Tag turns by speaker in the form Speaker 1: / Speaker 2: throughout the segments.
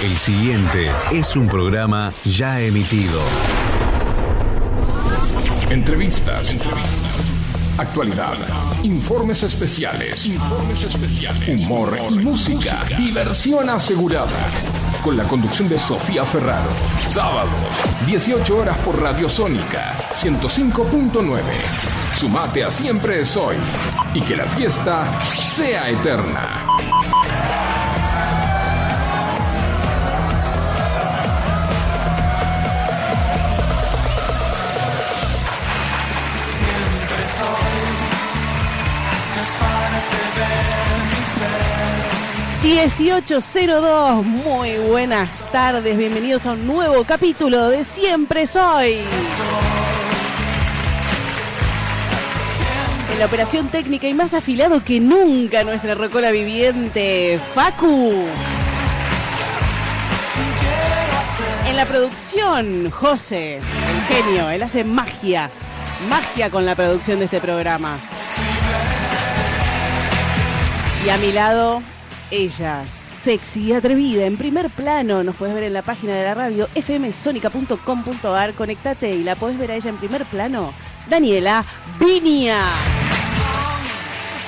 Speaker 1: El siguiente es un programa ya emitido.
Speaker 2: Entrevistas. Actualidad. Informes especiales. Humor y música. Diversión asegurada. Con la conducción de Sofía Ferraro. Sábado, 18 horas por Radio Sónica 105.9. Sumate a Siempre es Hoy. Y que la fiesta sea eterna.
Speaker 3: 1802, muy buenas tardes, bienvenidos a un nuevo capítulo de Siempre Soy. En la operación técnica y más afilado que nunca nuestra rocola viviente, Facu. En la producción, José, el genio, él hace magia, magia con la producción de este programa. Y a mi lado, ella, sexy y atrevida, en primer plano. Nos puedes ver en la página de la radio fmsonica.com.ar. Conectate y la podés ver a ella en primer plano. Daniela Vinia.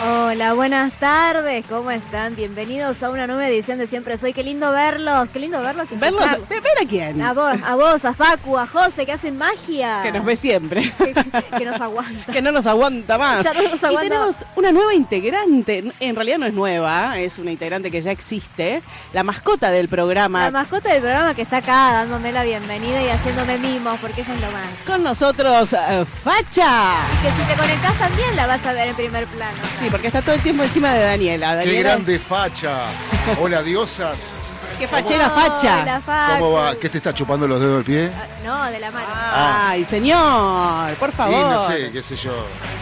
Speaker 4: Hola, buenas tardes, ¿cómo están? Bienvenidos a una nueva edición de Siempre Soy. Qué lindo verlos, qué lindo verlos. y
Speaker 3: Verlos,
Speaker 4: escucharlos.
Speaker 3: ver a quién.
Speaker 4: A vos, a vos, a Facu, a José, que hacen magia.
Speaker 3: Que nos ve siempre.
Speaker 4: Que, que nos aguanta.
Speaker 3: que no nos aguanta más.
Speaker 4: Ya no nos
Speaker 3: y
Speaker 4: aguanta
Speaker 3: tenemos una nueva integrante. En realidad no es nueva, es una integrante que ya existe. La mascota del programa.
Speaker 4: La mascota del programa que está acá dándome la bienvenida y haciéndome mimos, porque ella es lo más.
Speaker 3: Con nosotros, eh, Facha.
Speaker 4: Que si te conectás también la vas a ver en primer plano.
Speaker 3: Sí, porque está todo el tiempo encima de Daniela.
Speaker 5: ¡Qué grande facha! Hola, diosas.
Speaker 3: Qué fachera
Speaker 4: No,
Speaker 3: Facha.
Speaker 4: la Facu.
Speaker 5: ¿Cómo va? ¿Qué te está chupando los dedos del pie?
Speaker 4: Ah, No, de la mano.
Speaker 3: Ay, señor, por
Speaker 5: Y
Speaker 3: favor.
Speaker 5: no sé, qué sé yo.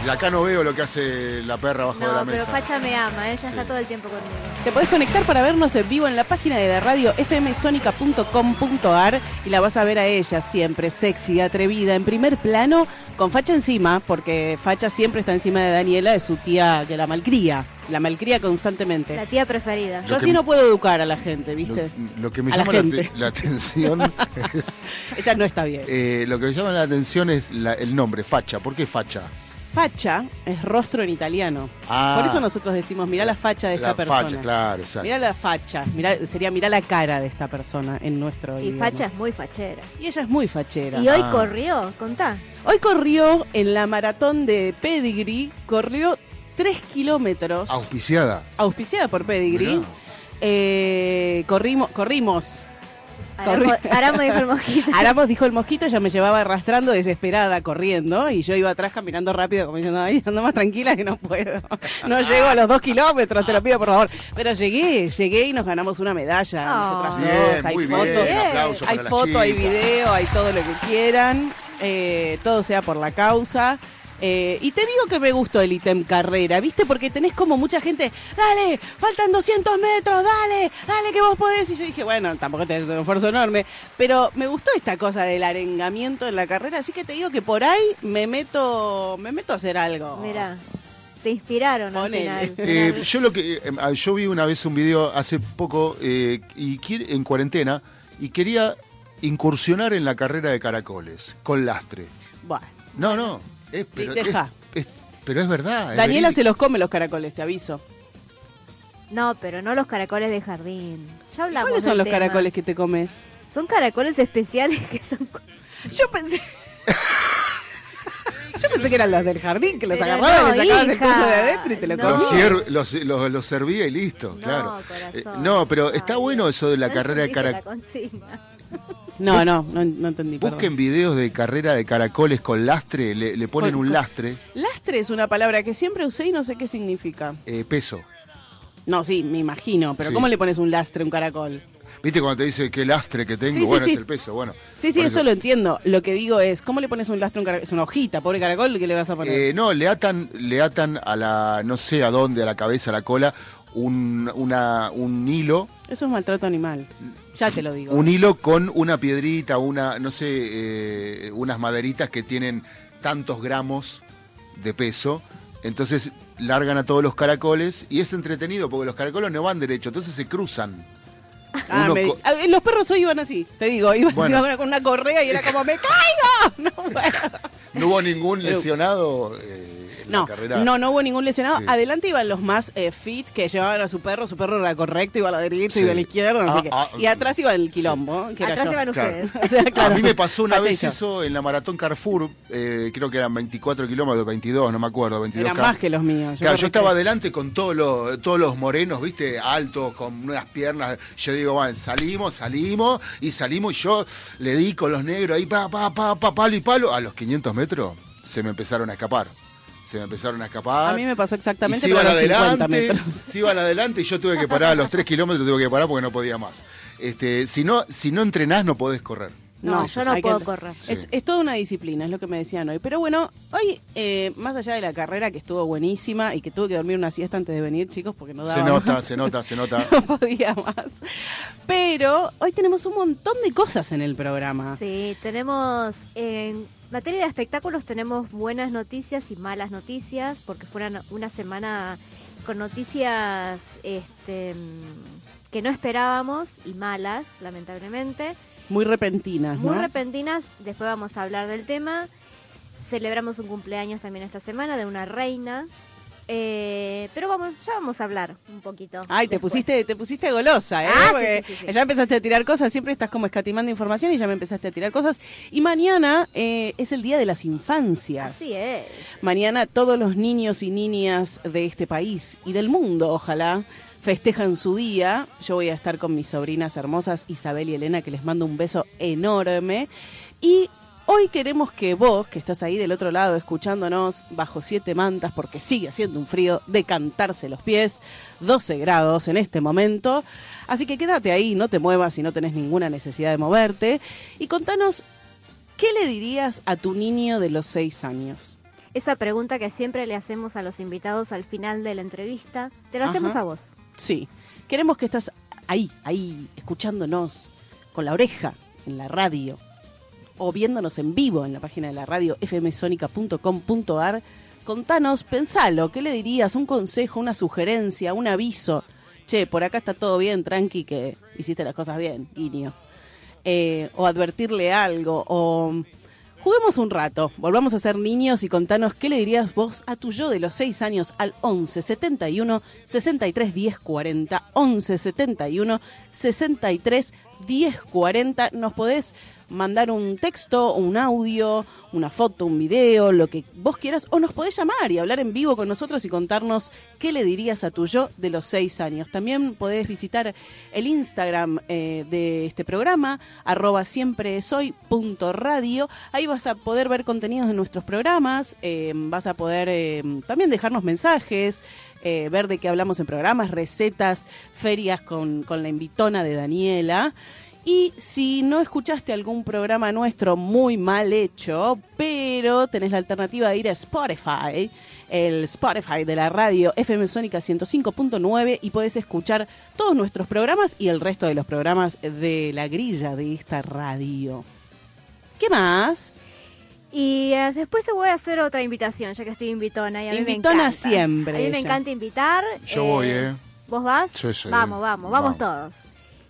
Speaker 5: De acá no veo lo que hace la perra abajo de la
Speaker 4: No, pero
Speaker 5: mesa.
Speaker 4: Facha me ama, ella
Speaker 5: Sí.
Speaker 4: está todo el tiempo conmigo.
Speaker 3: Te podés conectar para vernos en vivo en la página de la radio fmsonica.com.ar y la vas a ver a ella siempre sexy, atrevida, en primer plano, con Facha encima, porque Facha siempre está encima de Daniela, es su tía que la malcría, la malcría constantemente.
Speaker 4: La tía preferida.
Speaker 3: Yo así no puedo educar a la gente, ¿viste?
Speaker 5: lo que me
Speaker 3: A la
Speaker 5: llama la,
Speaker 3: gente.
Speaker 5: te- la atención es.
Speaker 3: Ella no está bien.
Speaker 5: eh, lo que me llama la atención es la- el nombre, facha. ¿Por qué facha?
Speaker 3: Facha es rostro en italiano.
Speaker 5: Ah.
Speaker 3: Por eso nosotros decimos, mirá la facha de esta
Speaker 5: la
Speaker 3: persona.
Speaker 5: facha, claro, exacto.
Speaker 3: Mirá la facha, mirá, sería mirá la cara de esta persona en nuestro
Speaker 4: Y
Speaker 3: idioma.
Speaker 4: Facha es muy fachera.
Speaker 3: Y ella es muy fachera.
Speaker 4: Y hoy
Speaker 5: Ah.
Speaker 4: corrió, contá.
Speaker 3: Hoy corrió en la maratón de Pedigree, corrió 3 kilómetros,
Speaker 5: Auspiciada.
Speaker 3: auspiciada por Pedigree. Eh, corrimos, corrimos.
Speaker 4: Aramo, Aramo dijo el mosquito.
Speaker 3: Aramos dijo el mosquito, ella me llevaba arrastrando desesperada, corriendo, y yo iba atrás caminando rápido, como diciendo, ay, ando más tranquila que no puedo. No llego a los dos kilómetros, te lo pido por favor. Pero llegué, llegué y nos ganamos una medalla,
Speaker 4: Ah.
Speaker 3: nosotras
Speaker 5: Bien,
Speaker 3: dos, hay
Speaker 5: bien. Aplauso
Speaker 3: Hay foto, hay video, hay todo lo que quieran. Eh, todo sea por la causa. Eh, y te digo que me gustó el ítem carrera, ¿viste? Porque tenés como mucha gente, dale, faltan 200 metros, dale, dale que vos podés. Y yo dije, bueno, tampoco tenés un esfuerzo enorme, pero me gustó esta cosa del arengamiento en la carrera, así que te digo que por ahí me meto, me meto a hacer algo.
Speaker 4: Mira, te inspiraron al final.
Speaker 5: Eh, yo lo que eh, ah, yo vi una vez un video hace poco eh, y en cuarentena y quería incursionar en la carrera de caracoles con lastre.
Speaker 3: Bueno,
Speaker 5: No, no, es, pero, es,
Speaker 3: Deja.
Speaker 5: es- pero es verdad. es
Speaker 3: Daniela se los come los caracoles, te aviso.
Speaker 4: No, pero no los caracoles de jardín. Ya hablamos
Speaker 3: ¿Cuáles son los
Speaker 4: tema.
Speaker 3: caracoles que te comes?
Speaker 4: Son caracoles especiales que son...
Speaker 3: Yo pensé. Yo pensé que eran los del jardín, que los
Speaker 4: Pero
Speaker 3: agarrabas,
Speaker 4: no,
Speaker 3: le sacabas el coso de adentro y te lo
Speaker 4: no.
Speaker 3: comías.
Speaker 5: Los, cier- los, los- los servía y listo,
Speaker 4: No,
Speaker 5: claro.
Speaker 4: corazón.
Speaker 5: Eh, no, pero está bueno eso de la
Speaker 4: no
Speaker 5: carrera de caracoles.
Speaker 3: No, no, no, no entendí. perdón.
Speaker 5: Busquen videos de carrera de caracoles con lastre, le, le ponen
Speaker 3: Con-
Speaker 5: un lastre,
Speaker 3: Lastre es una palabra que siempre usé y no sé qué significa.
Speaker 5: eh, peso.
Speaker 3: No, sí, me imagino, pero
Speaker 5: Sí.
Speaker 3: ¿cómo le pones un lastre a un caracol?
Speaker 5: ¿Viste cuando te dice qué lastre que tengo?
Speaker 3: Sí, sí,
Speaker 5: bueno,
Speaker 3: sí.
Speaker 5: es el peso, bueno.
Speaker 3: Sí, sí,
Speaker 5: Por
Speaker 3: eso lo entiendo. Lo que digo es, ¿cómo le pones un lastre a un caracol? Es una hojita, pobre caracol, ¿qué le vas a poner?
Speaker 5: Eh, no, le atan, le atan a la, no sé a dónde, a la cabeza, a la cola, un, una, un hilo,
Speaker 3: Eso es maltrato animal. Ya te lo digo.
Speaker 5: un hilo con una piedrita, una, no sé, eh, unas maderitas que tienen tantos gramos de peso. Entonces largan a todos los caracoles y es entretenido porque los caracoles no van derecho, entonces se cruzan.
Speaker 3: Ah, me- los perros hoy iban así, te digo, iban,
Speaker 5: Bueno.
Speaker 3: con una correa y era como, ¡me caigo! No, bueno.
Speaker 5: ¿No hubo ningún lesionado eh,
Speaker 3: No,
Speaker 5: carrera?
Speaker 3: no, no hubo ningún lesionado.
Speaker 5: Sí.
Speaker 3: Adelante iban los más eh, fit que llevaban a su perro, su perro era correcto, iba a la derecha,
Speaker 5: Sí.
Speaker 3: iba a la izquierda, no
Speaker 5: Ah,
Speaker 3: sé qué.
Speaker 5: ah,
Speaker 3: y atrás iba el quilombo, que era
Speaker 4: Atrás
Speaker 3: yo.
Speaker 4: iban
Speaker 5: Claro.
Speaker 4: ustedes.
Speaker 3: O sea, claro.
Speaker 5: A mí me pasó una vez eso en la maratón Carrefour, eh, creo que eran 24 kilómetros, 22, no me acuerdo, 22
Speaker 3: Eran más que los míos.
Speaker 5: Claro, yo estaba adelante con todos los, todos los morenos, viste, altos, con unas piernas. Yo digo, bueno, salimos, salimos, y salimos, y yo le di con los negros ahí, pa, pa, pa, pa, palo y palo. A los 500 metros se me empezaron a escapar. Se me empezaron a escapar.
Speaker 3: A mí me pasó exactamente
Speaker 5: y se iban
Speaker 3: a los 50
Speaker 5: adelante,
Speaker 3: metros.
Speaker 5: se iban adelante y yo tuve que parar a los 3 kilómetros, tuve que parar porque no podía más. Este, si no, si no entrenás no podés correr.
Speaker 4: No, yo no
Speaker 3: hay
Speaker 4: puedo correr.
Speaker 3: Es,
Speaker 5: Sí.
Speaker 3: es toda una disciplina, es lo que me decían hoy. Pero bueno, hoy, eh, más allá de la carrera que estuvo buenísima y que tuve que dormir una siesta antes de venir, chicos, porque no daba
Speaker 5: Se nota,
Speaker 3: más.
Speaker 5: se nota, se nota.
Speaker 3: No podía más. Pero hoy tenemos un montón de cosas en el programa.
Speaker 4: Sí, tenemos en materia de espectáculos tenemos buenas noticias y malas noticias porque fue una, semana con noticias este que no esperábamos y malas, lamentablemente,
Speaker 3: Muy repentinas,
Speaker 4: muy repentinas. Después vamos a hablar del tema. Celebramos un cumpleaños también esta semana de una reina. Eh, pero vamos, ya vamos a hablar un poquito.
Speaker 3: Ay, te pusiste, te pusiste golosa, ¿eh?
Speaker 4: Ah,
Speaker 3: Porque
Speaker 4: sí, sí, sí.
Speaker 3: ya empezaste a tirar cosas, siempre estás como escatimando información y ya me empezaste a tirar cosas. Y mañana eh, es el Día de las Infancias.
Speaker 4: Así es.
Speaker 3: Mañana todos los niños y niñas de este país y del mundo, ojalá, festejan su día. Yo voy a estar con mis sobrinas hermosas Isabel y Elena, que les mando un beso enorme. Y hoy queremos que vos, que estás ahí del otro lado escuchándonos bajo siete mantas, porque sigue haciendo un frío de cantarse los pies, 12 grados en este momento. Así que quédate ahí, no te muevas si no tenés ninguna necesidad de moverte. Y contanos, ¿qué le dirías a tu niño de los seis años?
Speaker 4: Esa pregunta que siempre le hacemos a los invitados al final de la entrevista, te la
Speaker 3: Ajá.
Speaker 4: hacemos a vos.
Speaker 3: Sí, queremos que estás ahí, ahí, escuchándonos con la oreja en la radio o viéndonos en vivo en la página de la radio fmsonica.com.ar. Contanos, pensalo, ¿qué le dirías? ¿Un consejo, una sugerencia, un aviso? Che, por acá está todo bien, tranqui, que hiciste las cosas bien, guiño. Eh, o advertirle algo, o juguemos un rato, volvamos a ser niños y contanos qué le dirías vos a tu yo de los 6 años al 11 71 63 10 40. 11 71 63 10 40. Nos podés mandar un texto, un audio, una foto, un video, lo que vos quieras, o nos podés llamar y hablar en vivo con nosotros y contarnos qué le dirías a tu yo de los seis años. También podés visitar el Instagram eh, de este programa, arroba siempre. Ahí vas a poder ver contenidos de nuestros programas, eh, vas a poder eh, también dejarnos mensajes, ver de qué hablamos en programas, recetas, ferias con, con la invitona de Daniela. Y si no escuchaste algún programa nuestro muy mal hecho, pero tenés la alternativa de ir a Spotify, el Spotify de la radio FM Sónica 105.9 y podés escuchar todos nuestros programas y el resto de los programas de la grilla de esta radio. ¿Qué más?
Speaker 4: Y eh, después te voy a hacer otra invitación, ya que estoy invitona. Y a mí me
Speaker 3: Invitona
Speaker 4: encanta.
Speaker 3: siempre
Speaker 4: A mí me encanta invitar.
Speaker 5: Yo voy, ¿eh?
Speaker 4: ¿Vos vas?
Speaker 5: Sí, sí.
Speaker 4: Vamos, vamos, vamos,
Speaker 5: Vamos.
Speaker 4: todos.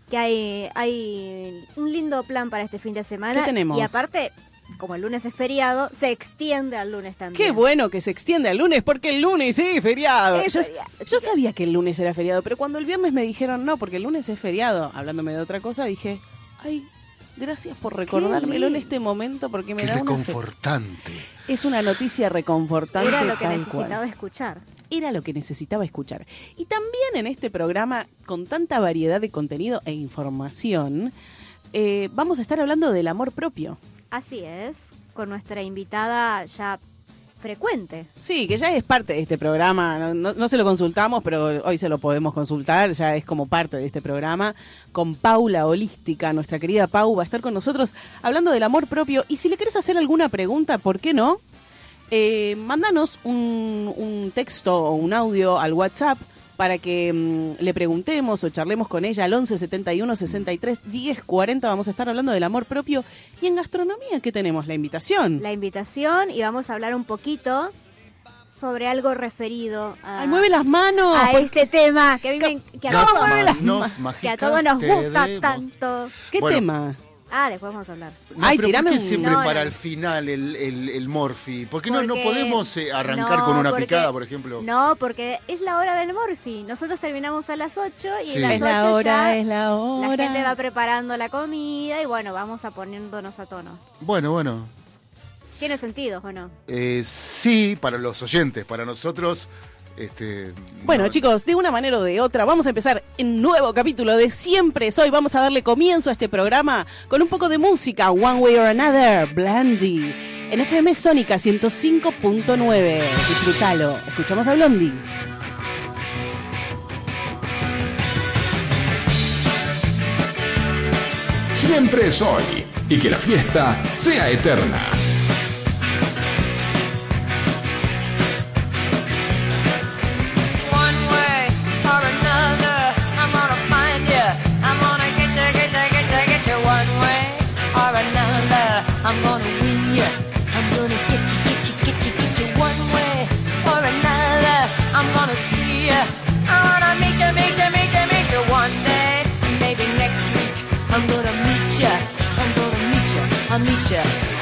Speaker 4: Que hay, hay un lindo plan para este fin de semana.
Speaker 3: ¿Qué tenemos?
Speaker 4: Y aparte, como el lunes es feriado, se extiende al lunes también.
Speaker 3: Qué bueno que se extiende al lunes, porque el lunes sí, feriado.
Speaker 4: Es
Speaker 3: Yo,
Speaker 4: feriado.
Speaker 3: yo sabía que el lunes era feriado, pero cuando el viernes me dijeron no, porque el lunes es feriado, hablándome de otra cosa, dije, ay, gracias por recordármelo en este momento, porque me
Speaker 5: Qué
Speaker 3: da una...
Speaker 5: reconfortante.
Speaker 3: Es una noticia reconfortante
Speaker 4: Era lo que
Speaker 3: tal
Speaker 4: necesitaba
Speaker 3: cual.
Speaker 4: escuchar.
Speaker 3: Era lo que necesitaba escuchar. Y también en este programa, con tanta variedad de contenido e información, eh, vamos a estar hablando del amor propio.
Speaker 4: Así es, con nuestra invitada ya frecuente.
Speaker 3: Sí, que ya es parte de este programa. No, no- no se lo consultamos, pero hoy se lo podemos consultar. Ya es como parte de este programa. Con Paula Holística, nuestra querida Pau, va a estar con nosotros hablando del amor propio. Y si le querés hacer alguna pregunta, ¿por qué no? Eh, mándanos un, un texto o un audio al WhatsApp para que mm, le preguntemos o charlemos con ella al 11 71 63 10 40. Vamos a estar hablando del amor propio. Y en gastronomía, ¿qué tenemos? La invitación.
Speaker 4: La invitación y vamos a hablar un poquito sobre algo referido a,
Speaker 3: Ay, mueve las manos.
Speaker 4: a este tema que a mí me, que a
Speaker 3: ¿Cómo
Speaker 4: todos,
Speaker 3: mueve las
Speaker 5: Manos
Speaker 4: que a todos nos gusta tanto.
Speaker 3: ¿Qué
Speaker 5: Bueno.
Speaker 3: tema?
Speaker 4: Ah, después vamos a hablar.
Speaker 5: No,
Speaker 3: Ay,
Speaker 5: pero ¿por qué
Speaker 3: un-
Speaker 5: siempre
Speaker 4: No,
Speaker 5: para
Speaker 4: no.
Speaker 5: el final el, el, el Morphy? ¿Por qué no, no
Speaker 4: Porque-
Speaker 5: podemos eh, arrancar
Speaker 4: no,
Speaker 5: con una
Speaker 4: porque-
Speaker 5: picada, por ejemplo?
Speaker 4: No, porque es la hora del Morphy. Nosotros terminamos a las 8 y
Speaker 5: Sí.
Speaker 4: a las
Speaker 3: Es
Speaker 4: 8
Speaker 3: la hora,
Speaker 4: ya
Speaker 3: es la hora.
Speaker 4: la gente va preparando la comida y bueno, vamos a poniéndonos a tono.
Speaker 5: Bueno, bueno.
Speaker 4: ¿Tiene sentido o no?
Speaker 5: Eh, sí, para los oyentes, para nosotros. Este,
Speaker 3: Bueno,
Speaker 5: no-
Speaker 3: chicos, de una manera o de otra, vamos a empezar un nuevo capítulo de Siempre Soy. Vamos a darle comienzo a este programa con un poco de música, One Way or Another, Blondie, en FM Sónica 105.9. Disfrútalo. Escuchamos a Blondie.
Speaker 2: Siempre soy. Y que la fiesta sea eterna.
Speaker 6: I'm gonna win you. I'm gonna get you, get you, get you, get you. One way or another, I'm gonna see you. I wanna meet you, meet you, meet you, meet you. One day, maybe next week, I'm gonna meet you. I'm gonna meet you, I'll meet you.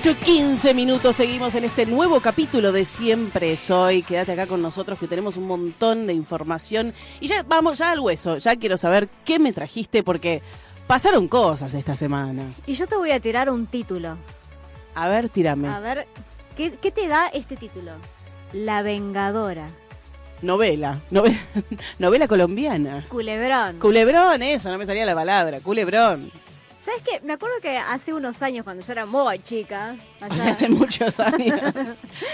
Speaker 3: 18, 15 minutos, seguimos en este nuevo capítulo de Siempre Soy. Quédate acá con nosotros que tenemos un montón de información. Y ya vamos ya al hueso, ya quiero saber qué me trajiste porque pasaron cosas esta semana.
Speaker 4: Y yo te voy a tirar un título.
Speaker 3: A ver, tírame.
Speaker 4: A ver, ¿qué, qué te da este título? La Vengadora.
Speaker 3: Novela, novela, novela colombiana.
Speaker 4: Culebrón.
Speaker 3: Culebrón, eso, no me salía la palabra, culebrón.
Speaker 4: ¿Sabes qué? Me acuerdo que hace unos años, cuando yo era muy chica,
Speaker 3: O
Speaker 4: allá,
Speaker 3: sea, hace muchos años,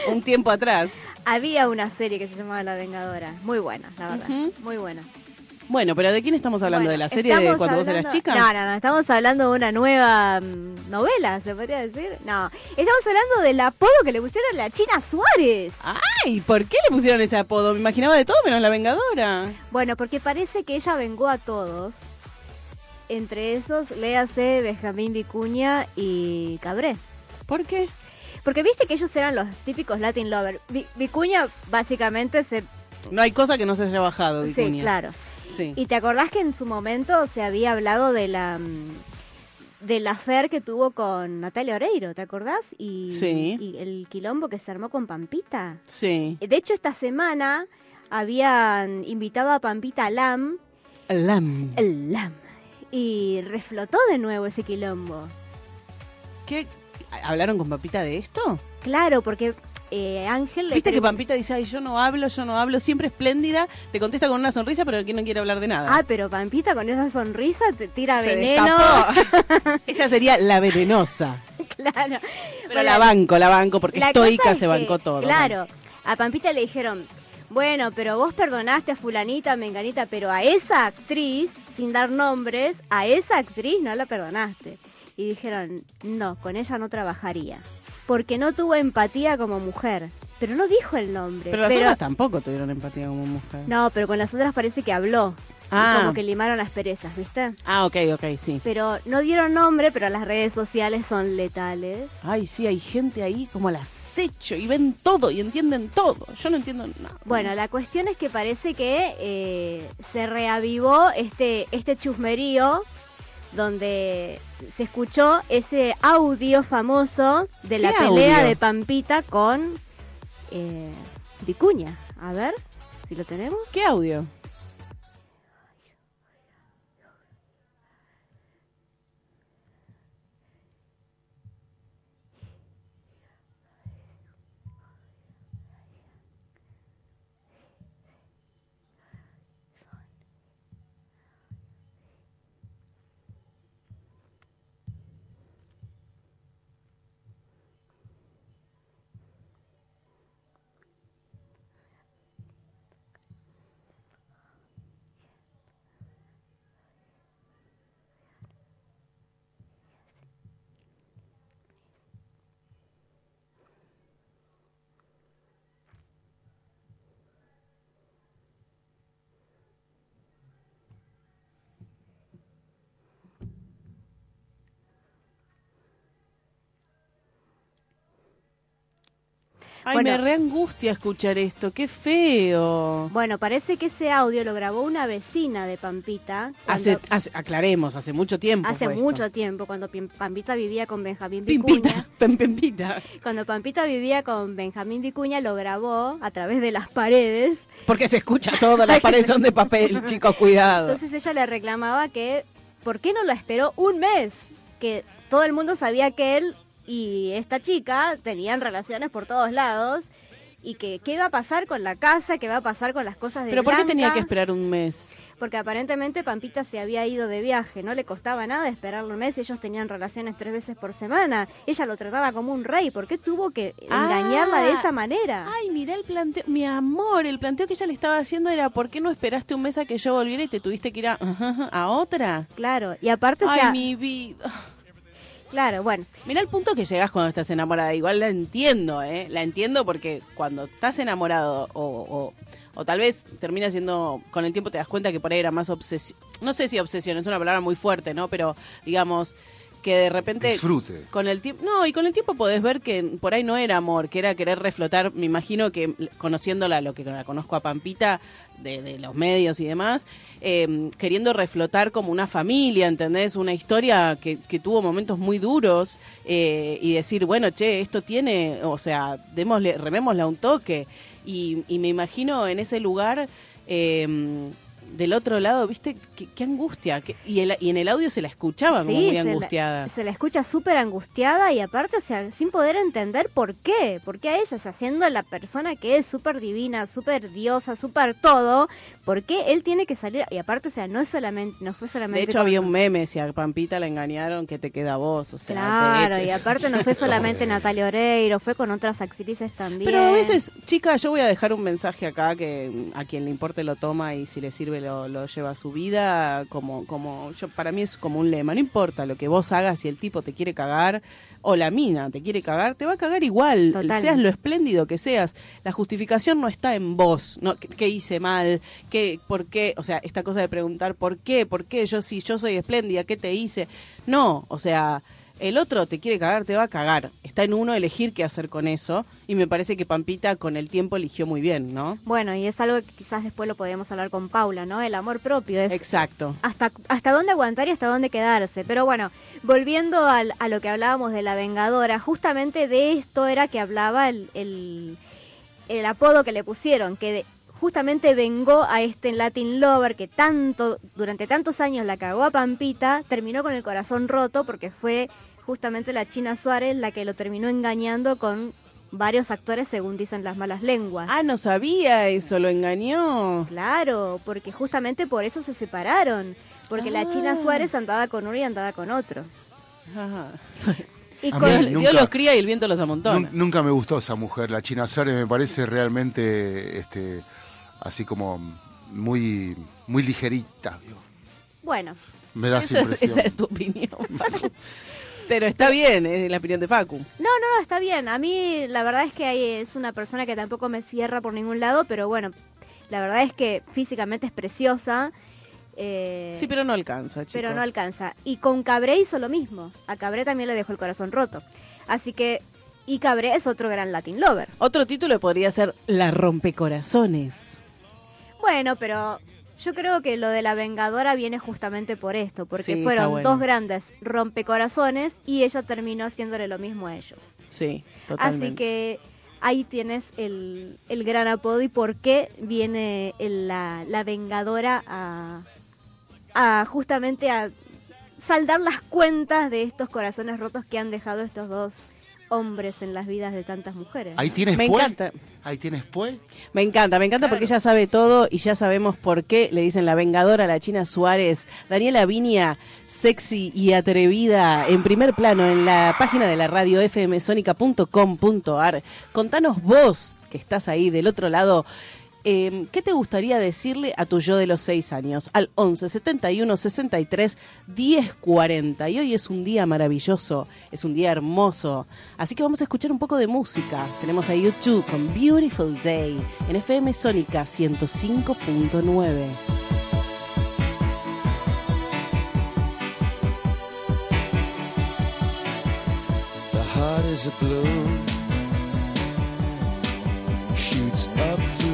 Speaker 3: un tiempo atrás.
Speaker 4: había una serie que se llamaba La Vengadora. Muy buena, la verdad. Muy buena.
Speaker 3: Bueno, pero ¿de quién estamos hablando?
Speaker 4: Bueno,
Speaker 3: ¿De la serie de cuando vos eras
Speaker 4: hablando-
Speaker 3: chica?
Speaker 4: No, no, no. Estamos hablando de una nueva mm, novela, ¿se podría decir? No. Estamos hablando del apodo que le pusieron a la China Suárez.
Speaker 3: Ay, ¿por qué le pusieron ese apodo? Me imaginaba de todo menos la Vengadora.
Speaker 4: Bueno, porque parece que ella vengó a todos. Entre esos, léase Benjamín Vicuña y Cabré.
Speaker 3: ¿Por qué?
Speaker 4: Porque viste que ellos eran los típicos Latin lovers. Vi- Vicuña básicamente se...
Speaker 3: No hay cosa que no se haya bajado,
Speaker 4: Sí,
Speaker 3: Vicuña.
Speaker 4: claro.
Speaker 3: Sí.
Speaker 4: ¿Y te acordás que en su momento se había hablado de la mm, del affair que tuvo con Natalia Oreiro, ¿te acordás? Y,
Speaker 3: Sí.
Speaker 4: y el quilombo que se armó con Pampita.
Speaker 3: Sí.
Speaker 4: De hecho, esta semana habían invitado a Pampita Lam,
Speaker 3: Lam.
Speaker 4: el Lam, y reflotó de nuevo ese quilombo.
Speaker 3: ¿Qué? ¿Hablaron con Pampita de esto?
Speaker 4: Claro, porque eh, Ángel le
Speaker 3: Viste que Pampita dice, ay, yo no hablo, yo no hablo, siempre espléndida, te contesta con una sonrisa, pero que no quiere hablar de nada.
Speaker 4: Ah, pero Pampita con esa sonrisa te tira
Speaker 3: Se
Speaker 4: veneno.
Speaker 3: Ella sería la venenosa.
Speaker 4: claro.
Speaker 3: Pero
Speaker 4: Bueno,
Speaker 3: la banco, la banco, porque
Speaker 4: La
Speaker 3: estoica se bancó todo.
Speaker 4: Claro, a Pampita le dijeron, bueno, pero vos perdonaste a fulanita, menganita, pero a esa actriz, sin dar nombres, a esa actriz no la perdonaste. Y dijeron, no, con ella no trabajaría. Porque no tuvo empatía como mujer. Pero no dijo el nombre.
Speaker 3: Pero las otras tampoco tuvieron empatía como mujer.
Speaker 4: No, pero con las otras parece que habló. Y
Speaker 3: Ah.
Speaker 4: Como que limaron las perezas, ¿viste?
Speaker 3: Ah, ok, ok, sí.
Speaker 4: Pero no dieron nombre, pero las redes sociales son letales.
Speaker 3: Ay, sí, hay gente ahí como al acecho y ven todo y entienden todo. Yo no entiendo nada.
Speaker 4: Bueno, la cuestión es que parece que eh, se reavivó este, este chusmerío donde se escuchó ese audio famoso de la
Speaker 3: ¿Qué
Speaker 4: pelea
Speaker 3: audio?
Speaker 4: de Pampita con eh, Vicuña. A ver, si lo tenemos.
Speaker 3: ¿Qué audio? Ay,
Speaker 4: Bueno.
Speaker 3: me reangustia escuchar esto. Qué feo.
Speaker 4: Bueno, parece que ese audio lo grabó una vecina de Pampita. cuando-
Speaker 3: Hace, hace- aclaremos, hace mucho tiempo.
Speaker 4: hace
Speaker 3: fue esto.
Speaker 4: mucho tiempo, cuando Pampita vivía con Benjamín Vicuña.
Speaker 3: Pimpita.
Speaker 4: Cuando Pampita vivía con Benjamín Vicuña, lo grabó a través de las paredes.
Speaker 3: Porque se escucha todo, las paredes son de papel, chicos, cuidado.
Speaker 4: Entonces ella le reclamaba que, ¿por qué no lo esperó un mes? Que todo el mundo sabía que él y esta chica tenían relaciones por todos lados y que qué iba a pasar con la casa, qué iba a pasar con las cosas de
Speaker 3: Pero ¿por qué tenía que esperar un mes?
Speaker 4: Porque aparentemente Pampita se había ido de viaje, no le costaba nada esperarlo un mes, ellos tenían relaciones tres veces por semana, ella lo trataba como un rey, ¿por qué tuvo que engañarla de
Speaker 3: Ah.
Speaker 4: esa manera?
Speaker 3: Ay, mira el planteo, mi amor, el planteo que ella le estaba haciendo era ¿por qué no esperaste un mes a que yo volviera y te tuviste que ir a, a otra?
Speaker 4: Claro, y aparte, o
Speaker 3: Ay,
Speaker 4: sea,
Speaker 3: mi vida.
Speaker 4: Claro, bueno,
Speaker 3: Mira el punto que llegas cuando estás enamorada. Igual la entiendo, ¿eh? La entiendo porque cuando estás enamorado o, o, o tal vez termina siendo, con el tiempo te das cuenta que por ahí era más obsesión. No sé si obsesión, es una palabra muy fuerte, ¿no? Pero digamos que de repente...
Speaker 5: Disfrute.
Speaker 3: Con el tiempo, no, y con el tiempo podés ver que por ahí no era amor, que era querer reflotar, me imagino que conociéndola, lo que la conozco a Pampita, de, de los medios y demás, eh, queriendo reflotar como una familia, ¿entendés? Una historia que, que tuvo momentos muy duros eh, y decir, bueno, che, esto tiene, o sea, démosle, remémosle a un toque. Y, y me imagino en ese lugar... eh, del otro lado, ¿viste? Qué, qué angustia. qué- y, el- y en el audio se la escuchaba como muy
Speaker 4: se la-
Speaker 3: angustiada.
Speaker 4: Se la, escucha súper angustiada y aparte, o sea, sin poder entender por qué, por qué a ella, o sea, siendo la persona que es súper divina, súper diosa, súper todo, por qué él tiene que salir, y aparte, o sea, no es solamente, no fue solamente...
Speaker 3: De hecho,
Speaker 4: con-
Speaker 3: había un meme, si a Pampita la engañaron, que te queda vos, o sea,
Speaker 4: Claro, y aparte no fue solamente Natalia Oreiro, fue con otras actrices también.
Speaker 3: Pero a veces, chica, yo voy a dejar un mensaje acá que a quien le importe lo toma y si le sirve lo, lo lleva a su vida, como, como yo para mí es como un lema, no importa lo que vos hagas, si el tipo te quiere cagar o la mina te quiere cagar, te va a cagar igual,
Speaker 4: Total.
Speaker 3: seas lo espléndido que seas. La justificación no está en vos, no qué, qué hice mal, qué, por qué, o sea, esta cosa de preguntar por qué, por qué yo si yo soy espléndida, qué te hice. No, o sea, el otro te quiere cagar, te va a cagar. Está en uno elegir qué hacer con eso y me parece que Pampita con el tiempo eligió muy bien, ¿no?
Speaker 4: Bueno, y es algo que quizás después lo podríamos hablar con Paula, ¿no? El amor propio es
Speaker 3: Exacto.
Speaker 4: hasta, hasta dónde aguantar y hasta dónde quedarse. Pero bueno, volviendo al- a lo que hablábamos de la Vengadora, justamente de esto era que hablaba el, el, el apodo que le pusieron, que de- justamente vengó a este Latin Lover que tanto, durante tantos años la cagó a Pampita, terminó con el corazón roto porque fue justamente la China Suárez la que lo terminó engañando con varios actores según dicen las malas lenguas.
Speaker 3: Ah, no sabía eso, lo engañó.
Speaker 4: Claro, porque justamente por eso se separaron. Porque la China
Speaker 3: Ah.
Speaker 4: Suárez andaba con uno y andaba con otro.
Speaker 3: Ajá.
Speaker 4: Y
Speaker 5: A
Speaker 4: con-
Speaker 5: mí
Speaker 3: Dios,
Speaker 5: nunca-
Speaker 3: Dios los cría y el viento los amontona.
Speaker 5: Nun- Nunca me gustó esa mujer, la China Suárez me parece realmente este así como muy muy ligerita, digo.
Speaker 4: Bueno,
Speaker 5: me da esa impresión.
Speaker 3: esa es tu opinión, Facu. Pero está bien, es la opinión de Facu.
Speaker 4: no, no, no, está bien. A mí la verdad es que hay- es una persona que tampoco me cierra por ningún lado, pero bueno, la verdad es que físicamente es preciosa. eh,
Speaker 3: Sí, pero no alcanza, chicos.
Speaker 4: pero no alcanza. Y con Cabré hizo lo mismo. A Cabré también le dejó el corazón roto. Así que, y Cabré es otro gran Latin Lover.
Speaker 3: Otro título podría ser La rompecorazones.
Speaker 4: Bueno, pero yo creo que lo de la Vengadora viene justamente por esto, porque
Speaker 3: Sí, está
Speaker 4: fueron
Speaker 3: bueno.
Speaker 4: dos grandes rompecorazones y ella terminó haciéndole lo mismo a ellos.
Speaker 3: Sí, totalmente.
Speaker 4: Así que ahí tienes el, el gran apodo y por qué viene el- la, la Vengadora a, a justamente a saldar las cuentas de estos corazones rotos que han dejado estos dos hombres en las vidas de tantas mujeres.
Speaker 5: Ahí tienes
Speaker 3: Me
Speaker 5: pues.
Speaker 3: encanta.
Speaker 5: Ahí tienes pues.
Speaker 3: Me encanta, me encanta porque ella sabe todo y ya sabemos por qué le dicen la vengadora a la China Suárez. Daniela Viña, sexy y atrevida, en primer plano en la página de la radio fmsonica.com.ar. Contanos vos, que estás ahí del otro lado, eh, ¿qué te gustaría decirle a tu yo de los seis años? Al 11 71 63 10 40. Y hoy es un día maravilloso, es un día hermoso. Así que vamos a escuchar un poco de música. Tenemos a YouTube con Beautiful Day en FM Sónica 105.9.
Speaker 7: The heart is a balloon, shoots up through.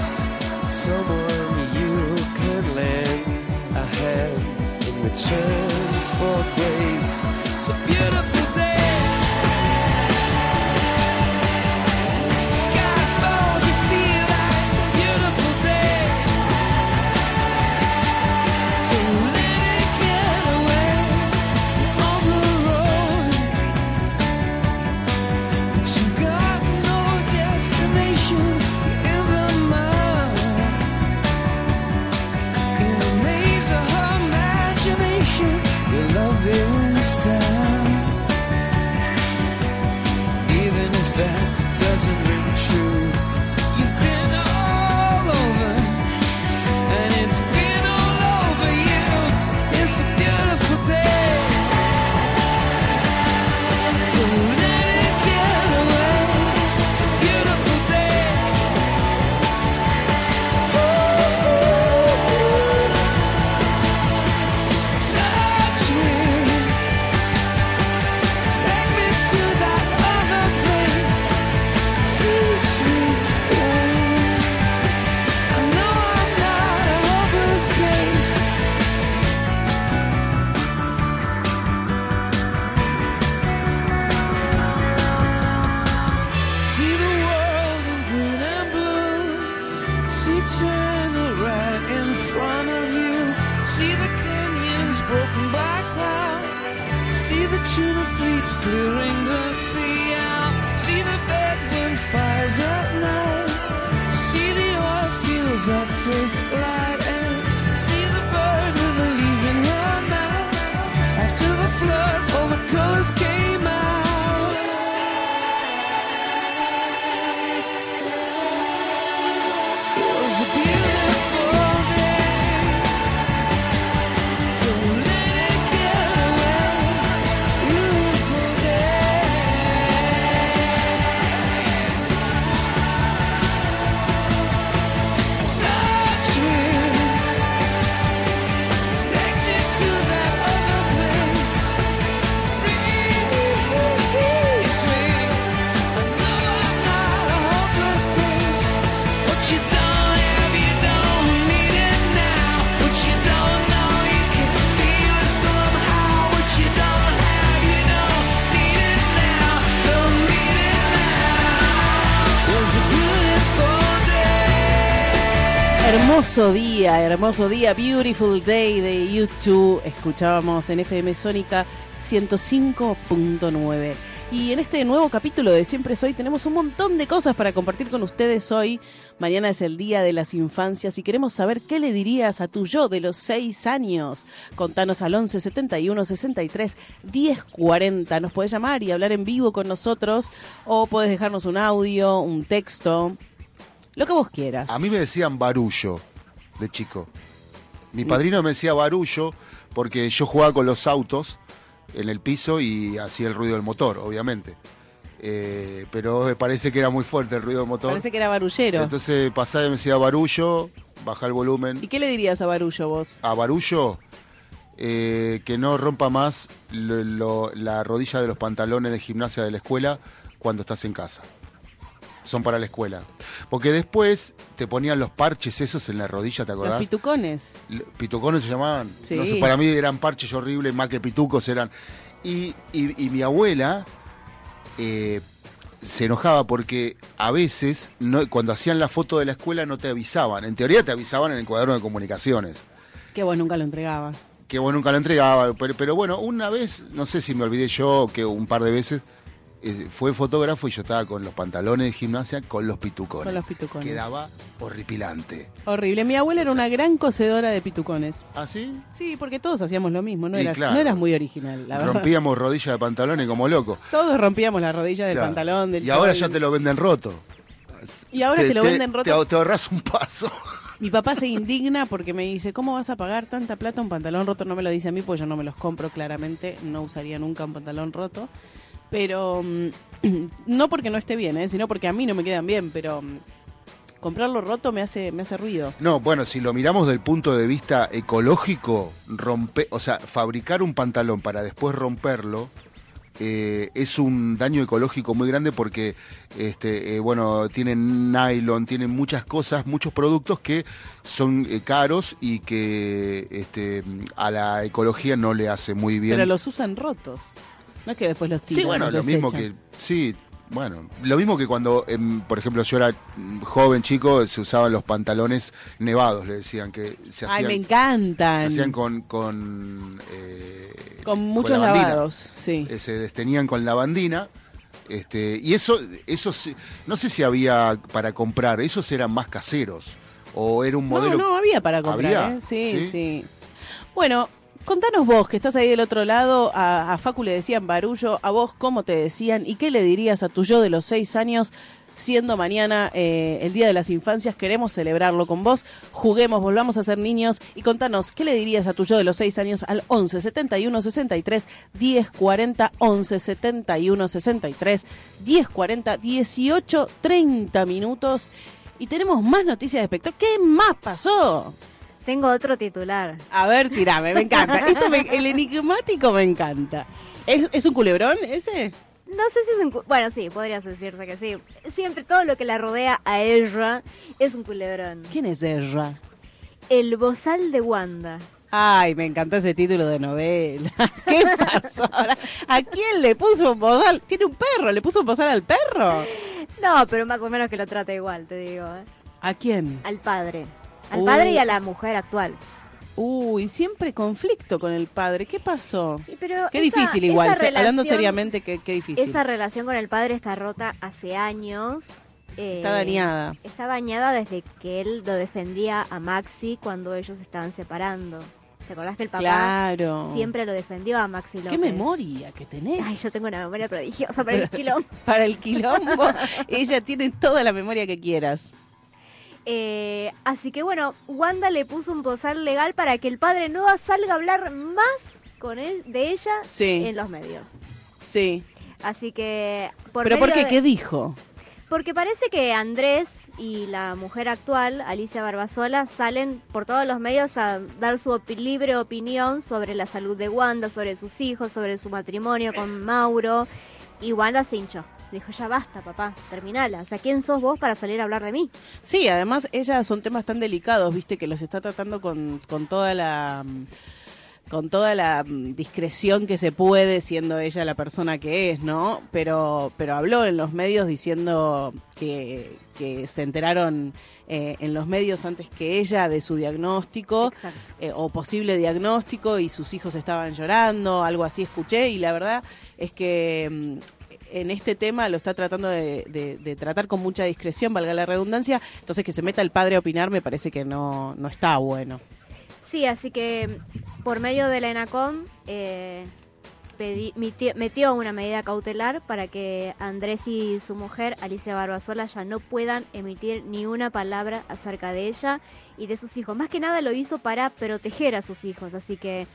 Speaker 7: turn for grace.
Speaker 3: Hermoso día, hermoso día, Beautiful Day de YouTube. Escuchábamos en FM Sónica 105.9. Y en este nuevo capítulo de Siempre Soy tenemos un montón de cosas para compartir con ustedes hoy. Mañana es el Día de las Infancias y queremos saber qué le dirías a tu yo de los 6 años. Contanos al 11 71 63 10 40. Nos puedes llamar y hablar en vivo con nosotros o puedes dejarnos un audio, un texto, lo que vos quieras.
Speaker 5: A mí me decían barullo de chico. Mi padrino me decía barullo porque yo jugaba con los autos en el piso y hacía el ruido del motor, obviamente. Eh, pero me parece que era muy fuerte el ruido del motor.
Speaker 3: Parece que era barullero.
Speaker 5: Entonces pasaba y me decía barullo, baja el volumen.
Speaker 3: ¿Y qué le dirías a Barullo vos?
Speaker 5: A barullo, eh, que no rompa más lo- lo- la rodilla de los pantalones de gimnasia de la escuela cuando estás en casa. Son para la escuela. Porque después te ponían los parches esos en la rodilla, ¿te
Speaker 3: Los
Speaker 5: acordás?
Speaker 3: pitucones.
Speaker 5: L- Pitucones se llamaban.
Speaker 3: Sí.
Speaker 5: No sé, para mí eran parches horribles, más que pitucos eran. Y, y- y mi abuela eh, se enojaba porque a veces, no, cuando hacían la foto de la escuela, no te avisaban. En teoría te avisaban en el cuaderno de comunicaciones.
Speaker 3: Que vos nunca lo entregabas.
Speaker 5: Que vos nunca lo entregaba. Pero, pero bueno, una vez, no sé si me olvidé yo, que un par de veces, fue fotógrafo y yo estaba con los pantalones de gimnasia con los pitucones.
Speaker 3: Con los pitucones.
Speaker 5: Quedaba horripilante.
Speaker 3: Horrible. Mi abuela era una gran cocedora de pitucones.
Speaker 5: ¿Ah, sí?
Speaker 3: Sí, porque todos hacíamos lo mismo. No, eras,
Speaker 5: claro.
Speaker 3: no eras muy original, la verdad.
Speaker 5: Rompíamos rodillas de pantalones como locos.
Speaker 3: Todos rompíamos la rodilla del
Speaker 5: Claro.
Speaker 3: pantalón, del
Speaker 5: Y ahora ya te lo venden roto.
Speaker 3: Y ahora te, lo venden roto.
Speaker 5: Te, te ahorras un paso.
Speaker 3: Mi papá se indigna porque me dice, ¿cómo vas a pagar tanta plata un pantalón roto? No me lo dice a mí, pues yo no me los compro claramente, no usaría nunca un pantalón roto. Pero mm, no porque no esté bien, ¿eh? sino porque a mí no me quedan bien, pero mm, comprarlo roto me hace, me hace ruido.
Speaker 5: No, bueno, si lo miramos del punto de vista ecológico, rompe, o sea, fabricar un pantalón para después romperlo eh, es un daño ecológico muy grande porque, este, eh, bueno, tienen nylon, tienen muchas cosas, muchos productos que son eh, caros y que este, a la ecología no le hace muy bien.
Speaker 3: Pero los usan rotos. No es que después los tiran.
Speaker 5: Sí, bueno, lo mismo que. Sí, bueno. Lo mismo que cuando, em, por ejemplo, yo era mm, joven, chico, se usaban los pantalones nevados, le decían que se
Speaker 3: Ay,
Speaker 5: hacían.
Speaker 3: me encantan.
Speaker 5: Se hacían con. Con, eh,
Speaker 3: Con muchos
Speaker 5: lavandina.
Speaker 3: lavados, sí.
Speaker 5: Eh, se destenían con lavandina. Este, y eso, eso no sé si había para comprar, esos eran más caseros. O era un modelo.
Speaker 3: No, no, había para comprar,
Speaker 5: ¿Había?
Speaker 3: ¿eh? Sí,
Speaker 5: ¿Sí?
Speaker 3: sí, Bueno, contanos vos, que estás ahí del otro lado, a, a Facu le decían barullo, a vos cómo te decían y qué le dirías a tu yo de los seis años, siendo mañana eh, el Día de las Infancias, queremos celebrarlo con vos, juguemos, volvamos a ser niños y contanos, ¿qué le dirías a tu yo de los seis años al 11 71 63 10 40 11 71 63 10 40 18 30 minutos y tenemos más noticias de espectáculo. ¿Qué más pasó?
Speaker 4: Tengo otro titular.
Speaker 3: A ver, tirame, me encanta. Esto me- el enigmático me encanta. ¿Es, es un culebrón ese?
Speaker 4: No sé si es un... Bueno, sí, podrías decirse que sí. Siempre todo lo que la rodea a ella es un culebrón.
Speaker 3: ¿Quién es Erra?
Speaker 4: El bozal de Wanda.
Speaker 3: Ay, me encantó ese título de novela. ¿Qué pasó ahora? ¿A quién le puso un bozal? Tiene un perro, ¿le puso un bozal al perro?
Speaker 4: No, pero más o menos que lo trata igual, te digo. ¿eh?
Speaker 3: ¿A quién?
Speaker 4: Al padre. Al
Speaker 3: Uh.
Speaker 4: padre y a la mujer actual.
Speaker 3: Uy, siempre conflicto con el padre. ¿Qué pasó?
Speaker 4: Pero
Speaker 3: Qué
Speaker 4: esa-
Speaker 3: difícil igual,
Speaker 4: esa
Speaker 3: hablando seriamente, qué, qué difícil.
Speaker 4: Esa relación con el padre está rota hace años. eh,
Speaker 3: Está dañada.
Speaker 4: Está dañada desde que él lo defendía a Maxi cuando ellos estaban separando. ¿Te acordás que el papá
Speaker 3: Claro.
Speaker 4: siempre lo defendió a Maxi López?
Speaker 3: Qué memoria que tenés.
Speaker 4: Ay, yo tengo una memoria prodigiosa para el quilombo.
Speaker 3: Para el quilombo, ella tiene toda la memoria que quieras.
Speaker 4: Eh, así que bueno, Wanda le puso un posal legal para que el padre no salga a hablar más con él, de ella
Speaker 3: Sí.
Speaker 4: en los medios.
Speaker 3: Sí.
Speaker 4: Así que por
Speaker 3: ¿Pero por qué?
Speaker 4: de-
Speaker 3: ¿Qué dijo?
Speaker 4: Porque parece que Andrés y la mujer actual, Alicia Barbasola, salen por todos los medios a dar su libre opinión sobre la salud de Wanda, sobre sus hijos, sobre su matrimonio con Mauro. Y Wanda se hinchó. Dijo, ya basta, papá, terminala. O sea, ¿quién sos vos para salir a hablar de mí?
Speaker 3: Sí, además ella son temas tan delicados, viste, que los está tratando con, con toda la con toda la mm, discreción que se puede, siendo ella la persona que es, ¿no? Pero, pero habló en los medios diciendo que, que se enteraron eh, en los medios antes que ella de su diagnóstico eh, o posible diagnóstico y sus hijos estaban llorando, algo así escuché y la verdad es que mm, en este tema lo está tratando de, tratar con mucha discreción, valga la redundancia, entonces que se meta el padre a opinar me parece que no, no está bueno.
Speaker 4: Sí, así que por medio de la ENACOM eh, metió una medida cautelar para que Andrés y su mujer, Alicia Barbasola, ya no puedan emitir ni una palabra acerca de ella y de sus hijos. Más que nada lo hizo para proteger a sus hijos, así que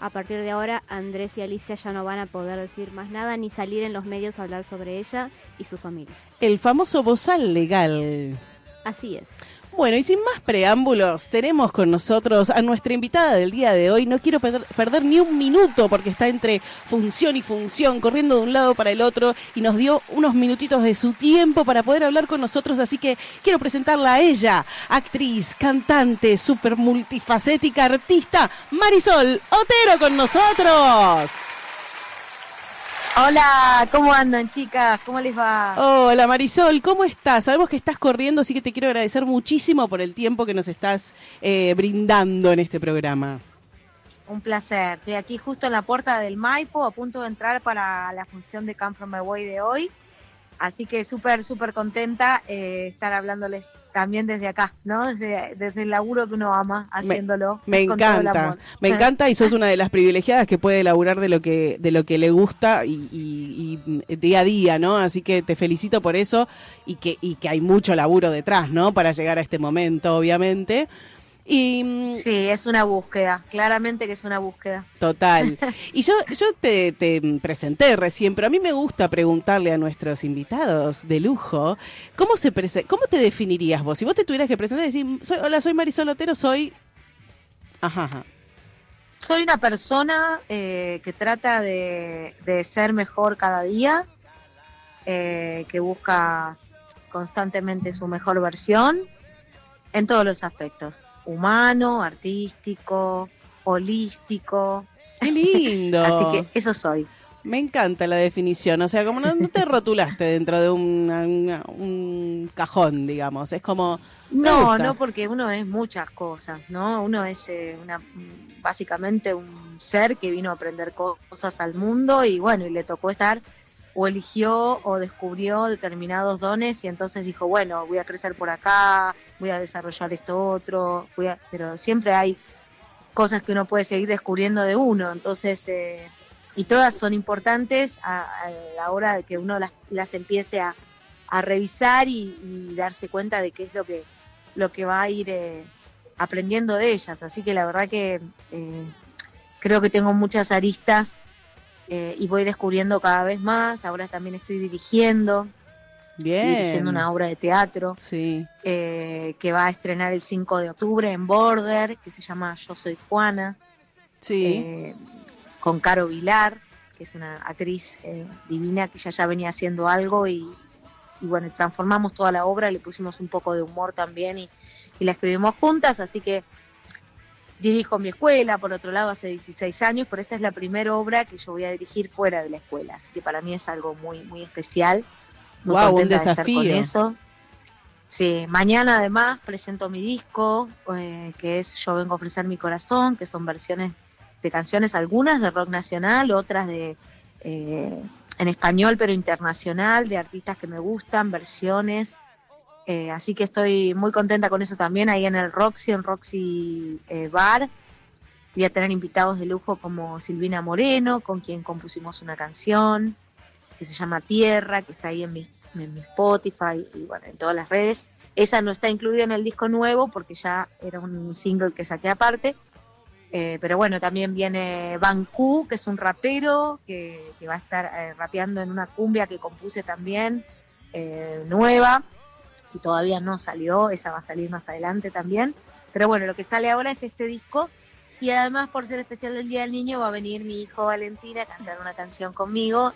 Speaker 4: a partir de ahora Andrés y Alicia ya no van a poder decir más nada ni salir en los medios a hablar sobre ella y su familia.
Speaker 3: El famoso bozal legal.
Speaker 4: Así es.
Speaker 3: Bueno, y sin más preámbulos, tenemos con nosotros a nuestra invitada del día de hoy. No quiero perder, ni un minuto porque está entre función y función, corriendo de un lado para el otro y nos dio unos minutitos de su tiempo para poder hablar con nosotros. Así que quiero presentarla a ella, actriz, cantante, súper multifacética, artista, Marisol Otero con nosotros.
Speaker 8: Hola, ¿cómo andan chicas? ¿Cómo les va?
Speaker 3: Hola Marisol, ¿cómo estás? Sabemos que estás corriendo, así que te quiero agradecer muchísimo por el tiempo que nos estás eh, brindando en este programa.
Speaker 8: Un placer. Estoy aquí justo en la puerta del Maipo, a punto de entrar para la función de Come From Away de hoy. Así que súper, súper contenta eh, estar hablándoles también desde acá, ¿no? Desde, desde el laburo que uno ama, haciéndolo.
Speaker 3: Me
Speaker 8: con todo el
Speaker 3: encanta,
Speaker 8: amor.
Speaker 3: me encanta y sos una de las privilegiadas que puede laburar de lo que de lo que le gusta y, y- y día a día, ¿no? Así que te felicito por eso y que y que hay mucho laburo detrás, ¿no? Para llegar a este momento, obviamente. Y
Speaker 8: Sí, es una búsqueda, claramente que es una búsqueda.
Speaker 3: Total. Y yo, yo te, te presenté recién, pero a mí me gusta preguntarle a nuestros invitados de lujo, ¿cómo se cómo te definirías vos? Si vos te tuvieras que presentar y decir, soy, hola, soy Marisol Otero, soy... Ajá, ajá.
Speaker 8: Soy una persona eh, que trata de, de ser mejor cada día, eh, que busca constantemente su mejor versión en todos los aspectos, humano, artístico, holístico.
Speaker 3: Qué lindo.
Speaker 8: Así que eso soy.
Speaker 3: Me encanta la definición, o sea, como no, no te rotulaste dentro de una- un cajón, digamos, es como...
Speaker 8: No, no, porque uno es muchas cosas, ¿no? Uno es eh, una, básicamente un ser que vino a aprender co- cosas al mundo y bueno, y le tocó estar o eligió o descubrió determinados dones y entonces dijo, bueno, voy a crecer por acá, voy a desarrollar esto otro, voy a... pero siempre hay cosas que uno puede seguir descubriendo de uno, entonces, eh, y todas son importantes a, a la hora de que uno las, las empiece a, a revisar y, darse cuenta de qué es lo que, lo que va a ir eh, aprendiendo de ellas. Así que la verdad que eh, creo que tengo muchas aristas eh, y voy descubriendo cada vez más. Ahora también estoy dirigiendo, estoy
Speaker 3: Bien.
Speaker 8: dirigiendo una obra de teatro
Speaker 3: Sí.
Speaker 8: eh, que va a estrenar el 5 de octubre en Border, que se llama Yo Soy Juana,
Speaker 3: Sí.
Speaker 8: eh, con Caro Vilar, que es una actriz eh, divina que ya ya venía haciendo algo y, y bueno, transformamos toda la obra, le pusimos un poco de humor también y, y la escribimos juntas, así que dirijo mi escuela, por otro lado, hace 16 años, pero esta es la primera obra que yo voy a dirigir fuera de la escuela, así que para mí es algo muy, muy especial. Muy
Speaker 3: Guau, un
Speaker 8: contenta de estar
Speaker 3: desafío.
Speaker 8: con eso. Sí, mañana además presento mi disco, eh, que es Yo vengo a ofrecer mi corazón, que son versiones de canciones, algunas de rock nacional, otras de eh, en español pero internacional, de artistas que me gustan, versiones. Eh, así que estoy muy contenta con eso también, ahí en el Roxy, en Roxy eh, Bar. Voy a tener invitados de lujo como Silvina Moreno, con quien compusimos una canción que se llama Tierra, que está ahí en mi, en mi Spotify y bueno, en todas las redes. Esa no está incluida en el disco nuevo porque ya era un single que saqué aparte. Eh, pero bueno, también viene Banku, que es un rapero que, va a estar rapeando en una cumbia que compuse también, eh, nueva, y todavía no salió, esa va a salir más adelante también. Pero bueno, lo que sale ahora es este disco. Y además, por ser especial del Día del Niño, va a venir mi hijo Valentín a cantar una canción conmigo.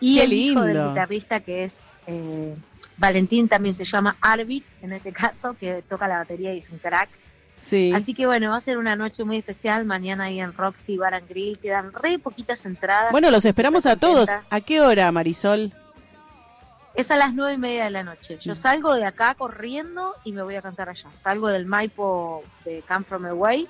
Speaker 8: Y
Speaker 3: ¡Qué
Speaker 8: el hijo del guitarrista que es eh, Valentín también se llama Arvid, en este caso, que toca la batería y es un crack.
Speaker 3: Sí.
Speaker 8: Así que bueno, va a ser una noche muy especial. Mañana ahí en Roxy Bar and Grill quedan re poquitas entradas.
Speaker 3: Bueno, los esperamos a todos. ¿A qué hora, Marisol?
Speaker 8: Es a las nueve y media de la noche.
Speaker 3: Mm.
Speaker 8: Yo salgo de acá corriendo y me voy a cantar allá. Salgo del Maipo de Come From Away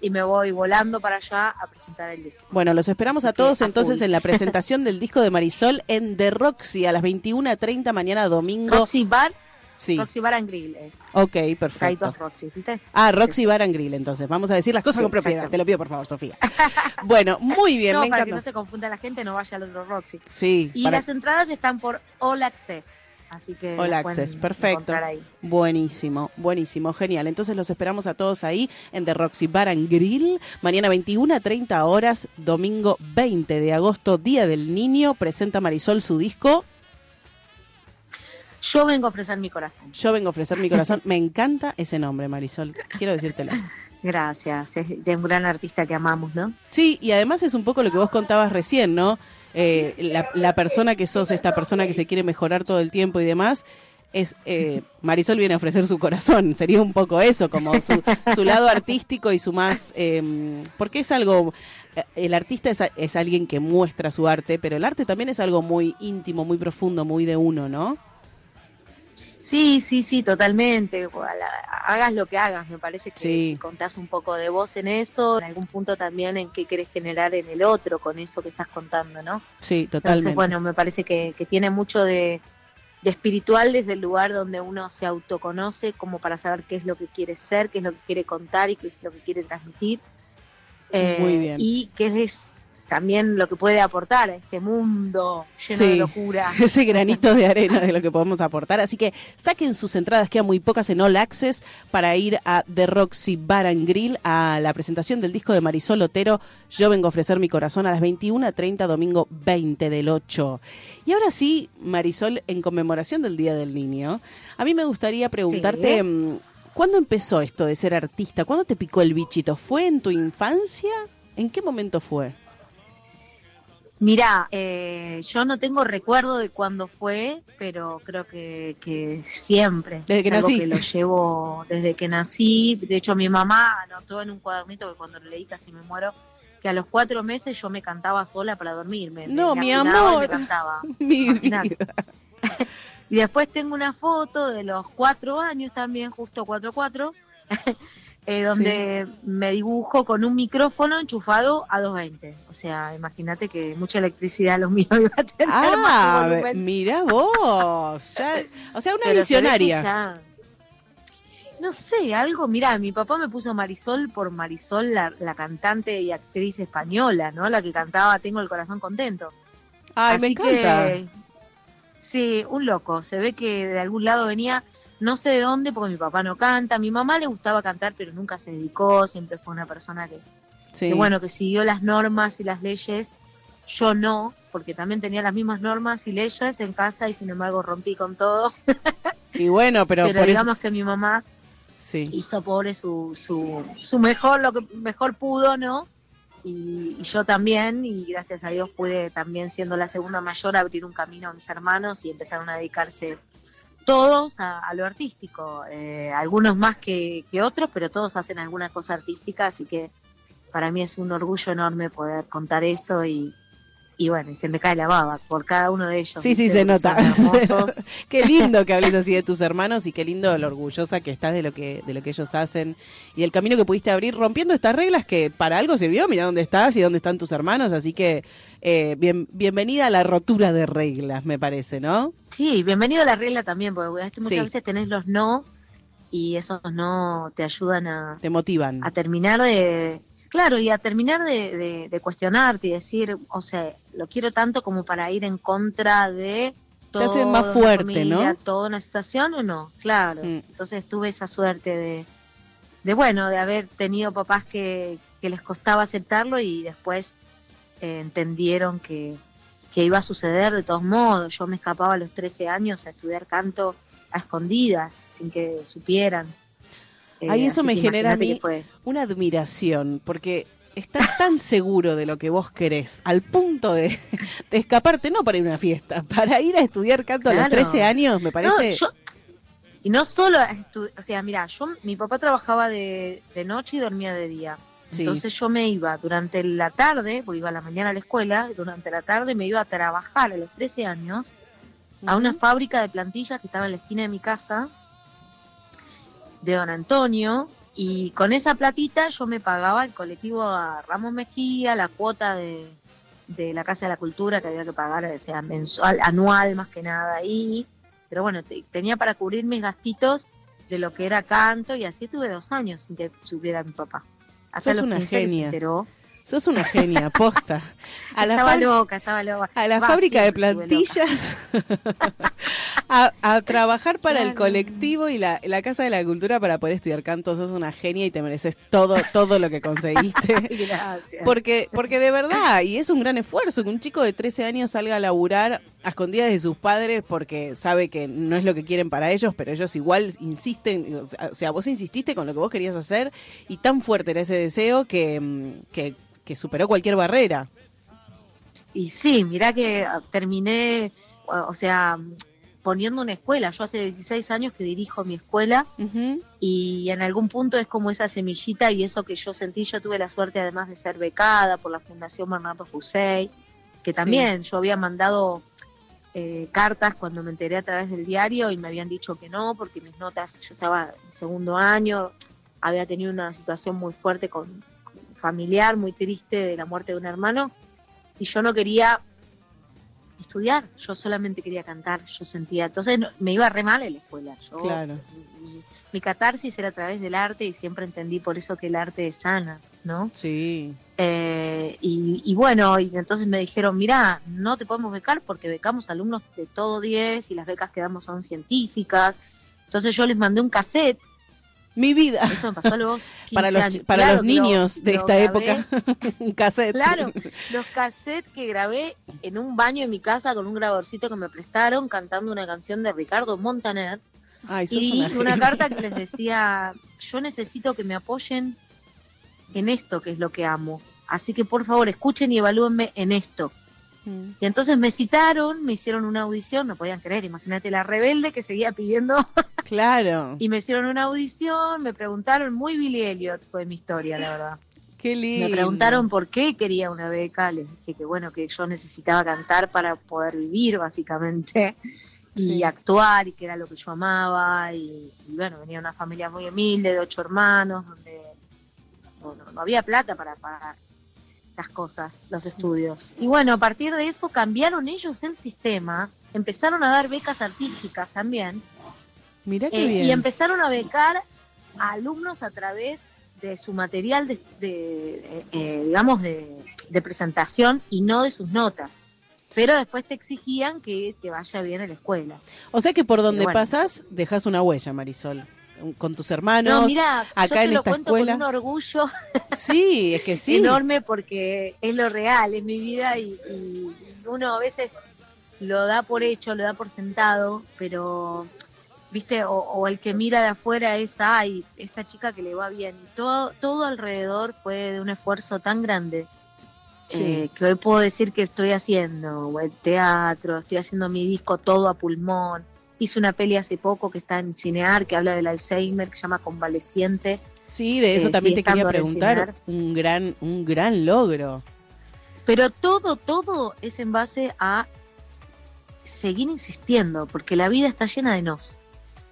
Speaker 8: y me voy volando para allá a presentar el disco.
Speaker 3: Bueno, los esperamos
Speaker 8: Así
Speaker 3: a todos entonces en la presentación del disco de Marisol en The Roxy a las 21.30 mañana domingo.
Speaker 8: Roxy Bar,
Speaker 3: Sí.
Speaker 8: Roxy Bar and Grill es.
Speaker 3: Ok,
Speaker 8: Hay
Speaker 3: perfecto.
Speaker 8: dos Roxy, ¿viste?
Speaker 3: Ah, Roxy Bar and Grill, entonces. Vamos a decir las cosas
Speaker 8: Sí,
Speaker 3: con propiedad.
Speaker 8: exacto.
Speaker 3: Te lo pido, por favor, Sofía. Bueno, muy bien,
Speaker 8: no,
Speaker 3: me
Speaker 8: para que no se confunda la gente, no vaya al otro Roxy.
Speaker 3: Sí,
Speaker 8: Y
Speaker 3: para-
Speaker 8: las entradas están por All Access. Así que
Speaker 3: All Access, perfecto.
Speaker 8: ahí.
Speaker 3: Buenísimo, buenísimo, genial. Entonces los esperamos a todos ahí en The Roxy Bar and Grill. Mañana 21 a 30 horas, domingo 20 de agosto, Día del Niño. Presenta Marisol su disco.
Speaker 8: Yo vengo a ofrecer mi corazón.
Speaker 3: Yo vengo a ofrecer mi corazón. Me encanta ese nombre, Marisol. Quiero decírtelo.
Speaker 8: Gracias, es de un gran artista que amamos, ¿no?
Speaker 3: Sí, y además es un poco lo que vos contabas recién, ¿no? Eh, la, la persona que sos, esta persona que se quiere mejorar todo el tiempo y demás, es eh, Marisol viene a ofrecer su corazón. Sería un poco eso, como su, su lado artístico y su más... eh, porque es algo... eh, El artista es alguien que muestra su arte, pero el arte también es algo muy íntimo, muy profundo, muy de uno, ¿no?
Speaker 8: Sí, sí, sí, totalmente. Hagas lo que hagas, me parece que,
Speaker 3: Sí.
Speaker 8: que contás un poco de vos en eso, en algún punto también en qué querés generar en el otro con eso que estás contando, ¿no?
Speaker 3: Sí,
Speaker 8: Entonces,
Speaker 3: totalmente.
Speaker 8: bueno, me parece que, que tiene mucho de, de espiritual desde el lugar donde uno se autoconoce, como para saber qué es lo que quiere ser, qué es lo que quiere contar y qué es lo que quiere transmitir. Eh,
Speaker 3: Muy bien.
Speaker 8: Y qué es también lo que puede aportar a este mundo lleno de
Speaker 3: Sí.
Speaker 8: locura.
Speaker 3: ese granito de arena de lo que podemos aportar. Así que saquen sus entradas, quedan muy pocas en All Access para ir a The Roxy Bar and Grill a la presentación del disco de Marisol Otero. Yo vengo a ofrecer mi corazón a las 21.30, domingo 20 del 8. Y ahora sí, Marisol, en conmemoración del Día del Niño, a mí me gustaría preguntarte.
Speaker 8: Sí.
Speaker 3: mm, ¿Cuándo empezó esto de ser artista? ¿Cuándo te picó el bichito? ¿Fue en tu infancia? ¿En qué momento fue?
Speaker 8: Mirá, eh, yo no tengo recuerdo de cuándo fue, pero creo que, que siempre.
Speaker 3: Desde
Speaker 8: es
Speaker 3: que
Speaker 8: algo
Speaker 3: nací.
Speaker 8: que lo llevo desde que nací. De hecho, mi mamá anotó en un cuadernito que cuando lo leí casi me muero, que a los cuatro meses yo me cantaba sola para dormirme. Me-
Speaker 3: No,
Speaker 8: me
Speaker 3: mi
Speaker 8: afinaba y
Speaker 3: amor.
Speaker 8: Me cantaba.
Speaker 3: Mi
Speaker 8: Imaginate.
Speaker 3: vida.
Speaker 8: Y después tengo una foto de los cuatro años también, justo cuatro cuatro, eh, donde me dibujo con un micrófono enchufado a 220. O sea, imagínate que mucha electricidad lo mío iba a tener más
Speaker 3: Ah,
Speaker 8: volumen.
Speaker 3: mira vos. Ya- o sea, una
Speaker 8: Pero
Speaker 3: visionaria.
Speaker 8: ya- No sé, algo, mira, mi papá me puso Marisol por Marisol, la, la cantante y actriz española, ¿no? La que cantaba Tengo el corazón contento.
Speaker 3: Ay, me
Speaker 8: Así
Speaker 3: encanta.
Speaker 8: que, sí, un loco. Se ve que de algún lado venía, no sé de dónde, porque mi papá no canta. Mi mamá le gustaba cantar, pero nunca se dedicó. Siempre fue una persona que,
Speaker 3: Sí.
Speaker 8: que, bueno, que siguió las normas y las leyes. Yo no, porque también tenía las mismas normas y leyes en casa y sin embargo rompí con todo.
Speaker 3: y bueno, pero,
Speaker 8: Pero,
Speaker 3: por eso-
Speaker 8: digamos que mi mamá
Speaker 3: sí.
Speaker 8: hizo pobre su, su, su mejor, lo que mejor pudo, ¿no? Y, y yo también, y gracias a Dios pude también, siendo la segunda mayor, abrir un camino a mis hermanos y empezaron a dedicarse todos a, a lo artístico, eh, algunos más que, que otros, pero todos hacen alguna cosa artística, así que para mí es un orgullo enorme poder contar eso y, y bueno, y se me cae la baba por cada uno de ellos.
Speaker 3: Sí, sí, se nota.
Speaker 8: hermosos.
Speaker 3: qué lindo que hables así de tus hermanos y qué lindo lo orgullosa que estás de lo que de lo que ellos hacen y el camino que pudiste abrir rompiendo estas reglas que para algo sirvió. Mira dónde estás y dónde están tus hermanos, así que eh, bien, bienvenida a la rotura de reglas, me parece, ¿no?
Speaker 8: Sí, bienvenido a la regla también, porque ¿viste? muchas
Speaker 3: Sí.
Speaker 8: veces tenés los no y esos no te ayudan a,
Speaker 3: Te motivan.
Speaker 8: a terminar de, claro, y a terminar de, de- de cuestionarte y decir, o sea, lo quiero tanto como para ir en contra de
Speaker 3: Te hace más
Speaker 8: toda una
Speaker 3: fuerte,
Speaker 8: familia,
Speaker 3: ¿no?
Speaker 8: Toda una situación o no, claro.
Speaker 3: Mm.
Speaker 8: Entonces tuve esa suerte de, de bueno, de haber tenido papás que, que les costaba aceptarlo y después eh, entendieron que, que iba a suceder de todos modos. Yo me escapaba a los 13 años a estudiar canto a escondidas, sin que supieran. Eh,
Speaker 3: eso
Speaker 8: así
Speaker 3: me genera a mí
Speaker 8: fue-
Speaker 3: una admiración, porque estás tan seguro de lo que vos querés, al punto de, de escaparte, no para ir a una fiesta, para ir a estudiar canto a los
Speaker 8: Claro.
Speaker 3: 13 años, me parece.
Speaker 8: No, yo- y no solo, o sea, mira, yo, mi papá trabajaba de, de noche y dormía de día.
Speaker 3: Sí.
Speaker 8: Entonces yo me iba durante la tarde, porque iba a la mañana a la escuela, durante la tarde me iba a trabajar a los 13 años a una fábrica de plantillas que estaba en la esquina de mi casa, de Don Antonio, y con esa platita yo me pagaba el colectivo a Ramos Mejía, la cuota de, de la Casa de la Cultura que había que pagar, o sea, mensual, anual más que nada ahí, pero bueno, te- tenía para cubrir mis gastitos de lo que era canto y así tuve dos años sin que supiera mi papá. Hasta los
Speaker 3: una
Speaker 8: 15 que se enteró.
Speaker 3: Sos una genia, posta. A la,
Speaker 8: estaba loca, estaba loca.
Speaker 3: a la
Speaker 8: Va,
Speaker 3: fábrica de plantillas, a, a trabajar para el colectivo y la, la Casa de la Cultura para poder estudiar canto. Sos una genia y te mereces todo, todo lo que conseguiste.
Speaker 8: Gracias.
Speaker 3: Porque, porque de verdad, y es un gran esfuerzo que un chico de 13 años salga a laburar a escondidas de sus padres porque sabe que no es lo que quieren para ellos, pero ellos igual insisten, o sea, vos insististe con lo que vos querías hacer y tan fuerte era ese deseo que, que, que superó cualquier barrera.
Speaker 8: Y sí, mirá que ah, terminé, o sea, poniendo una escuela. Yo hace 16 años que dirijo mi escuela y en algún punto es como esa semillita y eso que yo sentí. Yo tuve la suerte además de ser becada por la Fundación Bernardo José, que también yo había mandado eh, cartas cuando me enteré a través del diario y me habían dicho que no, porque mis notas, yo estaba en segundo año, había tenido una situación muy fuerte con familiar, muy triste de la muerte de un hermano y yo no quería estudiar, yo solamente quería cantar, yo sentía, entonces no- me iba re mal en la escuela. Yo,
Speaker 3: Claro.
Speaker 8: mi, mi catarsis era a través del arte y siempre entendí por eso que el arte es sana, ¿no?
Speaker 3: Sí.
Speaker 8: Eh, y, y bueno, y entonces me dijeron, mira, no te podemos becar porque becamos alumnos de todo 10 y las becas que damos son científicas. Entonces yo les mandé un cassette,
Speaker 3: Mi vida.
Speaker 8: eso me pasó a los 15
Speaker 3: Para los,
Speaker 8: años.
Speaker 3: para
Speaker 8: Claro
Speaker 3: los
Speaker 8: que lo-
Speaker 3: niños de
Speaker 8: lo
Speaker 3: esta
Speaker 8: grabé.
Speaker 3: época, un cassette.
Speaker 8: Claro, los cassettes que grabé en un baño en mi casa con un grabadorcito que me prestaron cantando una canción de Ricardo Montaner
Speaker 3: Ay,
Speaker 8: y
Speaker 3: una
Speaker 8: carta que les decía, yo necesito que me apoyen en esto que es lo que amo. Así que por favor escuchen y evalúenme en esto.
Speaker 3: Mm.
Speaker 8: Y entonces me citaron, me hicieron una audición, no podían creer, imagínate la rebelde que seguía pidiendo,
Speaker 3: Claro.
Speaker 8: y me hicieron una audición, me preguntaron, muy Billy Elliot fue mi historia, la verdad.
Speaker 3: Qué lindo.
Speaker 8: Me preguntaron por qué quería una beca, les dije que bueno, que yo necesitaba cantar para poder vivir básicamente y
Speaker 3: Sí.
Speaker 8: actuar y que era lo que yo amaba y, y, bueno, venía de una familia muy humilde de ocho hermanos donde no, no- no había plata para pagar las cosas, los estudios. Y bueno, a partir de eso cambiaron ellos el sistema, empezaron a dar becas artísticas también
Speaker 3: Mirá qué
Speaker 8: eh,
Speaker 3: bien.
Speaker 8: y empezaron a becar a alumnos a través de su material, de, de, eh, eh, digamos, de, de presentación y no de sus notas. Pero después te exigían que te vaya bien en la escuela.
Speaker 3: O sea que por donde
Speaker 8: bueno,
Speaker 3: pasás, dejas una huella, Marisol. Con tus hermanos.
Speaker 8: No, mira,
Speaker 3: acá
Speaker 8: yo te
Speaker 3: en
Speaker 8: lo
Speaker 3: esta
Speaker 8: cuento
Speaker 3: escuela.
Speaker 8: con un orgullo
Speaker 3: Sí, es que sí.
Speaker 8: enorme porque es lo real, es mi vida y, y uno a veces lo da por hecho, lo da por sentado, pero, viste, o, o el que mira de afuera es, ay, esta chica que le va bien. Y todo, todo alrededor fue de un esfuerzo tan grande.
Speaker 3: Sí.
Speaker 8: eh, que hoy puedo decir que estoy haciendo el teatro, estoy haciendo mi disco todo a pulmón. Hice una peli hace poco que está en Cinear que habla del Alzheimer, que se llama Convaleciente.
Speaker 3: Sí, de eso
Speaker 8: Eh,
Speaker 3: también
Speaker 8: sí,
Speaker 3: te quería preguntar. Un gran, un gran logro.
Speaker 8: Pero todo, todo es en base a seguir insistiendo, porque la vida está llena de nos.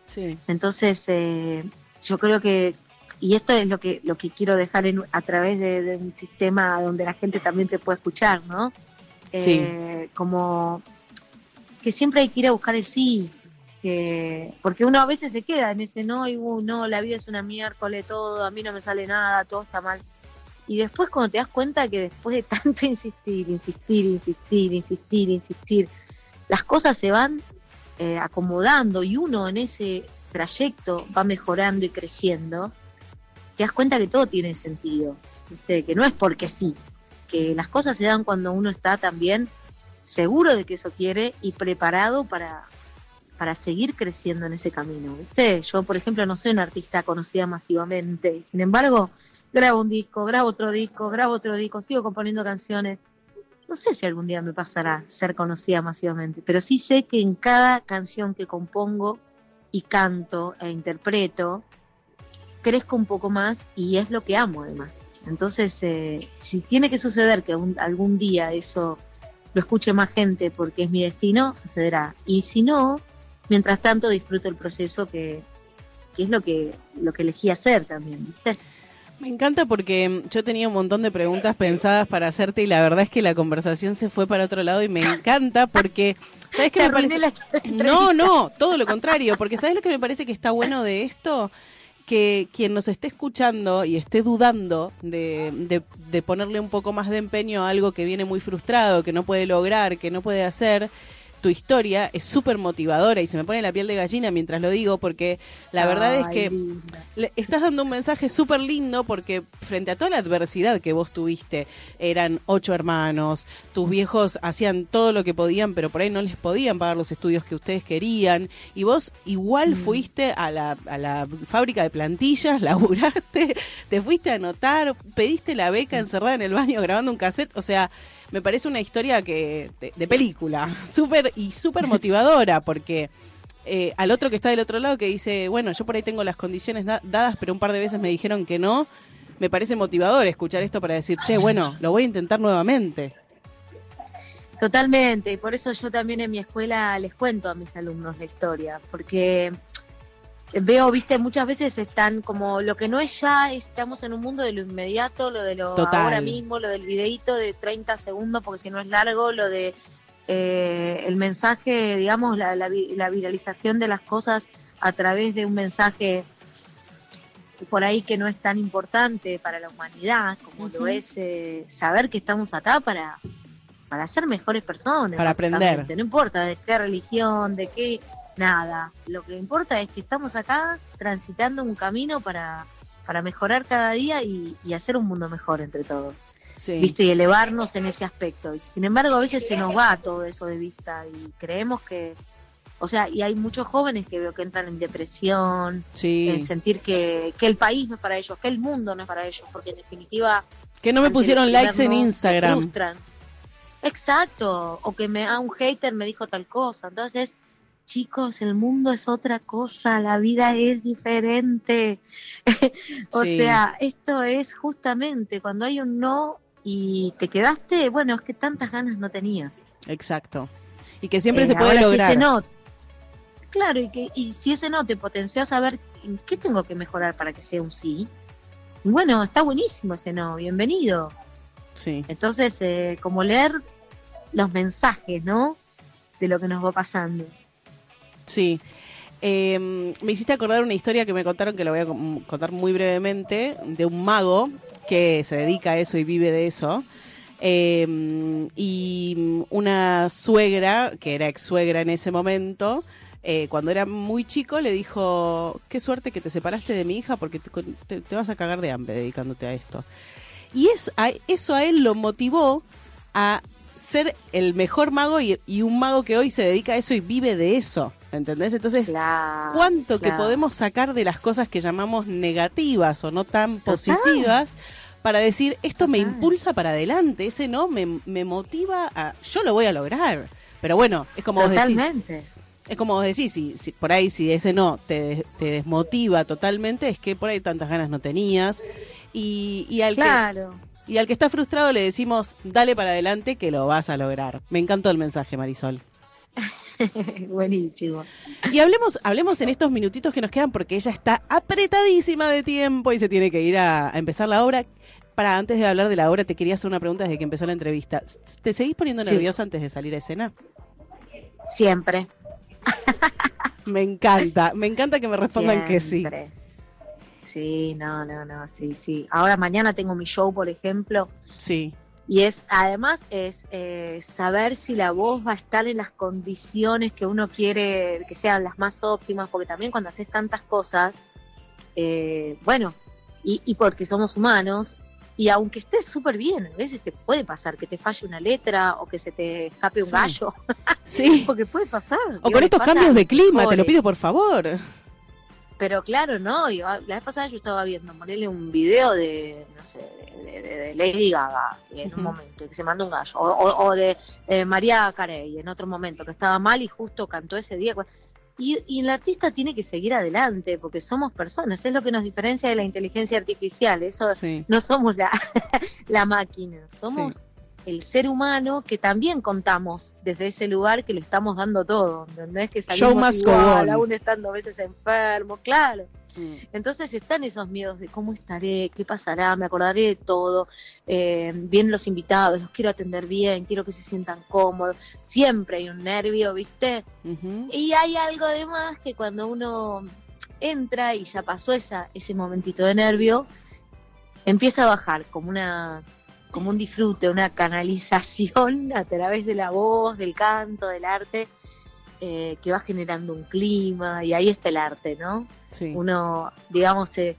Speaker 3: Sí.
Speaker 8: Entonces, eh, yo creo que, y esto es lo que, lo que quiero dejar en- a través de, de un sistema donde la gente también te puede escuchar, ¿no? Eh, Como que siempre hay que ir a buscar el sí, que, porque uno a veces se queda en ese no, y uh, no, la vida es una miércoles, todo, a mí no me sale nada, todo está mal. Y después cuando te das cuenta que después de tanto insistir, insistir, insistir, insistir, insistir, las cosas se van eh, acomodando y uno en ese trayecto va mejorando y creciendo, te das cuenta que todo tiene sentido, ¿viste? que no es porque sí, que las cosas se dan cuando uno está también seguro de que eso quiere y preparado para, para seguir creciendo en ese camino. ¿viste? Yo, por ejemplo, no soy una artista conocida masivamente, sin embargo, grabo un disco, grabo otro disco, grabo otro disco, sigo componiendo canciones. No sé si algún día me pasará ser conocida masivamente, pero sí sé que en cada canción que compongo y canto e interpreto, crezco un poco más y es lo que amo además. Entonces, eh, si tiene que suceder que algún día eso lo escuche más gente porque es mi destino, sucederá. Y si no, mientras tanto disfruto el proceso que, que es lo que, lo que elegí hacer también, ¿viste?
Speaker 3: Me encanta porque mm, yo tenía un montón de preguntas pensadas para hacerte y la verdad es que la conversación se fue para otro lado y me encanta porque, ¿sabes qué me parece? No, no, todo lo contrario, porque ¿sabes lo que me parece que está bueno de esto? Que quien nos esté escuchando y esté dudando de, de, de ponerle un poco más de empeño a algo que viene muy frustrado, que no puede lograr, que no puede hacer, tu historia es súper motivadora y se me pone la piel de gallina mientras lo digo porque la verdad es que
Speaker 8: linda.
Speaker 3: le- estás dando un mensaje súper lindo porque frente a toda la adversidad que vos tuviste, eran ocho hermanos, tus viejos hacían todo lo que podían, pero por ahí no les podían pagar los estudios que ustedes querían, y vos igual fuiste a la, a la fábrica de plantillas, laburaste, te fuiste a anotar, pediste la beca encerrada en el baño grabando un cassette, o sea, me parece una historia que de, película, súper y súper motivadora, porque eh, al otro que está del otro lado que dice, bueno, yo por ahí tengo las condiciones da- dadas, pero un par de veces me dijeron que no, me parece motivador escuchar esto para decir, che, bueno, lo voy a intentar nuevamente.
Speaker 8: Totalmente, y por eso yo también en mi escuela les cuento a mis alumnos la historia, porque veo, viste, muchas veces están como lo que no es ya, estamos en un mundo de lo inmediato, lo de lo
Speaker 3: Total.
Speaker 8: ahora mismo, lo del videíto de 30 segundos, porque si no es largo, lo de eh, el mensaje, digamos, la, la vi- la viralización de las cosas a través de un mensaje por ahí que no es tan importante para la humanidad, como lo es eh, saber que estamos acá para, para ser mejores personas.
Speaker 3: Para aprender.
Speaker 8: No importa de qué religión, de qué, nada. Lo que importa es que estamos acá transitando un camino para, para mejorar cada día y, y hacer un mundo mejor entre todos.
Speaker 3: Sí.
Speaker 8: ¿Viste? Y elevarnos en ese aspecto. Y sin embargo, a veces se nos va todo eso de vista y creemos que. O sea, y hay muchos jóvenes que veo que entran en depresión,
Speaker 3: Sí.
Speaker 8: en sentir que, que el país no es para ellos, que el mundo no es para ellos, porque en definitiva
Speaker 3: Que no me pusieron likes en Instagram.
Speaker 8: Exacto, o que me a un hater me dijo tal cosa. Entonces, chicos, el mundo es otra cosa, la vida es diferente. o
Speaker 3: Sí.
Speaker 8: sea, esto es justamente cuando hay un no y te quedaste, bueno, es que tantas ganas no tenías.
Speaker 3: Exacto. Y que siempre
Speaker 8: Eh,
Speaker 3: se puede
Speaker 8: ahora, si
Speaker 3: lograr.
Speaker 8: ese no, claro, y, que, y si ese no te potenció a saber en qué tengo que mejorar para que sea un sí, bueno, está buenísimo ese no, bienvenido.
Speaker 3: Sí.
Speaker 8: Entonces, eh, como leer los mensajes, ¿no? De lo que nos va pasando.
Speaker 3: Sí. Eh, me hiciste acordar una historia que me contaron, que la voy a contar muy brevemente, de un mago que se dedica a eso y vive de eso. Eh, y una suegra, que era ex suegra en ese momento, eh, cuando era muy chico, le dijo, qué suerte que te separaste de mi hija porque te, te- te vas a cagar de hambre dedicándote a esto. Y es, a- eso a él lo motivó a ser el mejor mago y, y un mago que hoy se dedica a eso y vive de eso. ¿Entendés? Entonces,
Speaker 8: Claro,
Speaker 3: ¿cuánto que podemos sacar de las cosas que llamamos negativas o no tan
Speaker 8: Total.
Speaker 3: positivas para decir, esto me impulsa para adelante, ese no me, me motiva a, yo lo voy a lograr. Pero bueno, es como vos decís, es como vos decís, si, si por ahí si ese no te, te desmotiva totalmente, es que por ahí tantas ganas no tenías. Y, y al que
Speaker 8: Claro.
Speaker 3: Y al que está frustrado le decimos, dale para adelante que lo vas a lograr. Me encantó el mensaje, Marisol.
Speaker 8: Buenísimo.
Speaker 3: Y hablemos, hablemos en estos minutitos que nos quedan porque ella está apretadísima de tiempo y se tiene que ir a, a empezar la obra. Para antes de hablar de la obra, te quería hacer una pregunta desde que empezó la entrevista. ¿Te seguís poniendo
Speaker 8: Sí.
Speaker 3: nerviosa antes de salir a escena?
Speaker 8: Siempre.
Speaker 3: Me encanta, me encanta que me respondan que sí.
Speaker 8: Siempre. Sí, no, no, no, sí, sí. Ahora mañana tengo mi show, por ejemplo,
Speaker 3: Sí,
Speaker 8: y es, además, es eh, saber si la voz va a estar en las condiciones que uno quiere que sean las más óptimas, porque también cuando haces tantas cosas, eh, bueno, y, y porque somos humanos, y aunque estés súper bien, a veces te puede pasar que te falle una letra o que se te escape un
Speaker 3: Sí.
Speaker 8: gallo,
Speaker 3: sí.
Speaker 8: porque puede pasar.
Speaker 3: O
Speaker 8: digo,
Speaker 3: con estos cambios de clima, te lo pido por favor.
Speaker 8: Pero claro, no, yo, la vez pasada yo estaba viendo, ponerle un video de, no sé, de, de- de Lady Gaga en un momento, que se mandó un gallo, o, o- o de eh, María Carey en otro momento, que estaba mal y justo cantó ese día. Y, y el artista tiene que seguir adelante, porque somos personas, es lo que nos diferencia de la inteligencia artificial, eso
Speaker 3: Sí,
Speaker 8: no somos la, la máquina, somos el ser humano que también contamos desde ese lugar que lo estamos dando todo, ¿entendés? Que
Speaker 3: Show
Speaker 8: salimos igual, aún estando a veces enfermos, claro.
Speaker 3: Mm.
Speaker 8: Entonces están esos miedos de cómo estaré, qué pasará, me acordaré de todo, eh, vienen los invitados, los quiero atender bien, quiero que se sientan cómodos, siempre hay un nervio, ¿viste? Y hay algo de más que cuando uno entra y ya pasó esa, ese momentito de nervio, empieza a bajar como una como un disfrute, una canalización a través de la voz, del canto, del arte, eh, que va generando un clima, y ahí está el arte, ¿no?
Speaker 3: Sí.
Speaker 8: Uno, digamos, se,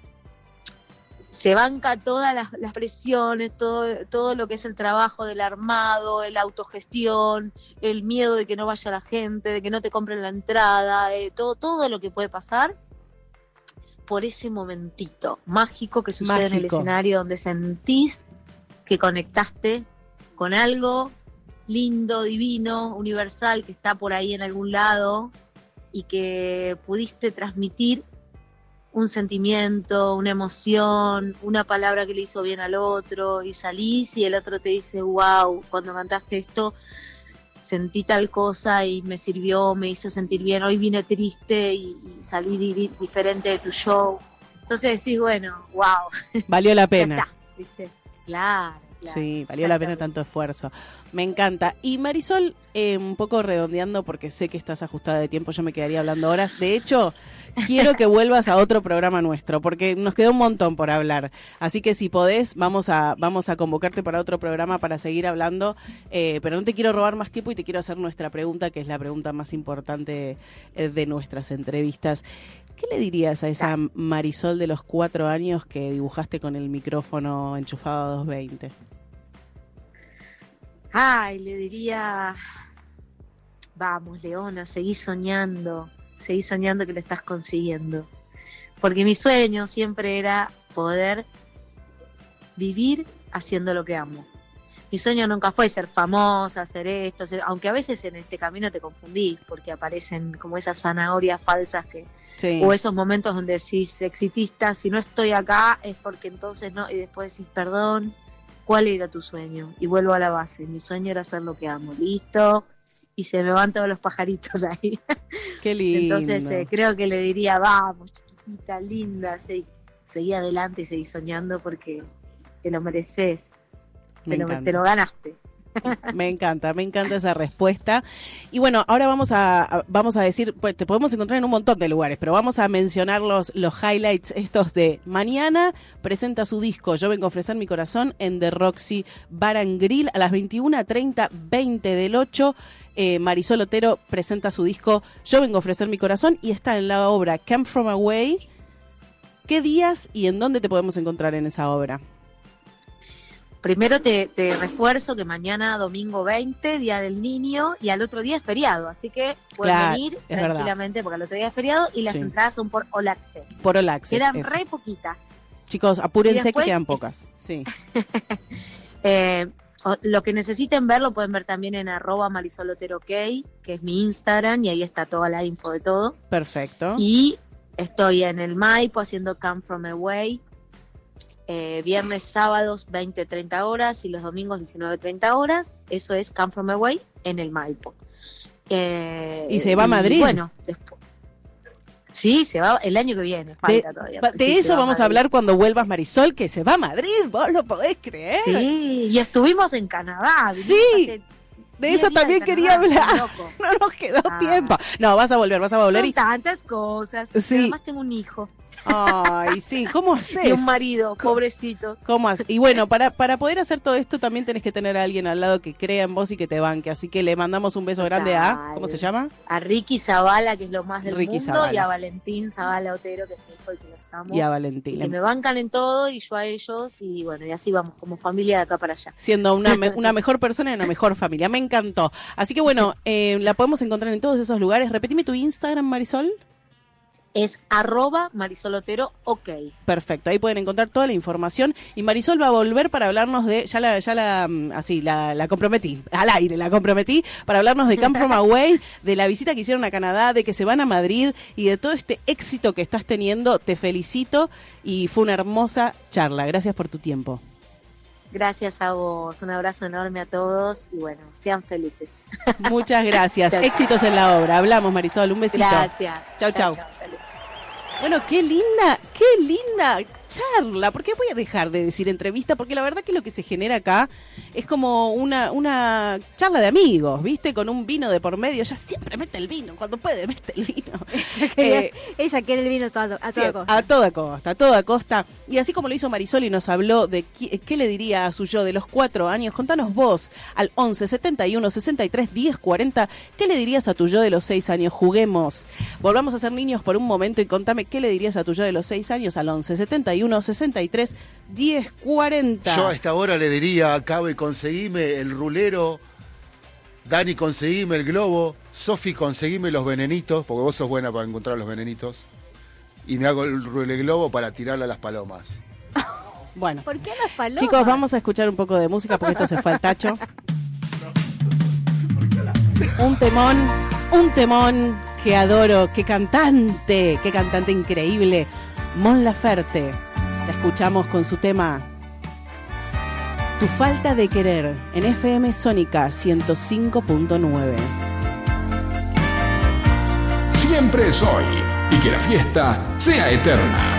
Speaker 8: se banca todas las, las presiones, todo, todo lo que es el trabajo del armado, el autogestión, el miedo de que no vaya la gente, de que no te compren la entrada, eh, todo, todo lo que puede pasar por ese momentito mágico que sucede en el escenario donde sentís que conectaste con algo lindo, divino, universal, que está por ahí en algún lado y que pudiste transmitir un sentimiento, una emoción, una palabra que le hizo bien al otro y salís y el otro te dice, wow, cuando cantaste esto sentí tal cosa y me sirvió, me hizo sentir bien, hoy vine triste y, y salí di- di- diferente de tu show. Entonces decís, bueno, wow,
Speaker 3: Valió la
Speaker 8: ya
Speaker 3: pena.
Speaker 8: está, ¿viste? Claro, claro.
Speaker 3: Sí, valió la pena tanto esfuerzo. Me encanta. Y Marisol, eh, un poco redondeando, porque sé que estás ajustada de tiempo, yo me quedaría hablando horas. De hecho, quiero que vuelvas a otro programa nuestro, porque nos quedó un montón por hablar. Así que si podés, vamos a, vamos a convocarte para otro programa para seguir hablando. Eh, pero no te quiero robar más tiempo y te quiero hacer nuestra pregunta, que es la pregunta más importante eh, de nuestras entrevistas. ¿Qué le dirías a esa Marisol de los cuatro años que dibujaste con el micrófono enchufado a 220?
Speaker 8: Ay, le diría, vamos, Leona, seguí soñando, seguí soñando que lo estás consiguiendo. Porque mi sueño siempre era poder vivir haciendo lo que amo. Mi sueño nunca fue ser famosa, hacer esto, aunque a veces en este camino te confundís, porque aparecen como esas zanahorias falsas que,
Speaker 3: Sí.
Speaker 8: o esos momentos donde decís exitista, si no estoy acá es porque entonces no, y después decís perdón, ¿cuál era tu sueño? Y vuelvo a la base, mi sueño era hacer lo que amo, listo, y se me van todos los pajaritos ahí.
Speaker 3: Qué lindo.
Speaker 8: Entonces eh, creo que le diría, vamos, chiquitita, linda, seguí, seguí adelante y seguí soñando porque te lo mereces,
Speaker 3: me,
Speaker 8: te lo, te lo ganaste.
Speaker 3: Me encanta, me encanta esa respuesta. Y bueno, ahora vamos a, vamos a decir, pues te podemos encontrar en un montón de lugares, pero vamos a mencionar los, los highlights estos de mañana. Presenta su disco Yo vengo a ofrecer mi corazón en The Roxy Bar and Grill a las 21.30, 20 del 8. Eh, Marisol Otero presenta su disco Yo vengo a ofrecer mi corazón y está en la obra Camp From Away. ¿Qué días y en dónde te podemos encontrar en esa obra?
Speaker 8: Primero te, te refuerzo que mañana domingo 20, Día del Niño, y al otro día es feriado, así que pueden
Speaker 3: Claro,
Speaker 8: venir
Speaker 3: verdad.
Speaker 8: tranquilamente porque al otro día es feriado y las
Speaker 3: Sí.
Speaker 8: entradas son por All Access.
Speaker 3: Por All Access,
Speaker 8: Quedan
Speaker 3: eso.
Speaker 8: re poquitas.
Speaker 3: Chicos, apúrense
Speaker 8: después-
Speaker 3: que quedan pocas. Sí.
Speaker 8: Eh, lo que necesiten ver lo pueden ver también en arroba que es mi Instagram, y ahí está toda la info de todo.
Speaker 3: Perfecto.
Speaker 8: Y estoy en el Maipo haciendo Come From Away. Eh, viernes, sábados 20, 30 horas y los domingos 19, 30 horas. Eso es Come From Away en el Maipo. Eh,
Speaker 3: ¿Y se va a Madrid?
Speaker 8: Bueno, después. Sí, se va el año que viene.
Speaker 3: De,
Speaker 8: falta todavía,
Speaker 3: de
Speaker 8: sí, se
Speaker 3: eso
Speaker 8: va
Speaker 3: vamos a hablar cuando vuelvas, Marisol, que se va a Madrid. ¿Vos lo podés creer?
Speaker 8: Sí, y estuvimos en Canadá.
Speaker 3: Sí, De
Speaker 8: 10
Speaker 3: eso también
Speaker 8: de
Speaker 3: quería hablar. No nos quedó
Speaker 8: Ah.
Speaker 3: tiempo. No, vas a volver, vas a volver.
Speaker 8: Son
Speaker 3: Y...
Speaker 8: tantas cosas.
Speaker 3: Sí.
Speaker 8: Además tengo un hijo
Speaker 3: Ay, sí, ¿cómo haces?
Speaker 8: y un marido, pobrecitos.
Speaker 3: ¿Cómo haces? Y bueno, para, para poder hacer todo esto también tenés que tener a alguien al lado que crea en vos y que te banque. Así que le mandamos un beso grande a... ¿Cómo se llama?
Speaker 8: A Ricky Zavala, que es lo más del
Speaker 3: Ricky
Speaker 8: mundo,
Speaker 3: Zavala.
Speaker 8: y a Valentín Zavala Otero, que es mi hijo y que los amo.
Speaker 3: Y a
Speaker 8: Y
Speaker 3: Valentín.
Speaker 8: que me bancan en todo y yo a ellos. Y bueno, y así vamos, como familia de acá para allá.
Speaker 3: siendo una, me- una mejor persona y una mejor familia. Me encantó. Así que bueno, eh, la podemos encontrar en todos esos lugares. Repetime tu Instagram, Marisol.
Speaker 8: Es arroba Marisol Otero, ok.
Speaker 3: Perfecto, ahí pueden encontrar toda la información. Y Marisol va a volver para hablarnos de, ya la, ya la, mm, así, la, la comprometí, al aire la comprometí, para hablarnos de Camp From Away, de la visita que hicieron a Canadá, de que se van a Madrid y de todo este éxito que estás teniendo. Te felicito y fue una hermosa charla. Gracias por tu tiempo.
Speaker 8: Gracias a vos, un abrazo enorme a todos y bueno, sean felices.
Speaker 3: Muchas gracias. Éxitos en la obra. Hablamos, Marisol. Un besito.
Speaker 8: Gracias.
Speaker 3: Chau, chau.
Speaker 8: Salud.
Speaker 3: Bueno, qué linda, qué linda charla. ¿Por qué voy a dejar de decir entrevista? Porque la verdad que lo que se genera acá es como una, una charla de amigos, ¿viste? Con un vino de por medio. Ella siempre mete el vino, cuando puede mete el vino. Eh,
Speaker 4: Ella quiere el vino todo- a toda costa.
Speaker 3: A toda costa, a toda costa. Y así como lo hizo Marisol y nos habló de qui- qué, le diría a su yo de los cuatro años, contanos vos al 11 71 63 10 40, ¿qué le dirías a tu yo de los seis años? Juguemos. Volvamos a ser niños por un momento y contame qué le dirías a tu yo de los seis años al 11 71 63 10 40.
Speaker 5: Yo a esta hora le diría a Cabe, conseguime el rulero. Dani, conseguime el globo. Sofi, conseguime los venenitos, porque vos sos buena para encontrar los venenitos. Y me hago el rule globo para tirarle a las palomas.
Speaker 3: Bueno.
Speaker 4: ¿Por qué las palomas?
Speaker 3: Chicos, vamos a escuchar un poco de música porque esto se fue al tacho. Un temón, un temón que adoro, qué cantante, qué cantante increíble. Mon Laferte. La escuchamos con su tema Tu falta de querer en FM Sónica 105.9.
Speaker 2: Siempre es hoy y que la fiesta sea eterna.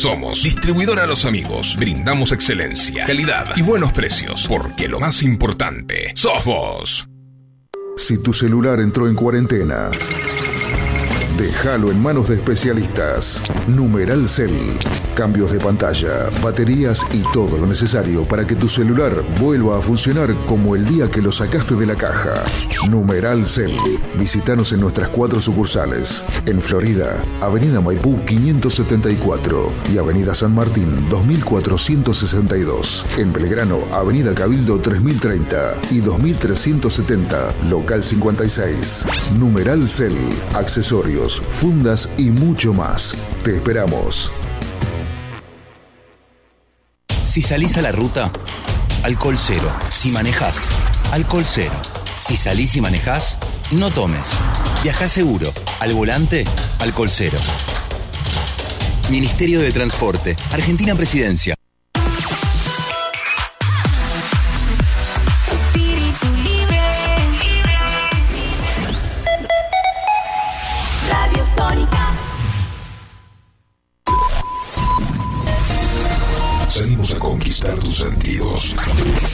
Speaker 2: Somos Distribuidora Los Amigos. Brindamos excelencia, calidad y buenos precios porque lo más importante sos vos.
Speaker 1: Si tu celular entró en cuarentena, déjalo en manos de especialistas. Numeral Cell. Cambios de pantalla, baterías y todo lo necesario para que tu celular vuelva a funcionar como el día que lo sacaste de la caja. Numeral Cell. Visítanos en nuestras cuatro sucursales. En Florida, Avenida Maipú 574 y Avenida San Martín 2462. En Belgrano, Avenida Cabildo 3030 y 2370, local 56. Numeral Cell. Accesorios, fundas y mucho más. Te esperamos.
Speaker 9: Si salís a la ruta, alcohol cero. Si manejás, alcohol cero. Si salís y manejás, no tomes. Viajá seguro. Al volante, alcohol cero. Ministerio de Transporte. Argentina Presidencia.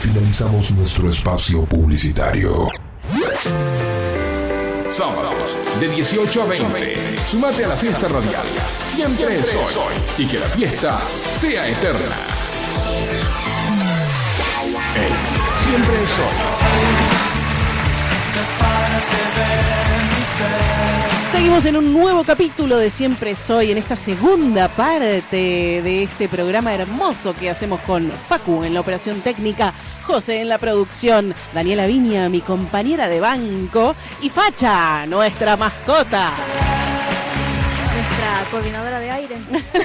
Speaker 1: Finalizamos nuestro espacio publicitario.
Speaker 2: Sábados de 18 a 20. Sumate a la fiesta radial. Siempre es hoy. Y que la fiesta sea eterna. Siempre es hoy.
Speaker 3: Seguimos en un nuevo capítulo de Siempre Soy, en esta segunda parte de este programa hermoso que hacemos con Facu en la operación técnica, José en la producción, Daniela Viña, mi compañera de banco, y Facha, nuestra mascota.
Speaker 4: Nuestra coordinadora de aire.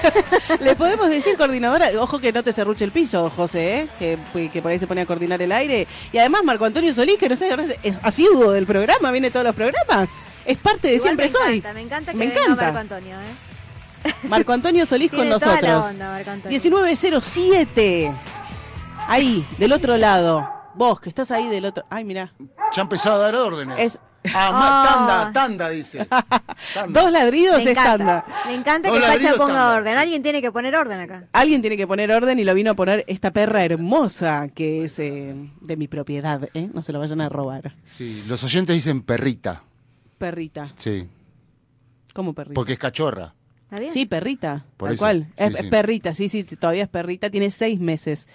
Speaker 3: Le podemos decir coordinadora, ojo que no te cerruche el piso, José, ¿eh? que, que por ahí se pone a coordinar el aire. Y además Marco Antonio Solís, que no sé, es asiduo del programa, viene todos los programas. Es parte de
Speaker 4: Igual
Speaker 3: Siempre
Speaker 4: me
Speaker 3: Soy.
Speaker 4: encanta, me encanta que
Speaker 3: Me
Speaker 4: venga
Speaker 3: encanta.
Speaker 4: Marco Antonio, ¿eh?
Speaker 3: Marco Antonio Solís con
Speaker 4: Tiene toda la
Speaker 3: nosotros.
Speaker 4: onda, Marco Antonio.
Speaker 3: 1907. Ahí, del otro lado. Vos, que estás ahí del otro. Ay, mira.
Speaker 5: Ya empezó a dar órdenes.
Speaker 3: Es
Speaker 5: Ah,
Speaker 4: Ah.
Speaker 5: tanda, tanda, dice. Tanda.
Speaker 3: dos ladridos
Speaker 4: Me encanta.
Speaker 3: estándar.
Speaker 4: Me encanta
Speaker 5: Dos
Speaker 4: que
Speaker 5: ladridos
Speaker 4: ponga orden. Alguien tiene que poner orden acá.
Speaker 3: Alguien tiene que poner orden y lo vino a poner esta perra hermosa que es eh, de mi propiedad, ¿eh? No se lo vayan a robar.
Speaker 5: Sí, los oyentes dicen perrita.
Speaker 3: Perrita.
Speaker 5: Sí,
Speaker 3: ¿Cómo perrita?
Speaker 5: porque es cachorra.
Speaker 4: ¿Está bien?
Speaker 3: Sí, perrita.
Speaker 5: Por
Speaker 3: tal
Speaker 5: eso,
Speaker 3: cual.
Speaker 5: sí,
Speaker 3: es,
Speaker 5: sí.
Speaker 3: es perrita, sí, sí, todavía es perrita. Tiene seis meses.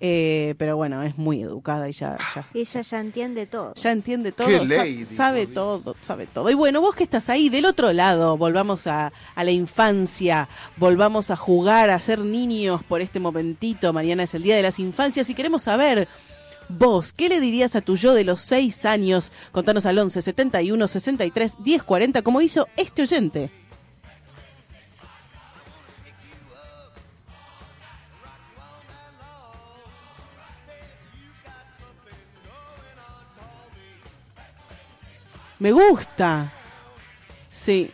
Speaker 3: Eh, pero bueno, es muy educada y ya, ya,
Speaker 4: Sí, ella ya entiende todo.
Speaker 3: ya entiende todo.
Speaker 5: Qué lady,
Speaker 3: sabe todo, sabe todo. Y bueno, vos que estás ahí del otro lado, volvamos a, a la infancia, volvamos a jugar, a ser niños por este momentito. Mañana es el Día de las Infancias y queremos saber... Vos, ¿qué le dirías a tu yo de los seis años? Contanos al 11 71 63 10 40, como hizo este oyente. Me gusta. Sí.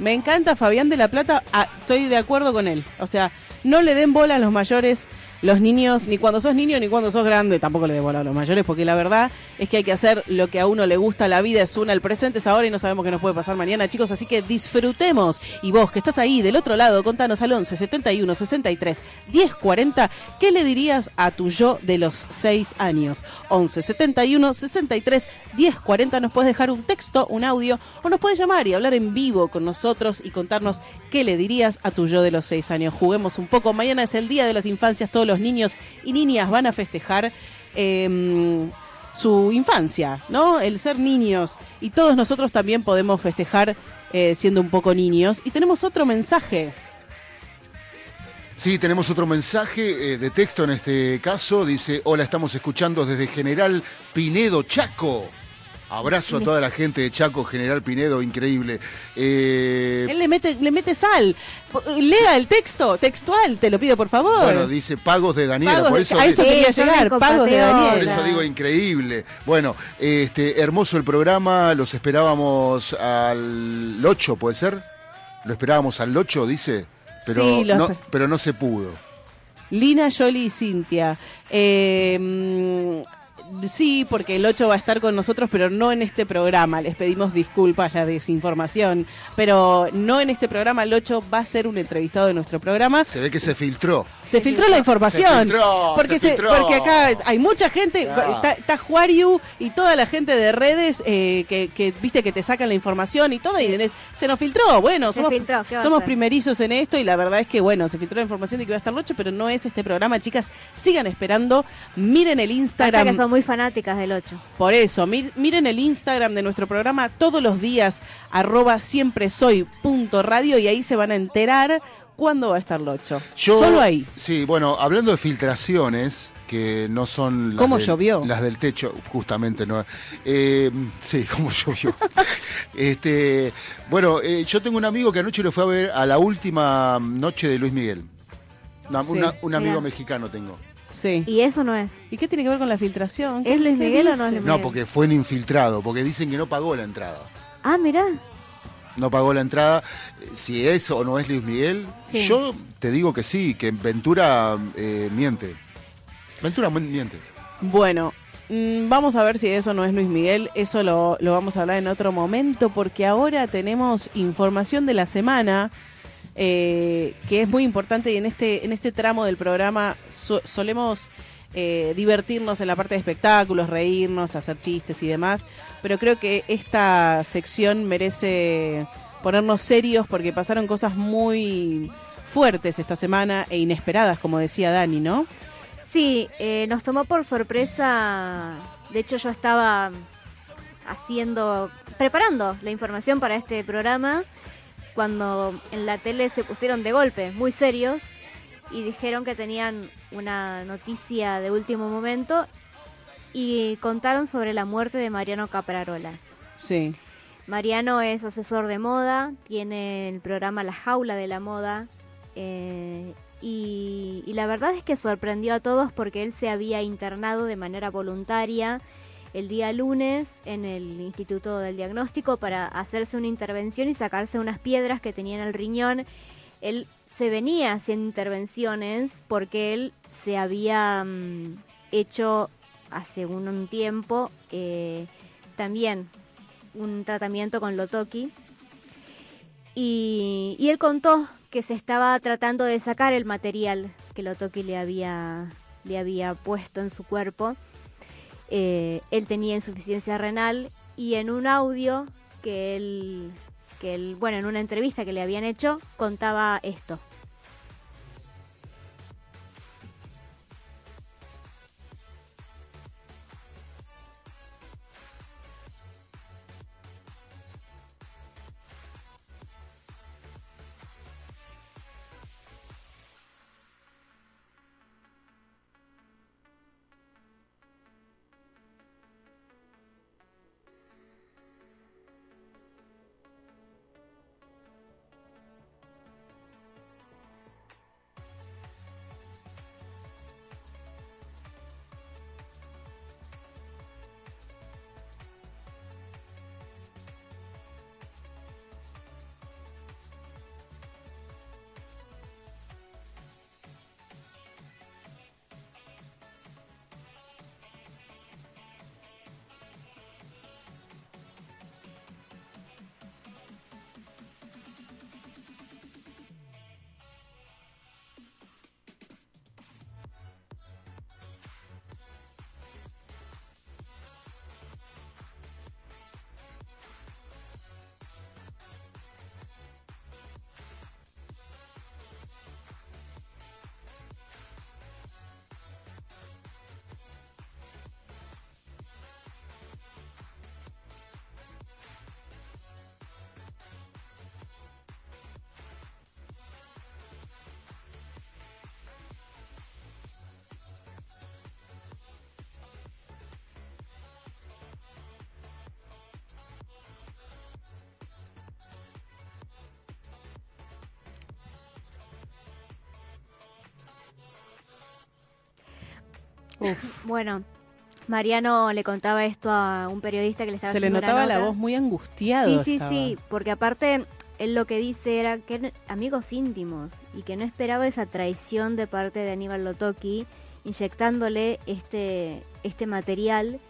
Speaker 3: Me encanta Fabián de la Plata, ah, estoy de acuerdo con él. O sea, no le den bola a los mayores, los niños, ni cuando sos niño ni cuando sos grande, tampoco le den bola a los mayores, porque la verdad es que hay que hacer lo que a uno le gusta, la vida es una, el presente es ahora y no sabemos qué nos puede pasar mañana, chicos, así que disfrutemos. Y vos, que estás ahí del otro lado, contanos al 11 71 63 10 40, ¿qué le dirías a tu yo de los 6 años? 11 71 63 10 40, nos puedes dejar un texto, un audio, o nos puedes llamar y hablar en vivo con nosotros y contarnos qué le dirías a tu yo de los 6 años. Juguemos un poco, mañana es el Día de las Infancias, todos los niños y niñas van a festejar. em, su infancia, ¿no? El ser niños. Y todos nosotros también podemos festejar eh, siendo un poco niños. Y tenemos otro mensaje.
Speaker 5: Sí, tenemos otro mensaje eh, de texto en este caso. Dice, hola, estamos escuchando desde General Pinedo, Chaco. Abrazo a toda la gente de Chaco, General Pinedo, increíble. Eh,
Speaker 3: Él le mete, le mete sal. Lea el texto, textual, te lo pido por favor.
Speaker 5: bueno, dice pagos de Daniela,
Speaker 3: Pagos
Speaker 5: por
Speaker 3: de-
Speaker 5: eso,
Speaker 3: a eso quería llegar, pagos de
Speaker 4: compatriotas.
Speaker 5: por
Speaker 3: Daniela.
Speaker 5: eso digo increíble. Bueno, este hermoso el programa, los esperábamos al 8, ¿puede ser? Lo esperábamos al 8, dice, pero,
Speaker 3: Sí, lo
Speaker 5: no, pero no se pudo.
Speaker 3: Lina, Yoli y Cintia. Eh, mm, sí, porque el 8 va a estar con nosotros, pero no en este programa. Les pedimos disculpas la desinformación. Pero no en este programa. El 8 va a ser un entrevistado de nuestro programa.
Speaker 5: Se ve que se filtró.
Speaker 3: Se filtró la información.
Speaker 5: Se filtró,
Speaker 3: porque,
Speaker 5: se filtró.
Speaker 3: porque acá hay mucha gente,
Speaker 5: Ah.
Speaker 3: está, está Juariu y toda la gente de redes eh, que, que, viste que te sacan la información y todo, y se nos filtró. Bueno,
Speaker 4: Se
Speaker 3: somos, primerizos en esto y la verdad es que, bueno, se filtró la información de que iba a estar el 8, pero no es este programa, chicas. Sigan esperando, miren el Instagram.
Speaker 4: que son muy fanáticas del 8.
Speaker 3: Por eso, mir- miren el Instagram de nuestro programa todos los días, arroba siempre soy punto radio, y ahí se van a enterar cuándo va a estar el 8.
Speaker 5: Yo-
Speaker 3: Solo ahí.
Speaker 5: Sí, bueno, hablando de filtraciones, que no son las,
Speaker 3: ¿Cómo
Speaker 5: del,
Speaker 3: llovió?
Speaker 5: las del techo, justamente, ¿no? Eh, sí, como llovió. este, bueno, eh, yo tengo un amigo que anoche lo fue a ver a la última noche de Luis Miguel. Una-
Speaker 3: Sí.
Speaker 5: una- un amigo mexicano tengo.
Speaker 3: Sí.
Speaker 4: Y eso no es.
Speaker 3: ¿Y qué tiene que ver con la filtración?
Speaker 4: ¿Es Luis
Speaker 3: ¿Qué
Speaker 4: Miguel o no es? Luis
Speaker 5: No,
Speaker 4: Miguel?
Speaker 5: porque fue un infiltrado, porque dicen que no pagó la entrada.
Speaker 4: Ah, mirá.
Speaker 5: No pagó la entrada. Si es o no es Luis Miguel,
Speaker 4: Sí.
Speaker 5: yo te digo que sí, que Ventura eh, miente. Ventura mi- miente.
Speaker 3: Bueno, mm, vamos a ver si eso no es Luis Miguel. Eso lo, lo vamos a hablar en otro momento porque ahora tenemos información de la semana eh, que es muy importante y en este, en este tramo del programa so- solemos eh, divertirnos en la parte de espectáculos, reírnos, hacer chistes y demás. Pero creo que esta sección merece ponernos serios porque pasaron cosas muy fuertes esta semana e inesperadas, como decía Dani, ¿no?
Speaker 4: Sí, eh, nos tomó por sorpresa. De hecho, yo estaba haciendo, preparando la información para este programa cuando en la tele se pusieron de golpe, muy serios, y dijeron que tenían una noticia de último momento y contaron sobre la muerte de Mariano Caprarola.
Speaker 3: Sí.
Speaker 4: Mariano es asesor de moda, tiene el programa La Jaula de la Moda eh, y, y la verdad es que sorprendió a todos porque él se había internado de manera voluntaria el día lunes en el Instituto del Diagnóstico para hacerse una intervención y sacarse unas piedras que tenía en el riñón. Él se venía haciendo intervenciones porque él se había mm, hecho hace un, tiempo eh, también un tratamiento con Lotoki. Y, y él contó que se estaba tratando de sacar el material que Lotoki le había, le había puesto en su cuerpo. Eh, él tenía insuficiencia renal y en un audio que él, que él, bueno, en una entrevista que le habían hecho, contaba esto. Bueno, Mariano le contaba esto a un periodista que le estaba
Speaker 3: Se le
Speaker 4: haciendo
Speaker 3: notaba la voz muy angustiado.
Speaker 4: Sí, sí,
Speaker 3: estaba.
Speaker 4: sí, porque aparte él lo que dice era que eran amigos íntimos y que no esperaba esa traición de parte de Aníbal Lotoki inyectándole este, este material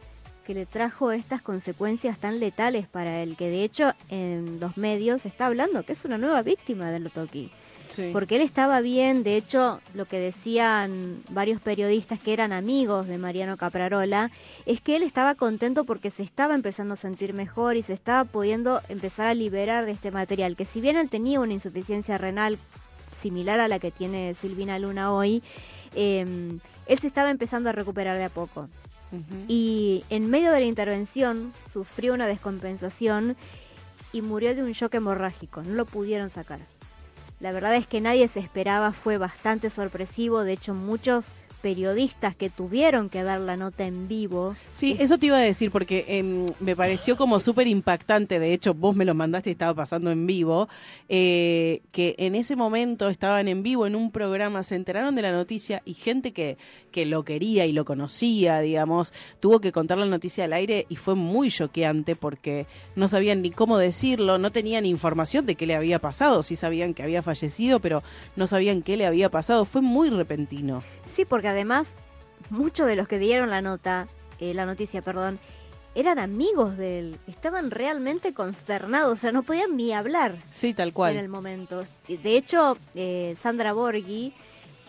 Speaker 4: que le trajo estas consecuencias tan letales para él, que de hecho en los medios se está hablando que es una nueva víctima de Lotoki.
Speaker 3: Sí.
Speaker 4: Porque él estaba bien, de hecho, lo que decían varios periodistas que eran amigos de Mariano Caprarola, es que él estaba contento porque se estaba empezando a sentir mejor y se estaba pudiendo empezar a liberar de este material, que si bien él tenía una insuficiencia renal similar a la que tiene Silvina Luna hoy, eh, él se estaba empezando a recuperar de a poco. Y en medio de la intervención sufrió una descompensación y murió de un shock hemorrágico. No lo pudieron sacar. La verdad es que nadie se esperaba, fue bastante sorpresivo. De hecho, muchos periodistas que tuvieron que dar la nota en vivo.
Speaker 3: Sí, eso te iba a decir porque em, me pareció como súper impactante, de hecho vos me lo mandaste y estaba pasando en vivo, eh, que en ese momento estaban en vivo en un programa, se enteraron de la noticia y gente que, que lo quería y lo conocía, digamos, tuvo que contar la noticia al aire y fue muy choqueante porque no sabían ni cómo decirlo, no tenían información de qué le había pasado, sí sabían que había fallecido, pero no sabían qué le había pasado, fue muy repentino.
Speaker 4: Sí, porque además muchos de los que dieron la nota, eh, la noticia, perdón, eran amigos de él. Estaban realmente consternados, o sea, no podían ni hablar.
Speaker 3: Sí, tal
Speaker 4: en
Speaker 3: cual.
Speaker 4: el momento. De hecho, eh, Sandra Borghi,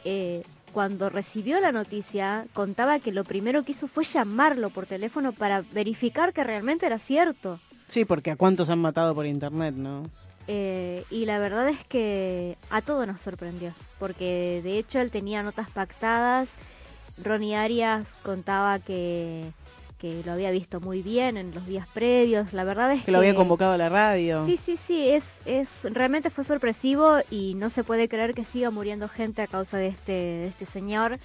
Speaker 4: eh, cuando recibió la noticia, contaba que lo primero que hizo fue llamarlo por teléfono para verificar que realmente era cierto.
Speaker 3: Sí, porque a cuántos han matado por internet, ¿no?
Speaker 4: Eh, y la verdad es que a todos nos sorprendió, porque de hecho él tenía notas pactadas. Ronnie Arias contaba que, que lo había visto muy bien en los días previos. La verdad es que,
Speaker 3: Que lo había convocado a la radio.
Speaker 4: Sí, sí, sí, es, es realmente fue sorpresivo y no se puede creer que siga muriendo gente a causa de este, de este señor.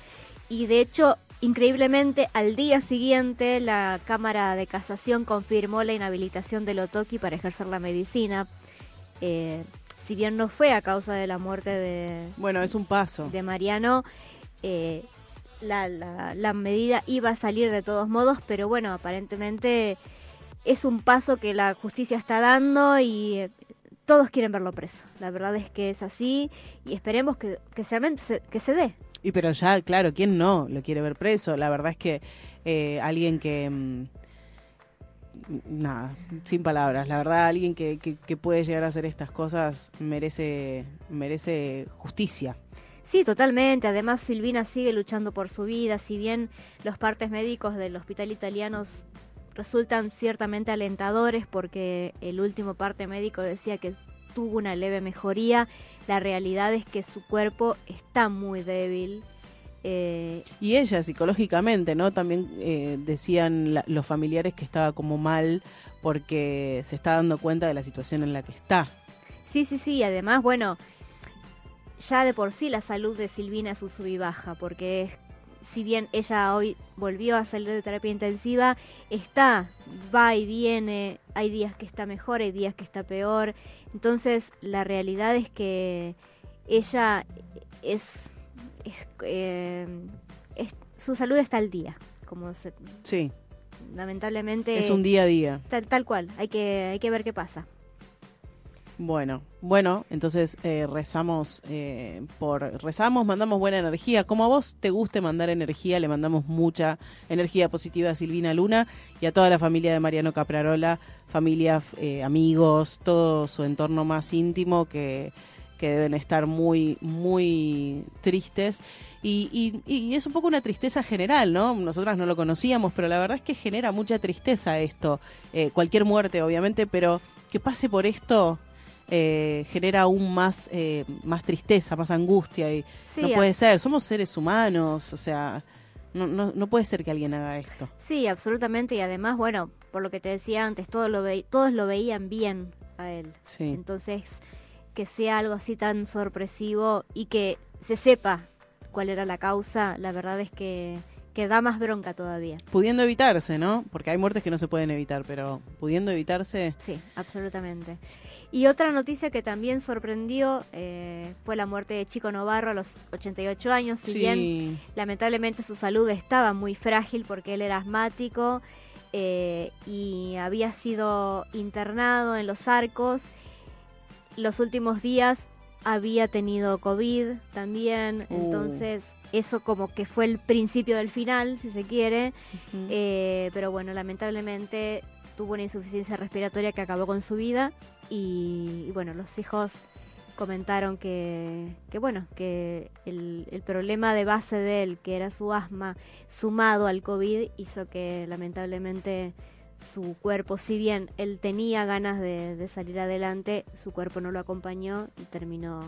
Speaker 4: Y de hecho, increíblemente, al día siguiente la Cámara de Casación confirmó la inhabilitación de Lotoki para ejercer la medicina. Eh, si bien no fue a causa de la muerte de,
Speaker 3: Bueno, es un paso.
Speaker 4: de Mariano, eh, la, la- la medida iba a salir de todos modos, pero bueno, aparentemente es un paso que la justicia está dando y eh, todos quieren verlo preso. La verdad es que es así y esperemos que, que, se, que se dé.
Speaker 3: Y pero ya, claro, ¿quién no lo quiere ver preso? La verdad es que eh, alguien que... Nada, sin palabras. La verdad, alguien que, que, que puede llegar a hacer estas cosas merece, merece justicia.
Speaker 4: Sí, totalmente. Además, Silvina sigue luchando por su vida. Si bien los partes médicos del hospital italianos resultan ciertamente alentadores porque el último parte médico decía que tuvo una leve mejoría, la realidad es que su cuerpo está muy débil. Eh,
Speaker 3: Y ella psicológicamente, ¿no? También eh, decían la- los familiares que estaba como mal porque se está dando cuenta de la situación en la que está.
Speaker 4: sí, sí, sí. Además, bueno, ya de por sí la salud de Silvina es un sub y baja porque es- si bien ella hoy volvió a salir de terapia intensiva, está, va y viene, hay días que está mejor, hay días que está peor. Entonces, la realidad es que ella es, es, eh, es- su salud está al día, como se-
Speaker 3: Sí,
Speaker 4: lamentablemente
Speaker 3: es un día a día.
Speaker 4: tal, tal cual, hay que, hay que ver qué pasa.
Speaker 3: Bueno, bueno, entonces eh, rezamos eh, por rezamos, mandamos buena energía. Como a vos te guste mandar energía, le mandamos mucha energía positiva a Silvina Luna y a toda la familia de Mariano Caprarola, familia, eh, amigos, todo su entorno más íntimo que, que deben estar muy, muy tristes. Y, y- y es un poco una tristeza general, ¿no? Nosotras no lo conocíamos, pero la verdad es que genera mucha tristeza esto. Eh, cualquier muerte, obviamente, pero que pase por esto eh, genera aún más, eh, más tristeza, más angustia. Y
Speaker 4: Sí,
Speaker 3: no puede ser, somos seres humanos, o sea, no, no, no puede ser que alguien haga esto.
Speaker 4: Sí, absolutamente. Y además, bueno, por lo que te decía antes, todo lo ve- todos lo veían bien a él.
Speaker 3: Sí.
Speaker 4: Entonces, que sea algo así tan sorpresivo y que se sepa cuál era la causa, la verdad es que, que da más bronca todavía.
Speaker 3: Pudiendo evitarse, ¿no? Porque hay muertes que no se pueden evitar, pero pudiendo evitarse.
Speaker 4: Sí, absolutamente. Y otra noticia que también sorprendió eh, fue la muerte de Chico Novarro a los 88 años. Si
Speaker 3: Sí.
Speaker 4: bien lamentablemente su salud estaba muy frágil porque él era asmático eh, y había sido internado en los arcos, los últimos días había tenido COVID también,
Speaker 3: Uh.
Speaker 4: entonces eso como que fue el principio del final, si se quiere. Eh, pero bueno, lamentablemente tuvo una insuficiencia respiratoria que acabó con su vida y, y bueno, los hijos comentaron que, que bueno, que el, el problema de base de él, que era su asma, sumado al COVID, hizo que lamentablemente su cuerpo, si bien él tenía ganas de, salir adelante, su cuerpo no lo acompañó y terminó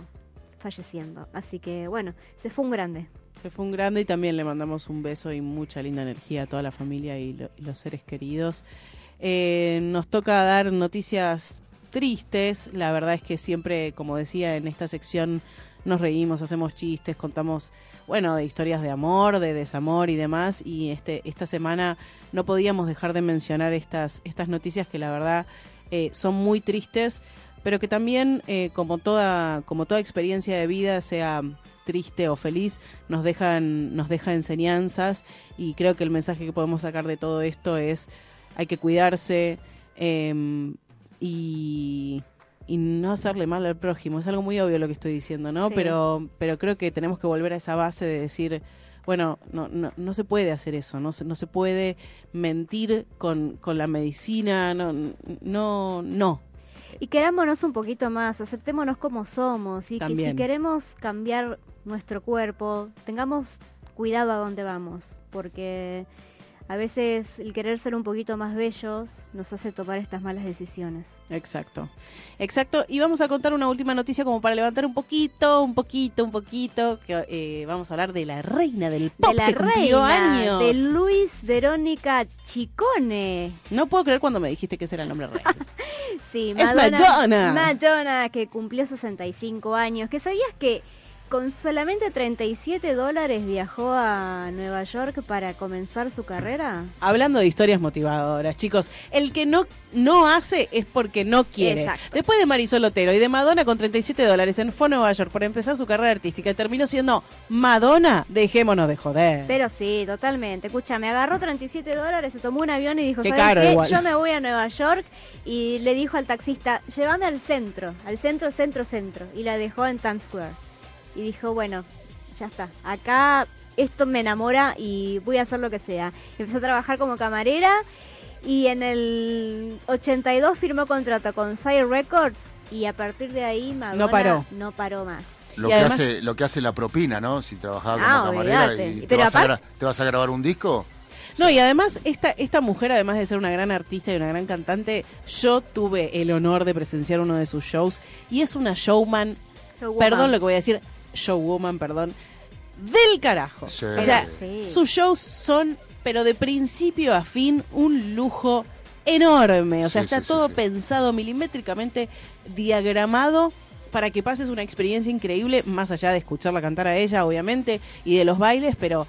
Speaker 4: falleciendo. Así que bueno, se fue un grande.
Speaker 3: Se fue un grande y también le mandamos un beso y mucha linda energía a toda la familia y, lo- y los seres queridos. Eh, nos toca dar noticias tristes. La verdad es que siempre, como decía, en esta sección nos reímos, hacemos chistes, contamos, bueno, de historias de amor, de desamor y demás. Y este, esta semana no podíamos dejar de mencionar estas, estas noticias que la verdad eh, son muy tristes, pero que también, eh, como, toda, como toda experiencia de vida, sea triste o feliz, nos dejan, nos deja enseñanzas y creo que el mensaje que podemos sacar de todo esto es hay que cuidarse em, y, y no hacerle mal al prójimo. Es algo muy obvio lo que estoy diciendo, ¿no?
Speaker 4: Sí.
Speaker 3: Pero, pero creo que tenemos que volver a esa base de decir, bueno, no, no, no se puede hacer eso, no se, no se puede mentir con, con la medicina, no, no, no.
Speaker 4: Y querámonos un poquito más, aceptémonos como somos y que si queremos cambiar nuestro cuerpo, tengamos cuidado a dónde vamos, porque a veces el querer ser un poquito más bellos nos hace tomar estas malas decisiones.
Speaker 3: Exacto. Exacto. Y vamos a contar una última noticia como para levantar un poquito, un poquito, un poquito. Que eh, vamos a hablar de la reina del pop
Speaker 4: de la
Speaker 3: que cumplió
Speaker 4: reina,
Speaker 3: años.
Speaker 4: de Luis Verónica Chicone.
Speaker 3: No puedo creer cuando me dijiste que ese era el nombre real.
Speaker 4: Sí,
Speaker 3: Es Madonna.
Speaker 4: Madonna, que cumplió 65 años. ¿Que sabías que con solamente 37 dólares viajó a Nueva York para comenzar su carrera?
Speaker 3: Hablando de historias motivadoras, chicos, el que no, no hace es porque no quiere.
Speaker 4: Exacto.
Speaker 3: Después de Marisol Otero y de Madonna con 37 dólares en fue Nueva York por empezar su carrera artística y terminó siendo Madonna, dejémonos de joder.
Speaker 4: Pero sí, totalmente. Escúchame, agarró 37 dólares, se tomó un avión y dijo,
Speaker 3: Qué
Speaker 4: ¿sabes
Speaker 3: caro
Speaker 4: qué?
Speaker 3: igual.
Speaker 4: Yo me voy a Nueva York y le dijo al taxista, llévame al centro, al centro, centro, centro. Y la dejó en Times Square. Y dijo, bueno, ya está. Acá esto me enamora y voy a hacer lo que sea. Empezó a trabajar como camarera y en el 82 firmó contrato con Sire Records y a partir de ahí Madonna
Speaker 3: paró.
Speaker 4: no paró más.
Speaker 5: Lo,
Speaker 3: Y
Speaker 5: que
Speaker 3: además-
Speaker 5: hace, lo que hace la propina, ¿no? Si trabajaba como
Speaker 4: Ah,
Speaker 5: camarera
Speaker 4: olvídate.
Speaker 5: y te
Speaker 4: Pero
Speaker 5: vas, a
Speaker 4: aparte-
Speaker 5: gra- te vas a grabar un disco.
Speaker 3: No, y además, esta, esta mujer, además de ser una gran artista y una gran cantante, yo tuve el honor de presenciar uno de sus shows y es una showman,
Speaker 4: Showwoman.
Speaker 3: perdón lo que voy a decir, showwoman, perdón, del carajo.
Speaker 5: Sí.
Speaker 3: O sea,
Speaker 4: Sí.
Speaker 3: sus shows son, pero de principio a fin, un lujo enorme. O sea,
Speaker 5: Sí,
Speaker 3: está todo
Speaker 5: sí.
Speaker 3: pensado, milimétricamente diagramado para que pases una experiencia increíble, más allá de escucharla cantar a ella, obviamente, y de los bailes, pero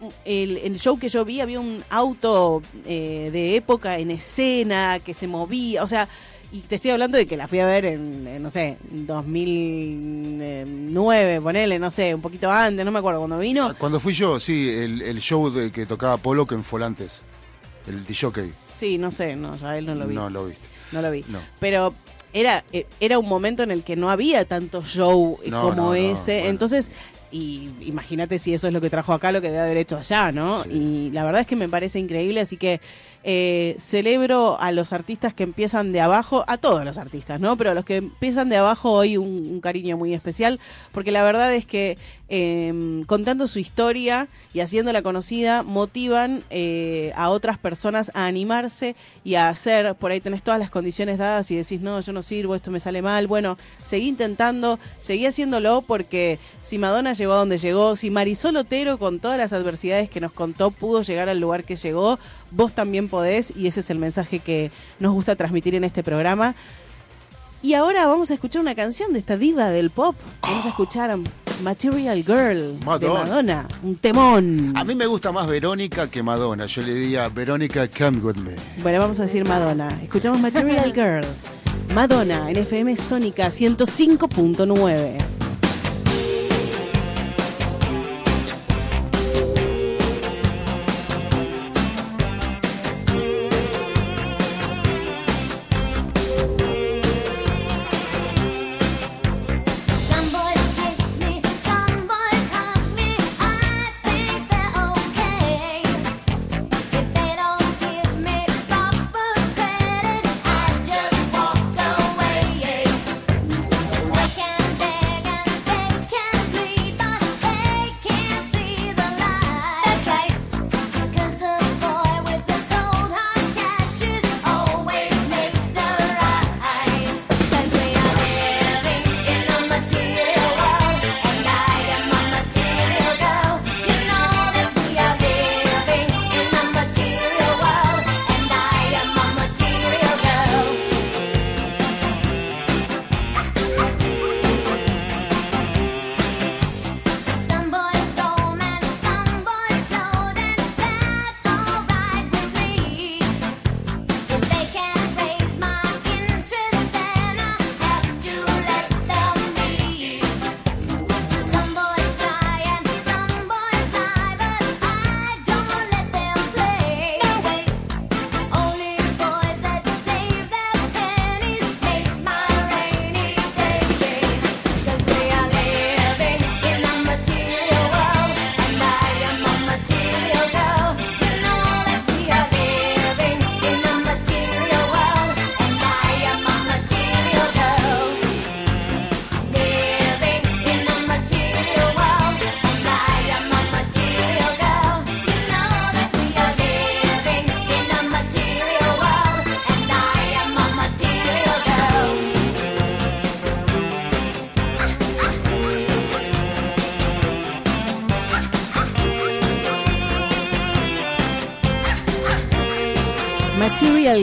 Speaker 3: mm, el, el show que yo vi había un auto eh, de época en escena que se movía, o sea, y te estoy hablando de que la fui a ver en, en, no sé, 2009, ponele, no sé, un poquito antes, no me acuerdo cuando vino.
Speaker 5: Cuando fui yo, sí, el, el show de que tocaba Polo que en Folantes. El DJ.
Speaker 3: Sí, no sé, no, ya él no lo vi.
Speaker 5: No lo viste.
Speaker 3: No lo vi.
Speaker 5: No.
Speaker 3: Pero era, eh, era un momento en el que no había tanto show eh,
Speaker 5: No,
Speaker 3: como
Speaker 5: no,
Speaker 3: ese.
Speaker 5: bueno.
Speaker 3: Entonces, y imagínate si eso es lo que trajo acá, lo que debe haber hecho allá, ¿no?
Speaker 5: Sí.
Speaker 3: Y la verdad es que me parece increíble, así que eh, celebro a los artistas que empiezan de abajo, a todos los artistas, ¿no? Pero a los que empiezan de abajo hoy un, cariño muy especial, porque la verdad es que eh, contando su historia y haciéndola conocida, motivan eh, a otras personas a animarse y a hacer, por ahí tenés todas las condiciones dadas y decís, no, yo no sirvo, esto me sale mal, bueno, seguí intentando, seguí haciéndolo porque si Madonna llegó a donde llegó, si Marisol Otero con todas las adversidades que nos contó pudo llegar al lugar que llegó, vos también podés y ese es el mensaje que nos gusta transmitir en este programa. Y ahora vamos a escuchar una canción de esta diva del pop. Vamos a escuchar Material Girl de
Speaker 5: Madonna.
Speaker 3: Madonna. Un temón.
Speaker 5: A mí me gusta más Verónica que Madonna. Yo le diría, Verónica, come with me.
Speaker 3: Bueno, vamos a decir Madonna. Escuchamos Material Girl. Madonna en FM Sónica 105.9.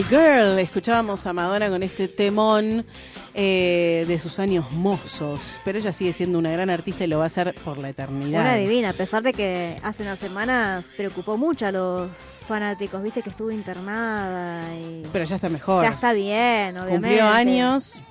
Speaker 10: Girl.
Speaker 3: Escuchábamos a Madonna con este temón eh, de sus años mozos. Pero ella sigue siendo una gran artista y lo va a hacer por la eternidad.
Speaker 4: Una divina, a pesar de que hace unas semanas preocupó mucho a los fanáticos, viste que estuvo internada y
Speaker 3: Pero ya está mejor.
Speaker 4: ya está bien, obviamente.
Speaker 3: Cumplió años.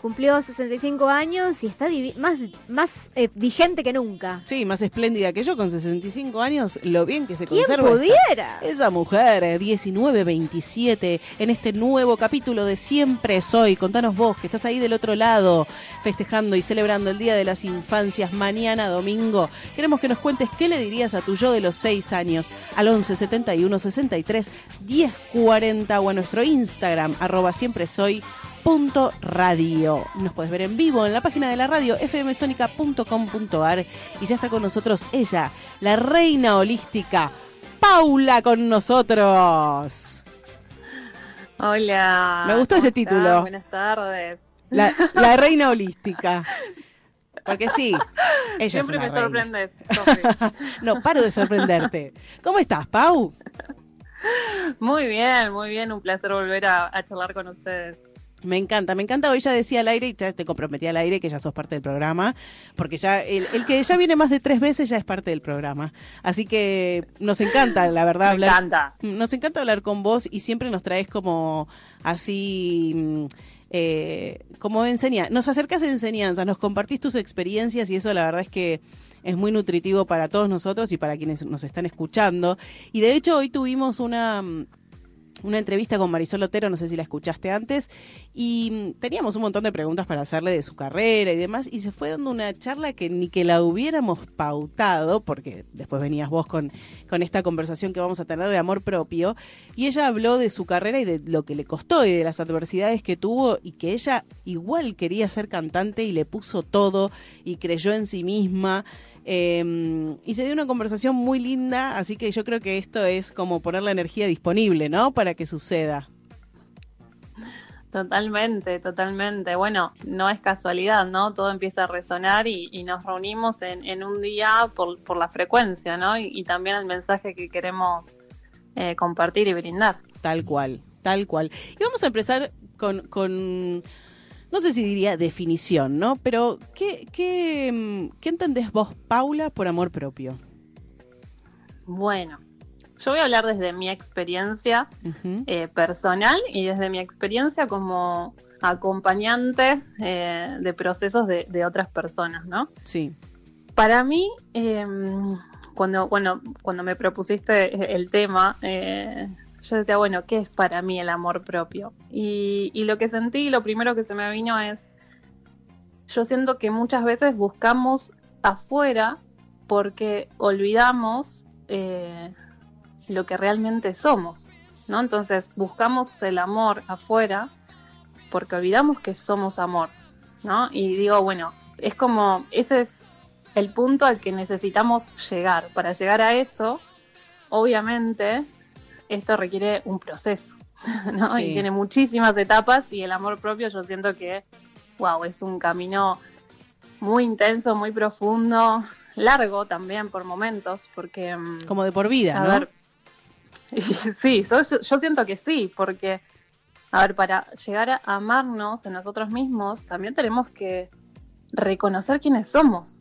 Speaker 4: Cumplió 65 años y está más, más eh, vigente que nunca.
Speaker 3: Sí, más espléndida que yo con 65 años. Lo bien que se
Speaker 4: ¿Quién
Speaker 3: conserva. esta-
Speaker 4: pudiera?
Speaker 3: Esa mujer, eh, 1927, en este nuevo capítulo de Siempre Soy. Contanos vos, que estás ahí del otro lado, festejando y celebrando el Día de las Infancias, mañana domingo. Queremos que nos cuentes qué le dirías a tu yo de los 6 años, al 11 71 63 10 40 o a nuestro Instagram, arroba siempre soy. Punto radio. Nos puedes ver en vivo en la página de la radio fmsonica.com.ar y ya está con nosotros ella, la reina holística, Paula con nosotros.
Speaker 11: Hola.
Speaker 3: Me gustó
Speaker 11: ¿cómo
Speaker 3: ese título.
Speaker 11: Buenas tardes.
Speaker 3: La, la reina holística. Porque sí, ella
Speaker 11: Siempre
Speaker 3: es
Speaker 11: me
Speaker 3: una
Speaker 11: sorprendes.
Speaker 3: No, paro de sorprenderte. ¿Cómo estás, Pau?
Speaker 11: muy bien, muy bien. Un placer volver a, a charlar con ustedes.
Speaker 3: Me encanta, me encanta. Hoy ya decía al aire y ya te comprometí al aire que ya sos parte del programa, porque ya el, el que ya viene más de tres veces ya es parte del programa. Así que nos encanta, la verdad,
Speaker 11: Me
Speaker 3: hablar.
Speaker 11: encanta.
Speaker 3: Nos encanta hablar con vos y siempre nos traes como así. mm, eh, como enseña, nos acercas a enseñanzas, nos compartís tus experiencias y eso la verdad es que es muy nutritivo para todos nosotros y para quienes nos están escuchando. Y de hecho hoy tuvimos una mm, una entrevista con Marisol Otero, no sé si la escuchaste antes, y teníamos un montón de preguntas para hacerle de su carrera y demás, y se fue dando una charla que ni que la hubiéramos pautado, porque después venías vos con, con esta conversación que vamos a tener de amor propio, y ella habló de su carrera y de lo que le costó y de las adversidades que tuvo, y que ella igual quería ser cantante y le puso todo y creyó en sí misma. Eh, y se dio una conversación muy linda, así que yo creo que esto es como poner la energía disponible, ¿no? Para que suceda.
Speaker 11: Totalmente, totalmente. Bueno, no es casualidad, ¿no? Todo empieza a resonar y, y nos reunimos en, en un día por, por la frecuencia, ¿no? Y, y también el mensaje que queremos eh, compartir y brindar.
Speaker 3: Tal cual, tal cual. Y vamos a empezar con, con, no sé si diría definición, ¿no? Pero, ¿qué, qué, mm, qué entendés vos, Paula, por amor propio?
Speaker 11: Bueno, yo voy a hablar desde mi experiencia eh, personal y desde mi experiencia como acompañante eh, de procesos de, de otras personas, ¿no?
Speaker 3: Sí.
Speaker 11: Para mí, eh, cuando, bueno, cuando me propusiste el tema, eh, yo decía, bueno, ¿qué es para mí el amor propio? Y, lo que sentí, lo primero que se me vino es, yo siento que muchas veces buscamos afuera porque olvidamos eh, lo que realmente somos, ¿no? Entonces buscamos el amor afuera porque olvidamos que somos amor, ¿no? Y digo, bueno, es como, ese es el punto al que necesitamos llegar. Para llegar a eso, obviamente, esto requiere un proceso, ¿no?
Speaker 3: Sí.
Speaker 11: Y tiene muchísimas etapas y el amor propio yo siento que, wow, es un camino muy intenso, muy profundo, largo también por momentos, porque... mm,
Speaker 3: Como de por vida,
Speaker 11: a
Speaker 3: ¿no?
Speaker 11: ver, sí, yo, yo siento que sí, porque, a ver, para llegar a amarnos en nosotros mismos, también tenemos que reconocer quiénes somos,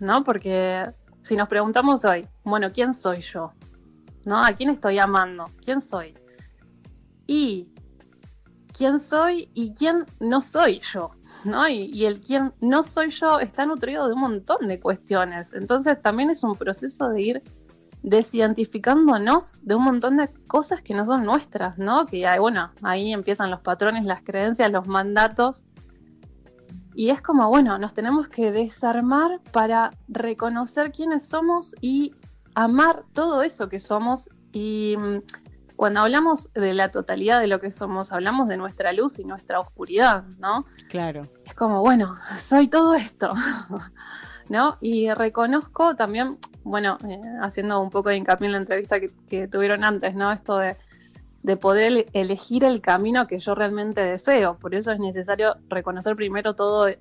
Speaker 11: ¿no? Porque si nos preguntamos hoy, bueno, ¿quién soy yo? ¿No? ¿A quién estoy amando? ¿Quién soy? Y quién soy y quién no soy yo, ¿no? Y, el quién no soy yo está nutrido de un montón de cuestiones. Entonces también es un proceso de ir desidentificándonos de un montón de cosas que no son nuestras, ¿no? Que bueno, ahí empiezan los patrones, las creencias, los mandatos. Y es como, bueno, nos tenemos que desarmar para reconocer quiénes somos y amar todo eso que somos. Y mm, cuando hablamos de la totalidad de lo que somos, hablamos de nuestra luz y nuestra oscuridad, ¿no?
Speaker 3: Claro.
Speaker 11: es como, bueno, soy todo esto, ¿no? Y reconozco también, bueno, eh, haciendo un poco de hincapié en la entrevista que, que tuvieron antes, ¿no? Esto de, de poder ele- elegir el camino que yo realmente deseo. Por eso es necesario reconocer primero todo eh,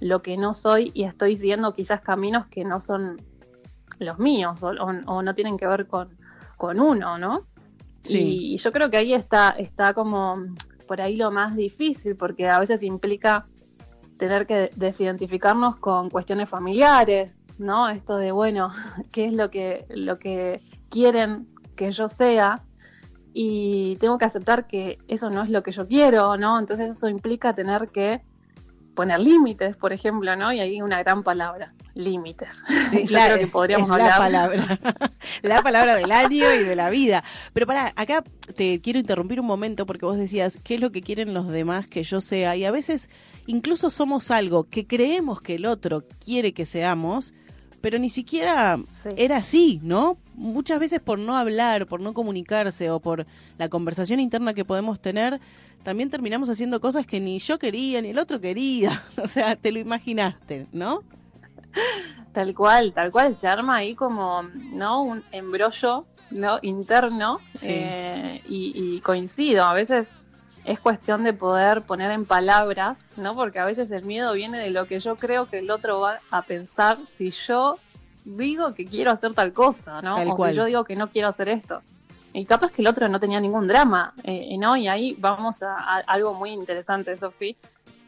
Speaker 11: lo que no soy y estoy siguiendo quizás caminos que no son los míos o, o- o no tienen que ver con, con uno, ¿no?
Speaker 3: Sí.
Speaker 11: Y, y yo creo que ahí está, está como por ahí lo más difícil, porque a veces implica tener que desidentificarnos con cuestiones familiares, ¿no? Esto de, bueno, ¿qué es lo que, lo que quieren que yo sea? Y tengo que aceptar que eso no es lo que yo quiero, ¿no? Entonces eso implica tener que poner límites, por ejemplo, ¿no? Y ahí una gran palabra, límites.
Speaker 3: Sí,
Speaker 11: yo
Speaker 3: la-
Speaker 11: creo que podríamos hablar.
Speaker 3: La palabra. la palabra del año y de la vida. Pero para, acá te quiero interrumpir un momento porque vos decías, ¿qué es lo que quieren los demás que yo sea? Y a veces incluso somos algo que creemos que el otro quiere que seamos, pero ni siquiera
Speaker 11: Sí.
Speaker 3: era así, ¿no? Muchas veces por no hablar, por no comunicarse o por la conversación interna que podemos tener, también terminamos haciendo cosas que ni yo quería ni el otro quería. O sea, te lo imaginaste, ¿no?
Speaker 11: Tal cual, tal cual, se arma ahí como, ¿no? Un embrollo, ¿no? Interno
Speaker 3: Sí.
Speaker 11: eh, y, y coincido, a veces es cuestión de poder poner en palabras, ¿no? Porque a veces el miedo viene de lo que yo creo que el otro va a pensar si yo digo que quiero hacer tal cosa, ¿no?
Speaker 3: Tal
Speaker 11: o
Speaker 3: cual.
Speaker 11: si yo digo que no quiero hacer esto. Y capaz que el otro no tenía ningún drama, eh, ¿no? Y ahí vamos a, a algo muy interesante, Sofi,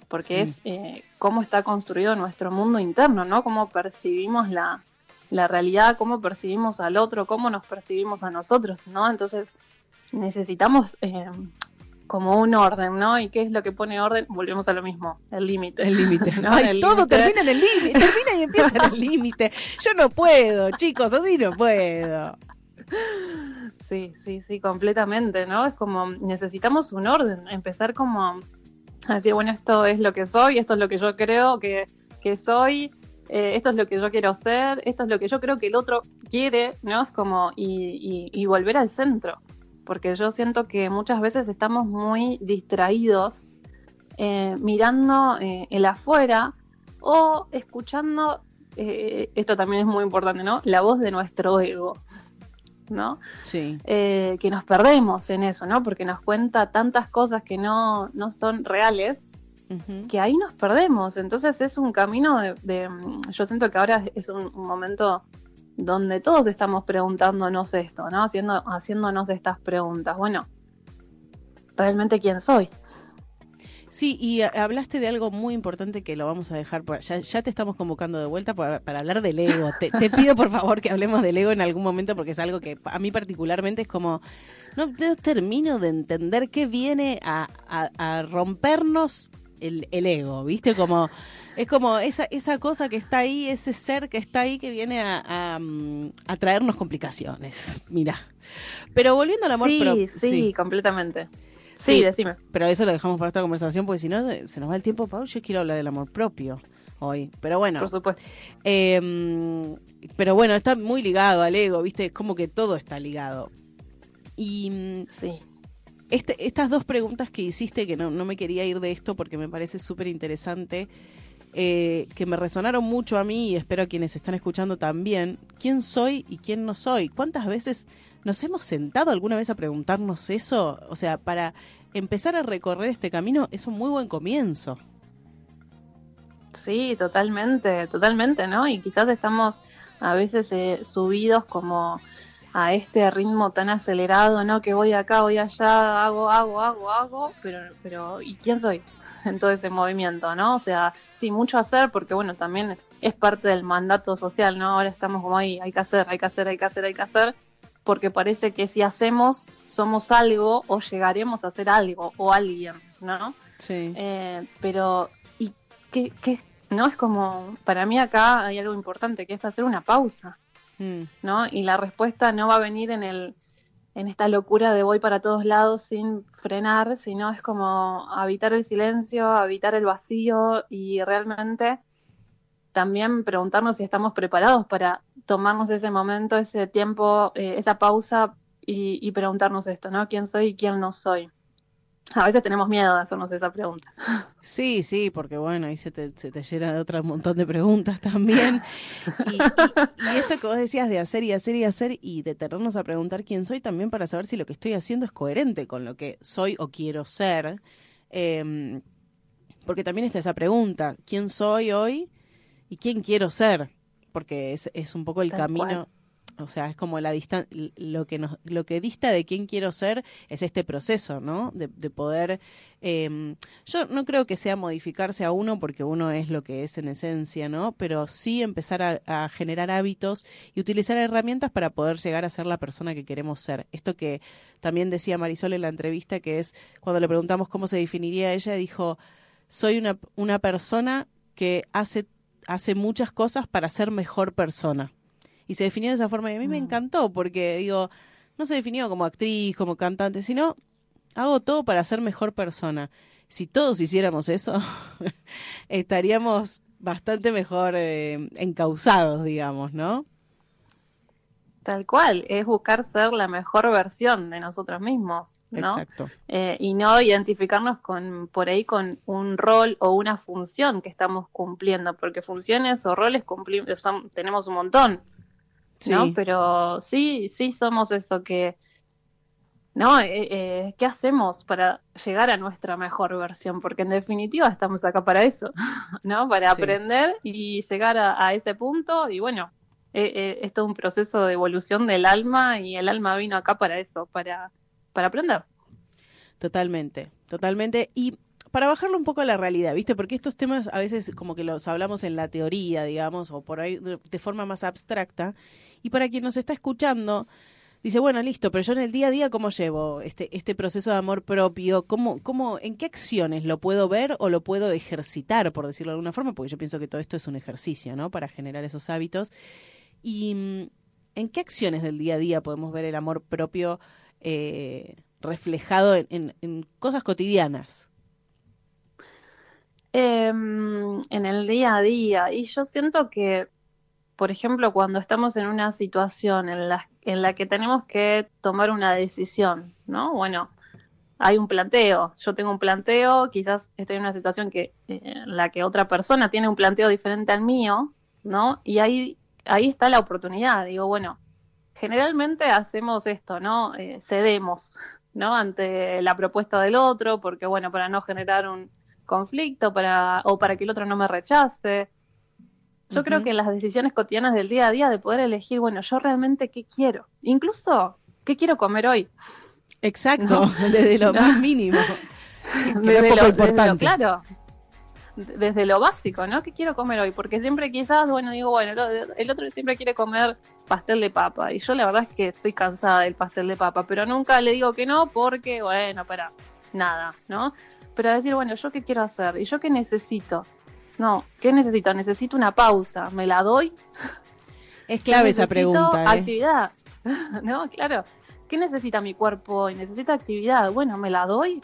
Speaker 11: porque
Speaker 3: Sí.
Speaker 11: es eh, cómo está construido nuestro mundo interno, ¿no? Cómo percibimos la, la realidad, cómo percibimos al otro, cómo nos percibimos a nosotros, ¿no? Entonces necesitamos eh, como un orden, ¿no? ¿Y qué es lo que pone orden? Volvemos a lo mismo, el límite.
Speaker 3: El límite.
Speaker 11: ¿no? El
Speaker 3: todo termina en el límite. Termina y empieza en el límite. Yo no puedo, chicos, así no puedo.
Speaker 11: Sí, sí, sí, completamente, ¿no? Es como necesitamos un orden, empezar como a decir, bueno, esto es lo que soy, esto es lo que yo creo que, que soy, eh, esto es lo que yo quiero ser, esto es lo que yo creo que el otro quiere, ¿no? Es como, y, y- y volver al centro, porque yo siento que muchas veces estamos muy distraídos eh, mirando eh, el afuera o escuchando, esto también es muy importante, ¿no? La voz de nuestro ego, ¿no?
Speaker 3: Sí.
Speaker 11: eh, que nos perdemos en eso, ¿no? Porque nos cuenta tantas cosas que no, no son reales, que ahí nos perdemos. Entonces es un camino de, de, yo siento que ahora es un, un momento donde todos estamos preguntándonos esto, ¿no? Haciendo, haciéndonos estas preguntas. Bueno, ¿realmente quién soy?
Speaker 3: Sí, y a- hablaste de algo muy importante que lo vamos a dejar, por, ya, ya te estamos convocando de vuelta para, para hablar del ego. Te, te pido por favor que hablemos del ego en algún momento porque es algo que a mí particularmente es como, no, no termino de entender qué viene a, a- a rompernos el, el ego, ¿viste? Como, es como esa, esa cosa que está ahí, ese ser que está ahí que viene a, a, mm, a traernos complicaciones. Mira. Pero volviendo al amor
Speaker 11: sí,
Speaker 3: propio.
Speaker 11: sí, completamente. Sí, decime.
Speaker 3: Pero eso lo dejamos para esta conversación porque si no eh, se nos va el tiempo, Pau. Yo quiero hablar del amor propio hoy. Pero bueno.
Speaker 11: Por supuesto.
Speaker 3: Eh, pero bueno, está muy ligado al ego, ¿viste? Es como que todo está ligado. Y mm,
Speaker 11: Sí.
Speaker 3: este, estas dos preguntas que hiciste, que no, no me quería ir de esto porque me parece súper interesante, eh, que me resonaron mucho a mí y espero a quienes están escuchando también. ¿Quién soy y quién no soy? ¿Cuántas veces nos hemos sentado alguna vez a preguntarnos eso? O sea, para empezar a recorrer este camino es un muy buen comienzo.
Speaker 11: Sí, totalmente, totalmente, ¿no? Y quizás estamos a veces eh, subidos como a este ritmo tan acelerado, ¿no? Que voy acá, voy allá, hago, hago, hago, hago, pero, pero ¿y quién soy en todo ese movimiento, ¿no? O sea, sí, mucho hacer porque, bueno, también es parte del mandato social, ¿no? Ahora estamos como ahí, hay que hacer, hay que hacer, hay que hacer, hay que hacer, porque parece que si hacemos, somos algo o llegaremos a ser algo o alguien, ¿no?
Speaker 3: Sí.
Speaker 11: Eh, pero, ¿y qué, qué? No, es como, para mí acá hay algo importante, que es hacer una pausa,
Speaker 3: Mm,
Speaker 11: ¿no? Y la respuesta no va a venir en el en esta locura de voy para todos lados sin frenar, sino es como habitar el silencio, habitar el vacío y realmente también preguntarnos si estamos preparados para tomarnos ese momento, ese tiempo, eh, esa pausa y, preguntarnos esto, ¿no? ¿Quién soy y quién no soy? A veces tenemos miedo de hacernos esa pregunta.
Speaker 3: Sí, sí, porque bueno, ahí se te, se te llena de otro montón de preguntas también. Y, esto que vos decías de hacer y hacer y hacer y detenernos a preguntar quién soy también para saber si lo que estoy haciendo es coherente con lo que soy o quiero ser. Eh, porque también está esa pregunta, ¿quién soy hoy y quién quiero ser? Porque es, es un poco el
Speaker 11: Tal
Speaker 3: camino.
Speaker 11: cual.
Speaker 3: O sea, es como la distan lo que nos, lo que dista de quién quiero ser es este proceso, ¿no? De, de poder eh, yo no creo que sea modificarse a uno porque uno es lo que es en esencia, ¿no? Pero sí empezar a, a generar hábitos y utilizar herramientas para poder llegar a ser la persona que queremos ser. Esto que también decía Marisol en la entrevista, que es cuando le preguntamos cómo se definiría ella, dijo, soy una, una persona que hace, hace muchas cosas para ser mejor persona. Y se definió de esa forma y a mí me encantó porque, digo, no se definió como actriz, como cantante, sino hago todo para ser mejor persona. Si todos hiciéramos eso, estaríamos bastante mejor eh, encausados, digamos, ¿no?
Speaker 11: Tal cual, es buscar ser la mejor versión de nosotros mismos, ¿no?
Speaker 3: Exacto.
Speaker 11: Eh, y no identificarnos con por ahí con un rol o una función que estamos cumpliendo, porque funciones o roles cumplimos, son- tenemos un montón, ¿no?
Speaker 3: Sí.
Speaker 11: Pero sí, sí somos eso que, ¿no? Eh, eh, ¿Qué hacemos para llegar a nuestra mejor versión? Porque en definitiva estamos acá para eso, ¿no? Para
Speaker 3: Sí.
Speaker 11: aprender y llegar a, a ese punto y bueno. Eh, eh, es todo un proceso de evolución del alma y el alma vino acá para eso, para, para aprender.
Speaker 3: Totalmente, totalmente. Y para bajarlo un poco a la realidad, ¿viste? Porque estos temas a veces como que los hablamos en la teoría, digamos, o por ahí de forma más abstracta. Y para quien nos está escuchando, dice, bueno, listo, pero yo en el día a día, ¿cómo llevo este, este proceso de amor propio? ¿Cómo, cómo, ¿En qué acciones lo puedo ver o lo puedo ejercitar, por decirlo de alguna forma? Porque yo pienso que todo esto es un ejercicio, ¿no? Para generar esos hábitos. Y mm, ¿en qué acciones del día a día podemos ver el amor propio eh, reflejado en, cosas cotidianas?
Speaker 11: Em, en el día a día. Y yo siento que, por ejemplo, cuando estamos en una situación en la, en la que tenemos que tomar una decisión, ¿no? Bueno, hay un planteo. Yo tengo un planteo, quizás estoy en una situación que, eh, en la que otra persona tiene un planteo diferente al mío, ¿no? Y ahí, ahí está la oportunidad. Digo, bueno, generalmente hacemos esto, ¿no? Eh, cedemos, ¿no? Ante la propuesta del otro, porque, bueno, para no generar un conflicto para, o para que el otro no me rechace. Yo creo que las decisiones cotidianas del día a día de poder elegir, bueno, yo realmente qué quiero, incluso qué quiero comer hoy.
Speaker 3: Exacto, desde lo
Speaker 11: No.
Speaker 3: más mínimo. poco importante.
Speaker 11: Desde lo, claro, desde lo básico, ¿no? ¿Qué quiero comer hoy? Porque siempre quizás, bueno, digo, bueno, el, otro siempre quiere comer pastel de papa. Y yo la verdad es que estoy cansada del pastel de papa, pero nunca le digo que no porque, bueno, para nada, ¿no? Pero decir, bueno, ¿yo qué quiero hacer? ¿Y yo qué necesito? No, ¿qué necesito? Necesito una pausa. ¿Me la doy?
Speaker 3: Es clave esa pregunta. ¿eh?
Speaker 11: Actividad. no, claro. ¿Qué necesita mi cuerpo hoy? Necesita actividad. Bueno, ¿me la doy?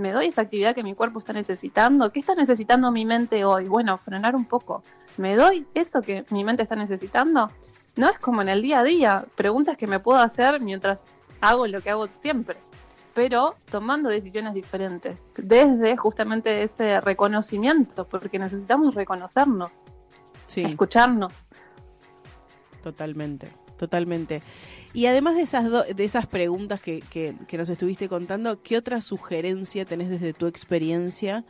Speaker 11: ¿Me doy esa actividad que mi cuerpo está necesitando? ¿Qué está necesitando mi mente hoy? Bueno, frenar un poco. ¿Me doy eso que mi mente está necesitando? No es como en el día a día. Preguntas que me puedo hacer mientras hago lo que hago siempre. Pero tomando decisiones diferentes. Desde justamente ese reconocimiento. Porque necesitamos reconocernos.
Speaker 3: Sí.
Speaker 11: Escucharnos.
Speaker 3: Totalmente, totalmente. Y además de esas, do- de esas preguntas que, que- que nos estuviste contando, ¿qué otra sugerencia tenés desde tu experiencia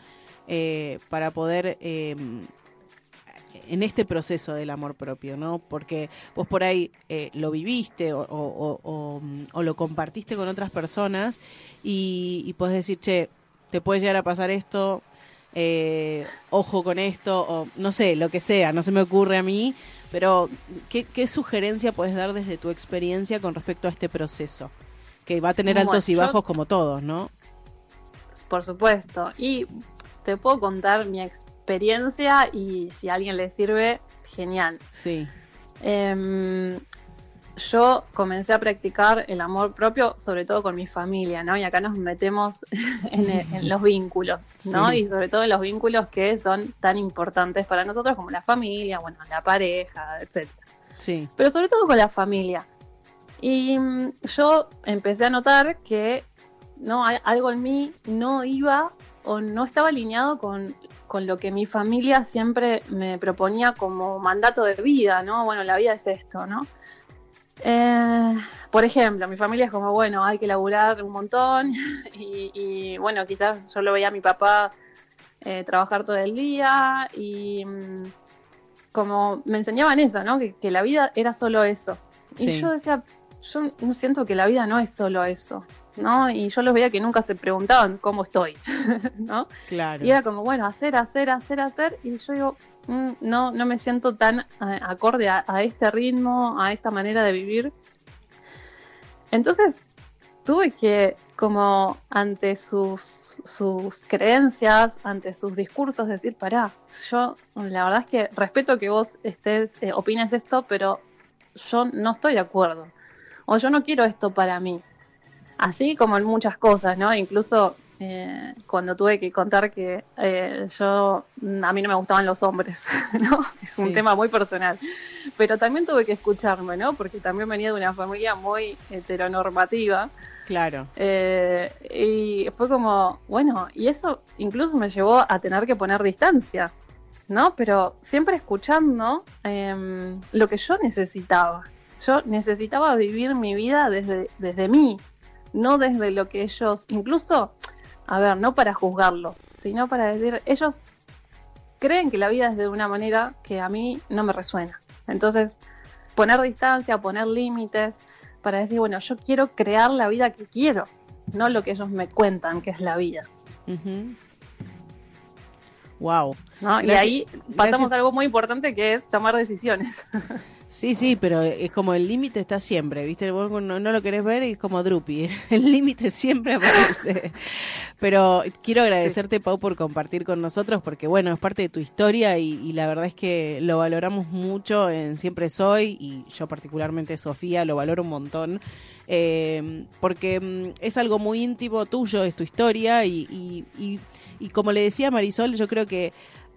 Speaker 3: eh, para poder, eh, en este proceso del amor propio, ¿no? Porque vos por ahí eh, lo viviste o, mm, o lo compartiste con otras personas y, y podés decir, che, te puede llegar a pasar esto, eh, ojo con esto, o no sé, lo que sea, no se me ocurre a mí, pero ¿qué, qué sugerencia puedes dar desde tu experiencia con respecto a este proceso? Que va a tener
Speaker 11: Bueno,
Speaker 3: altos y
Speaker 11: yo-
Speaker 3: bajos como todos, ¿no?
Speaker 11: Por supuesto. Y te puedo contar mi experiencia y si a alguien le sirve, genial.
Speaker 3: Sí.
Speaker 11: Em, yo comencé a practicar el amor propio, sobre todo con mi familia, ¿no? Y acá nos metemos en, en los vínculos, ¿no?
Speaker 12: Sí.
Speaker 11: Y sobre todo en los vínculos que son tan importantes para nosotros como la familia, bueno, la pareja, etcétera
Speaker 3: Sí.
Speaker 11: pero sobre todo con la familia. Y mm, yo empecé a notar que no algo en mí no iba o no estaba alineado con, con lo que mi familia siempre me proponía como mandato de vida, ¿no? Bueno, la vida es esto, ¿no? Eh, por ejemplo, mi familia es como, bueno, hay que laburar un montón y, y, bueno, quizás yo lo veía a mi papá eh, trabajar todo el día y mm, como me enseñaban eso, ¿no? Que, que la vida era solo eso.
Speaker 3: Sí.
Speaker 11: Y yo decía, yo no siento que la vida no es solo eso, ¿no? Y yo los veía que nunca se preguntaban cómo estoy, ¿no?
Speaker 3: Claro.
Speaker 11: Y era como, bueno, hacer, hacer, hacer, hacer. Y yo digo, mm, no, no me siento tan eh, acorde a, este ritmo, a esta manera de vivir. Entonces tuve que, como ante sus, sus creencias, ante sus discursos, decir, pará, yo la verdad es que respeto que vos estés, eh, opines esto, pero yo no estoy de acuerdo. O yo no quiero esto para mí. Así como en muchas cosas, ¿no? Incluso eh, cuando tuve que contar que eh, yo, mm, a mí no me gustaban los hombres, ¿no? Es un
Speaker 3: Sí.
Speaker 11: tema muy personal. Pero también tuve que escucharme, ¿no? Porque también venía de una familia muy heteronormativa.
Speaker 3: Claro.
Speaker 11: Eh, y fue como, bueno, y eso incluso me llevó a tener que poner distancia, ¿no? Pero siempre escuchando em, lo que yo necesitaba. Yo necesitaba vivir mi vida desde, desde mí, no desde lo que ellos, incluso, a ver, no para juzgarlos, sino para decir, ellos creen que la vida es de una manera que a mí no me resuena. Entonces, poner distancia, poner límites, para decir, bueno, yo quiero crear la vida que quiero, no lo que ellos me cuentan que es la vida.
Speaker 3: Wow.
Speaker 11: ¿no? y ahí pasamos a algo muy importante que es tomar decisiones.
Speaker 3: Sí, sí, pero es como el límite está siempre, ¿viste? Vos no, lo querés ver y es como Drupi. El límite siempre aparece. Pero quiero agradecerte, Pau, por compartir con nosotros, porque bueno, es parte de tu historia y, y la verdad es que lo valoramos mucho en Siempre Soy y yo particularmente, Sofía, lo valoro un montón. eh, porque mm, es algo muy íntimo tuyo, es tu historia y, y, y- y como le decía Marisol, yo creo que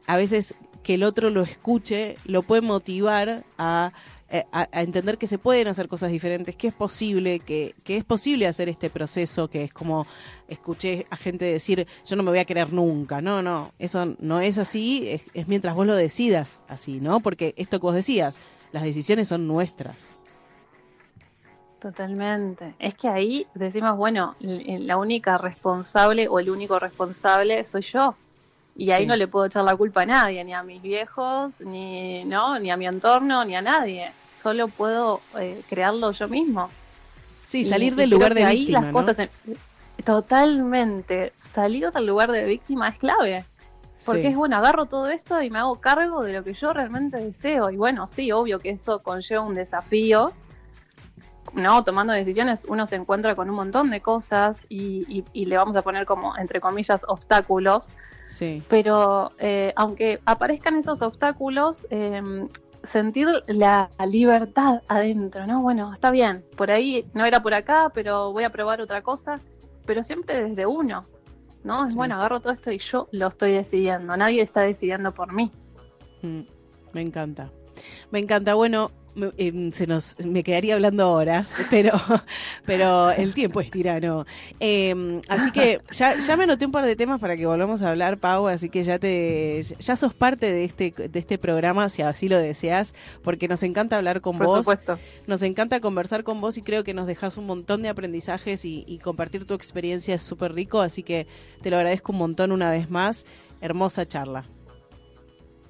Speaker 3: a veces que el otro lo escuche lo puede motivar a, eh, a- entender que se pueden hacer cosas diferentes, que es posible, que, que es posible hacer este proceso, que es como escuché a gente decir, yo no me voy a querer nunca, no, no, eso no es así, es, es mientras vos lo decidas así, ¿no? Porque esto que vos decías, las decisiones son nuestras.
Speaker 11: Totalmente. Es que ahí decimos, bueno, la única responsable o el único responsable soy yo. Y ahí
Speaker 3: Sí.
Speaker 11: no le puedo echar la culpa a nadie, ni a mis viejos, ni, ¿no? ni a mi entorno, ni a nadie. Solo puedo eh, crearlo yo mismo.
Speaker 3: Sí, salir
Speaker 11: y
Speaker 3: del lugar de
Speaker 11: ahí
Speaker 3: víctima,
Speaker 11: las
Speaker 3: ¿no?
Speaker 11: cosas totalmente salir del lugar de víctima es clave. Porque
Speaker 3: Sí.
Speaker 11: es bueno, agarro todo esto y me hago cargo de lo que yo realmente deseo. Y bueno, sí, obvio que eso conlleva un desafío. No, tomando decisiones uno se encuentra con un montón de cosas y, y- y le vamos a poner como, entre comillas, obstáculos.
Speaker 3: Sí.
Speaker 11: Pero eh, aunque aparezcan esos obstáculos, eh, sentir la libertad adentro, ¿no? Bueno, está bien, por ahí no era por acá, pero voy a probar otra cosa, pero siempre desde uno, ¿no? Es
Speaker 3: Sí.
Speaker 11: bueno, agarro todo esto y yo lo estoy decidiendo, nadie está decidiendo por mí.
Speaker 3: Mm, Me encanta. Me encanta. Bueno, me, em, se nos, me quedaría hablando horas, pero, pero el tiempo es tirano. Em, así que ya, ya me anoté un par de temas para que volvamos a hablar, Pau, así que ya te ya sos parte de este, de este programa, si así lo deseas, porque nos encanta hablar con
Speaker 11: Por
Speaker 3: vos.
Speaker 11: supuesto.
Speaker 3: Nos encanta conversar con vos y creo que nos dejas un montón de aprendizajes y, y compartir tu experiencia es súper rico, así que te lo agradezco un montón una vez más. Hermosa charla.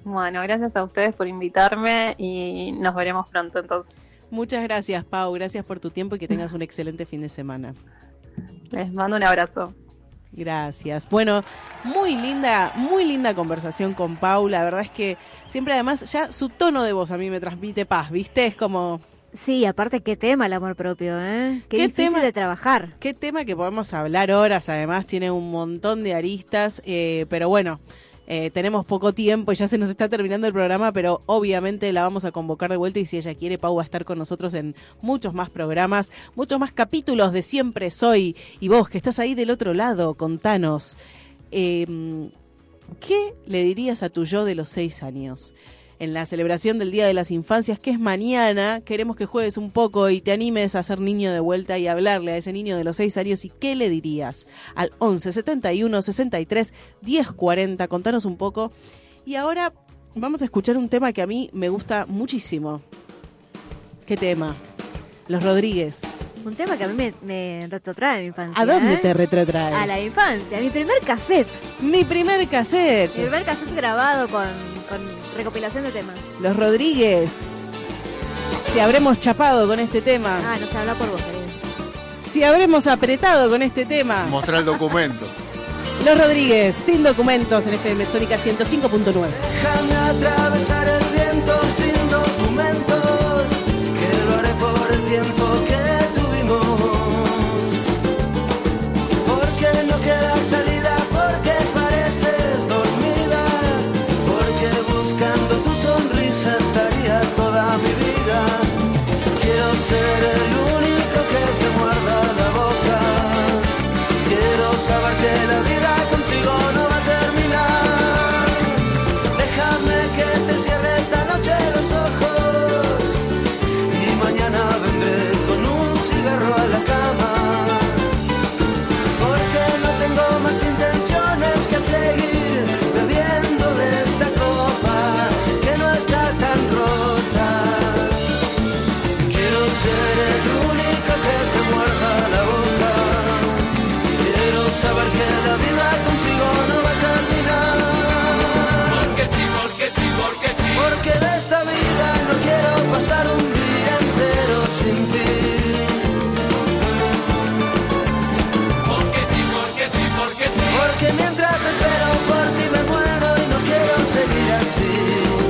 Speaker 11: Bueno, gracias a ustedes por invitarme y nos veremos pronto entonces.
Speaker 3: Muchas gracias, Pau. Gracias por tu tiempo y que tengas un excelente fin de semana.
Speaker 11: Les mando un abrazo.
Speaker 3: Gracias. Bueno, muy linda, muy linda conversación con Pau. La verdad es que siempre además ya su tono de voz a mí me transmite paz, ¿viste? Es como
Speaker 4: Sí, aparte qué tema el amor propio, ¿eh? Qué,
Speaker 3: ¿Qué
Speaker 4: difícil
Speaker 3: tema?
Speaker 4: de trabajar.
Speaker 3: qué tema que podemos hablar horas, además tiene un montón de aristas, eh, pero bueno. Eh, tenemos poco tiempo y ya se nos está terminando el programa, pero obviamente la vamos a convocar de vuelta y si ella quiere, Pau va a estar con nosotros en muchos más programas, muchos más capítulos de Siempre Soy. Y vos, que estás ahí del otro lado, contanos, eh, ¿qué le dirías a tu yo de los seis años? En la celebración del Día de las Infancias, que es mañana, queremos que juegues un poco y te animes a ser niño de vuelta y hablarle a ese niño de los seis años. ¿Y qué le dirías? Al 11 71 63 10 40. Contanos un poco. Y ahora vamos a escuchar un tema que a mí me gusta muchísimo. ¿Qué tema? Los Rodríguez.
Speaker 4: Un tema que a mí me, me retrotrae a mi infancia.
Speaker 3: ¿A dónde
Speaker 4: ¿eh?
Speaker 3: te retrotrae?
Speaker 4: A la infancia, a mi primer cassette.
Speaker 3: Mi primer
Speaker 4: Mi
Speaker 3: cassette.
Speaker 4: primer cassette grabado con, con recopilación de temas.
Speaker 3: Los Rodríguez. Si habremos chapado con este tema.
Speaker 4: Ah, no se habla por vos, querido.
Speaker 3: Si habremos apretado con este tema.
Speaker 5: Mostrar el documento.
Speaker 3: Los Rodríguez, sin documentos en FM Sónica 105.9.
Speaker 7: Déjame atravesar el viento sin documentos, que lo haré por el tiempo que saber que la vida contigo no va a terminar. Porque sí, porque sí, porque sí. Porque de esta vida no quiero pasar un día entero sin ti. Porque sí, porque sí, porque sí. Porque mientras espero por ti me muero y no quiero seguir así.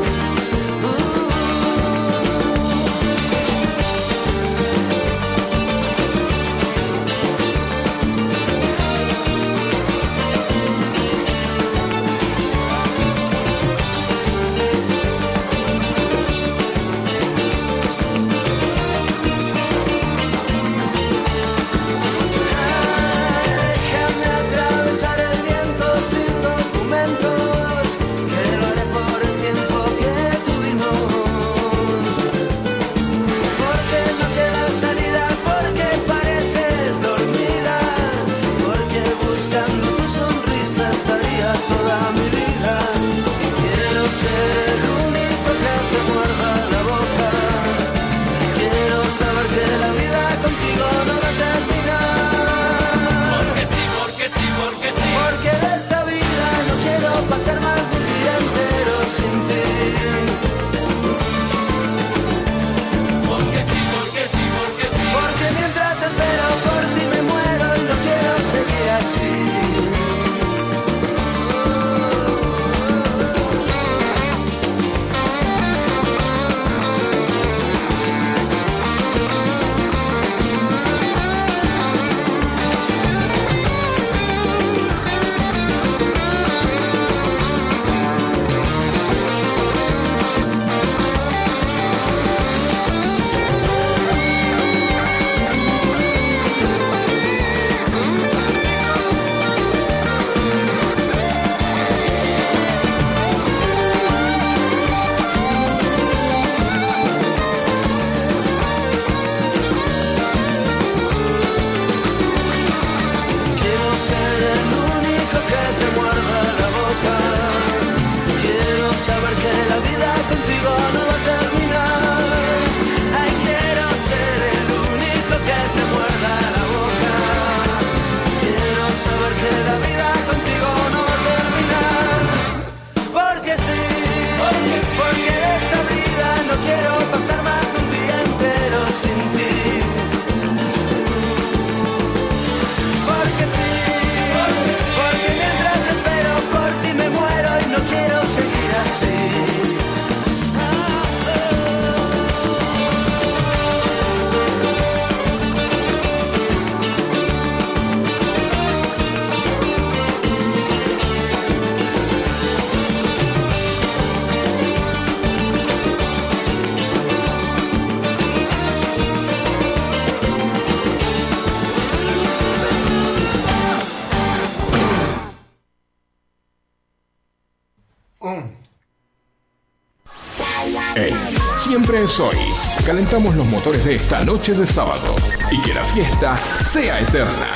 Speaker 2: Siempre es hoy. Calentamos los motores de esta noche de sábado y que la fiesta sea eterna.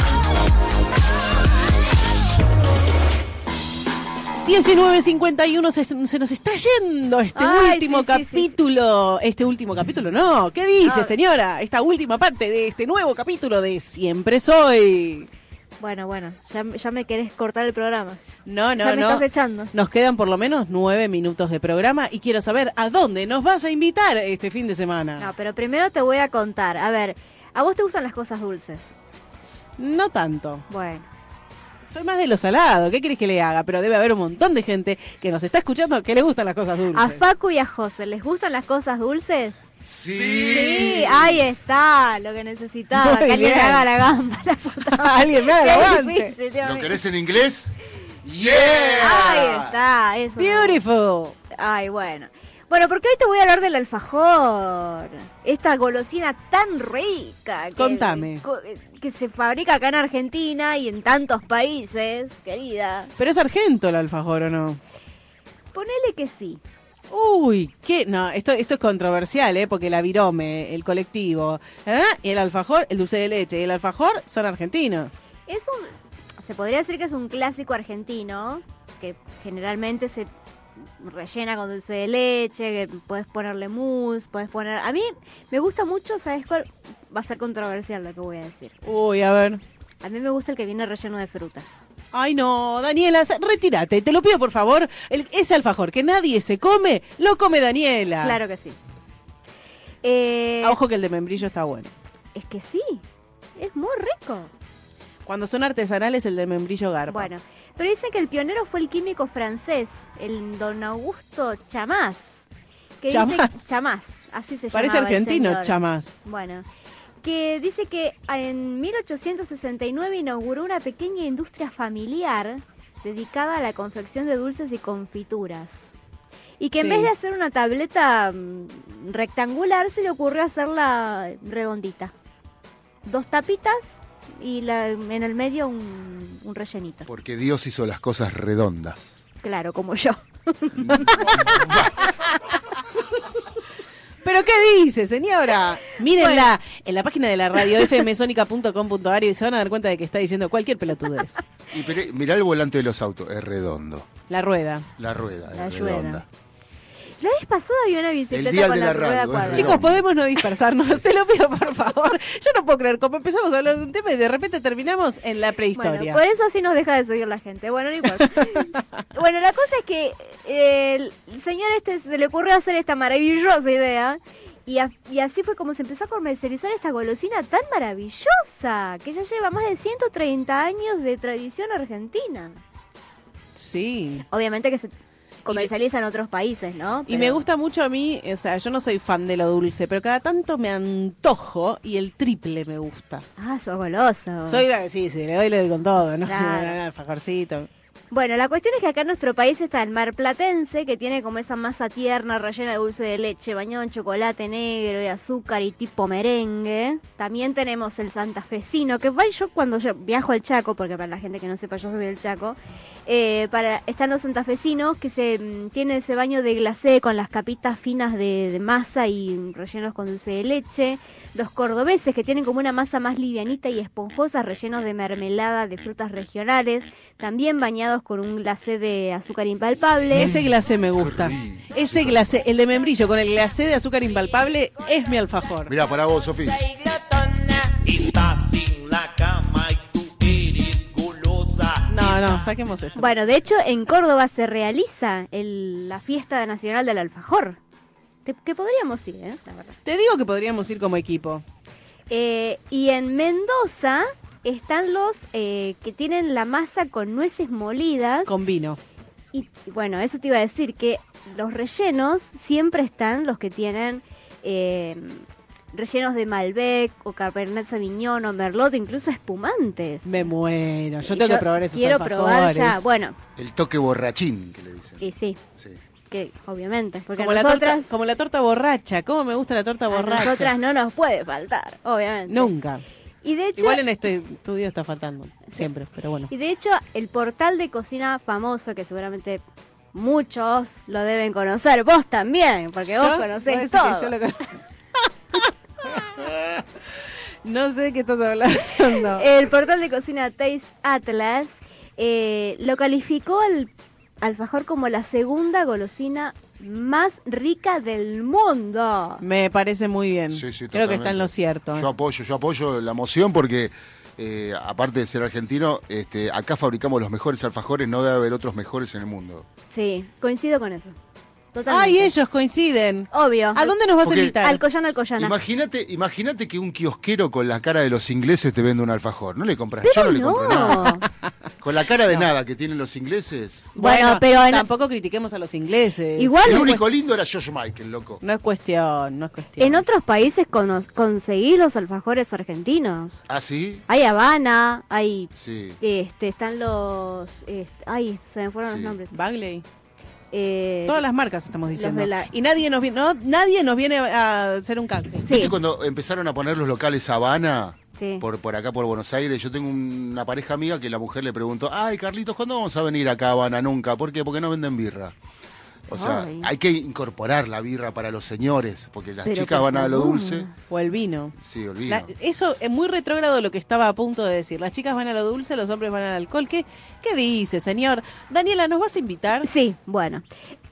Speaker 3: 19.51 se, se nos está yendo este
Speaker 4: Ay,
Speaker 3: último
Speaker 4: sí, sí, sí, sí.
Speaker 3: capítulo. Este último capítulo, no. ¿Qué dice,
Speaker 4: Ah.
Speaker 3: señora? Esta última parte de este nuevo capítulo de Siempre Soy.
Speaker 4: Bueno, bueno, ya, ya me querés cortar el programa.
Speaker 3: No, no,
Speaker 4: ya me
Speaker 3: no.
Speaker 4: estás echando.
Speaker 3: Nos quedan por lo menos nueve minutos de programa y quiero saber a dónde nos vas a invitar este fin de semana.
Speaker 4: No, pero primero te voy a contar. A ver, ¿a vos te gustan las cosas dulces?
Speaker 3: No tanto.
Speaker 4: Bueno.
Speaker 3: Soy más de lo salado. ¿Qué querés que le haga? Pero debe haber un montón de gente que nos está escuchando que le gustan las cosas dulces.
Speaker 4: ¿A Facu y a José les gustan las cosas dulces?
Speaker 5: Sí.
Speaker 4: Sí, ahí está, lo que necesitaba.
Speaker 3: Muy
Speaker 4: que alguien me haga la gamba. La puta.
Speaker 3: Alguien me haga aguante.
Speaker 4: difícil,
Speaker 5: ¿Lo querés en inglés?
Speaker 4: Ahí
Speaker 5: ¡Yeah!
Speaker 4: está, eso. me gusta.
Speaker 3: Beautiful.
Speaker 4: Ay, bueno. Bueno, porque hoy te voy a hablar del alfajor. Esta golosina tan rica. Que,
Speaker 3: Contame.
Speaker 4: co- Que se fabrica acá en Argentina y en tantos países, querida.
Speaker 3: Pero es argento el alfajor, ¿o no?
Speaker 4: Ponele que sí.
Speaker 3: Uy, qué no, esto esto es controversial, ¿eh? Porque la virome, el colectivo, ¿eh? y el alfajor, el dulce de leche y el alfajor son argentinos.
Speaker 4: Es un. Se podría decir que es un clásico argentino. Que generalmente se rellena con dulce de leche. Que puedes ponerle mousse. Puedes poner. A mí me gusta mucho, ¿sabes cuál? Va a ser controversial lo que voy a decir.
Speaker 3: Uy, a ver.
Speaker 4: A mí me gusta el que viene relleno de fruta.
Speaker 3: Ay, no, Daniela, retírate, te lo pido por favor. El- ese alfajor que nadie se come, lo come Daniela.
Speaker 4: Claro que sí. Eh,
Speaker 3: Ah, Ojo que el de membrillo está bueno.
Speaker 4: Es que sí. Es muy rico.
Speaker 3: Cuando son artesanales, el de membrillo garpa.
Speaker 4: Bueno, pero dicen que el pionero fue el químico francés, el don Augusto Chamás. Que dice-
Speaker 3: Chamás.
Speaker 4: Chamás, así se
Speaker 3: Parece
Speaker 4: llamaba el
Speaker 3: argentino, chamás.
Speaker 4: Bueno, que dice que en 1869 inauguró una pequeña industria familiar dedicada a la confección de dulces y confituras. Y que en
Speaker 3: Sí.
Speaker 4: vez de hacer una tableta mm, rectangular, se le ocurrió hacerla redondita. Dos tapitas y la- en el medio un, un rellenito.
Speaker 5: Porque Dios hizo las cosas redondas.
Speaker 4: Claro, como yo.
Speaker 3: ¿Pero qué dice, señora? Mírenla en la página de la radio fmsonica.com.ar y se van a dar cuenta de que está diciendo cualquier pelotudez.
Speaker 5: Y pero, mirá el volante de los autos, es redondo.
Speaker 3: La rueda.
Speaker 5: La rueda
Speaker 4: La
Speaker 5: es
Speaker 4: rueda. La vez pasada había una bicicleta
Speaker 5: El
Speaker 4: con
Speaker 5: de
Speaker 4: la,
Speaker 5: la
Speaker 4: rueda cuadrada.
Speaker 3: Chicos, podemos no dispersarnos, te lo pido por favor. Yo no puedo creer, como empezamos a hablar de un tema y de repente terminamos en la prehistoria.
Speaker 4: Bueno, por eso así nos deja de seguir la gente. Bueno, no importa. bueno, la cosa es que eh, el señor este se le ocurrió hacer esta maravillosa idea Y, a- y así fue como se empezó a comercializar esta golosina tan maravillosa, que ya lleva más de 130 años de tradición argentina.
Speaker 3: Sí.
Speaker 4: Obviamente que se comercializa en otros países, ¿no?
Speaker 3: Y me gusta mucho a mí, o sea, yo no soy fan de lo dulce, pero cada tanto me antojo y el triple me gusta.
Speaker 4: Ah, sos goloso.
Speaker 3: Soy la sí, sí, le doy, le doy con todo, ¿no?
Speaker 4: Claro.
Speaker 3: Alfajorcito.
Speaker 4: Bueno, la cuestión es que acá en nuestro país está el mar platense, que tiene como esa masa tierna rellena de dulce de leche, bañado en chocolate negro y azúcar y tipo merengue. También tenemos el santafesino, que igual yo cuando yo viajo al Chaco, porque para la gente que no sepa yo soy del Chaco, eh, para, están los santafesinos que se mm, tienen ese baño de glacé con las capitas finas de, de masa y rellenos con dulce de leche. Los cordobeses que tienen como una masa más livianita y esponjosa, rellenos de mermelada de frutas regionales, también bañados con un glacé de azúcar impalpable.
Speaker 3: Ese glacé me gusta. Ese glacé, el de membrillo con el glacé de azúcar impalpable es mi alfajor.
Speaker 5: Mirá, para vos, Sofía.
Speaker 3: No, no, saquemos esto.
Speaker 4: Bueno, de hecho, en Córdoba se realiza el- la fiesta nacional del alfajor. Que, que podríamos ir, ¿eh? La verdad.
Speaker 3: Te digo que podríamos ir como equipo.
Speaker 4: Eh, y en Mendoza están los eh, que tienen la masa con nueces molidas.
Speaker 3: Con vino.
Speaker 4: Y bueno, eso te iba a decir que los rellenos siempre están los que tienen eh, rellenos de Malbec o Cabernet Sauvignon o Merlot, incluso espumantes.
Speaker 3: Me muero. Yo
Speaker 4: Y
Speaker 3: tengo que probar esos
Speaker 4: Quiero
Speaker 3: alfajores.
Speaker 4: probar ya. Bueno,
Speaker 5: El toque borrachín que le dicen.
Speaker 4: y sí,
Speaker 5: Sí.
Speaker 4: que obviamente, porque
Speaker 3: Como la,
Speaker 4: nosotras,
Speaker 3: torta, como la torta borracha. ¿Cómo me gusta la torta
Speaker 4: a
Speaker 3: borracha?
Speaker 4: nosotras no nos puede faltar, obviamente.
Speaker 3: Nunca.
Speaker 4: Y de hecho,
Speaker 3: Igual en este estudio está faltando. Siempre, pero bueno.
Speaker 4: Y de hecho, el portal de cocina famoso, que seguramente muchos lo deben conocer, vos también, porque
Speaker 3: Yo-
Speaker 4: vos conocés todo.
Speaker 3: yo lo conozco. no sé de qué estás hablando.
Speaker 4: El portal de cocina Taste Atlas eh, lo calificó al alfajor como la segunda golosina más rica del mundo.
Speaker 3: Me parece muy bien.
Speaker 5: Sí, sí,
Speaker 3: Creo que está en lo cierto. ¿eh?
Speaker 5: Yo apoyo, yo apoyo la moción porque, eh, aparte de ser argentino, este, acá fabricamos los mejores alfajores, no debe haber otros mejores en el mundo.
Speaker 4: Sí, coincido con eso. Totalmente.
Speaker 3: Ay, ellos coinciden.
Speaker 4: Obvio.
Speaker 3: ¿A dónde nos vas
Speaker 5: Porque-
Speaker 3: a invitar?
Speaker 4: Al Collana, al Collana.
Speaker 5: Imagínate, imagínate que un kiosquero con la cara de los ingleses te vende un alfajor. No le compras, yo no le compro nada.
Speaker 4: no.
Speaker 5: Con la cara de nada que tienen los ingleses.
Speaker 4: Bueno, pero en-
Speaker 3: tampoco critiquemos a los ingleses.
Speaker 4: Igual-
Speaker 5: El
Speaker 4: no
Speaker 5: único lindo era George Michael, loco.
Speaker 3: No es cuestión, no es cuestión.
Speaker 4: En otros países cono- conseguís los alfajores argentinos.
Speaker 5: ¿Ah, sí?
Speaker 4: Hay Habana, hay
Speaker 5: Sí.
Speaker 4: este, están los este, ay, se me fueron
Speaker 5: Sí.
Speaker 4: los nombres.
Speaker 3: Bagley.
Speaker 4: Eh,
Speaker 3: Todas las marcas estamos diciendo.
Speaker 4: la-
Speaker 3: Y nadie nos, no, nadie nos viene a hacer un canje.
Speaker 4: Sí.
Speaker 5: ¿Viste cuando empezaron a poner los locales Habana?
Speaker 4: Sí.
Speaker 5: Por, por acá, por Buenos Aires. Yo tengo una pareja amiga que la mujer le preguntó, ay, Carlitos, ¿cuándo vamos a venir acá a Habana? Nunca. ¿Por qué? Porque no venden birra. O sea,
Speaker 4: Ay.
Speaker 5: hay que incorporar la birra para los señores, porque las
Speaker 4: Pero
Speaker 5: chicas van a lo dulce.
Speaker 3: O el vino.
Speaker 5: Sí, olvido.
Speaker 3: La- eso es muy retrógrado lo que estaba a punto de decir. Las chicas van a lo dulce, los hombres van al alcohol. ¿Qué, qué dice, señor? Daniela, ¿nos vas a invitar?
Speaker 4: Sí, bueno.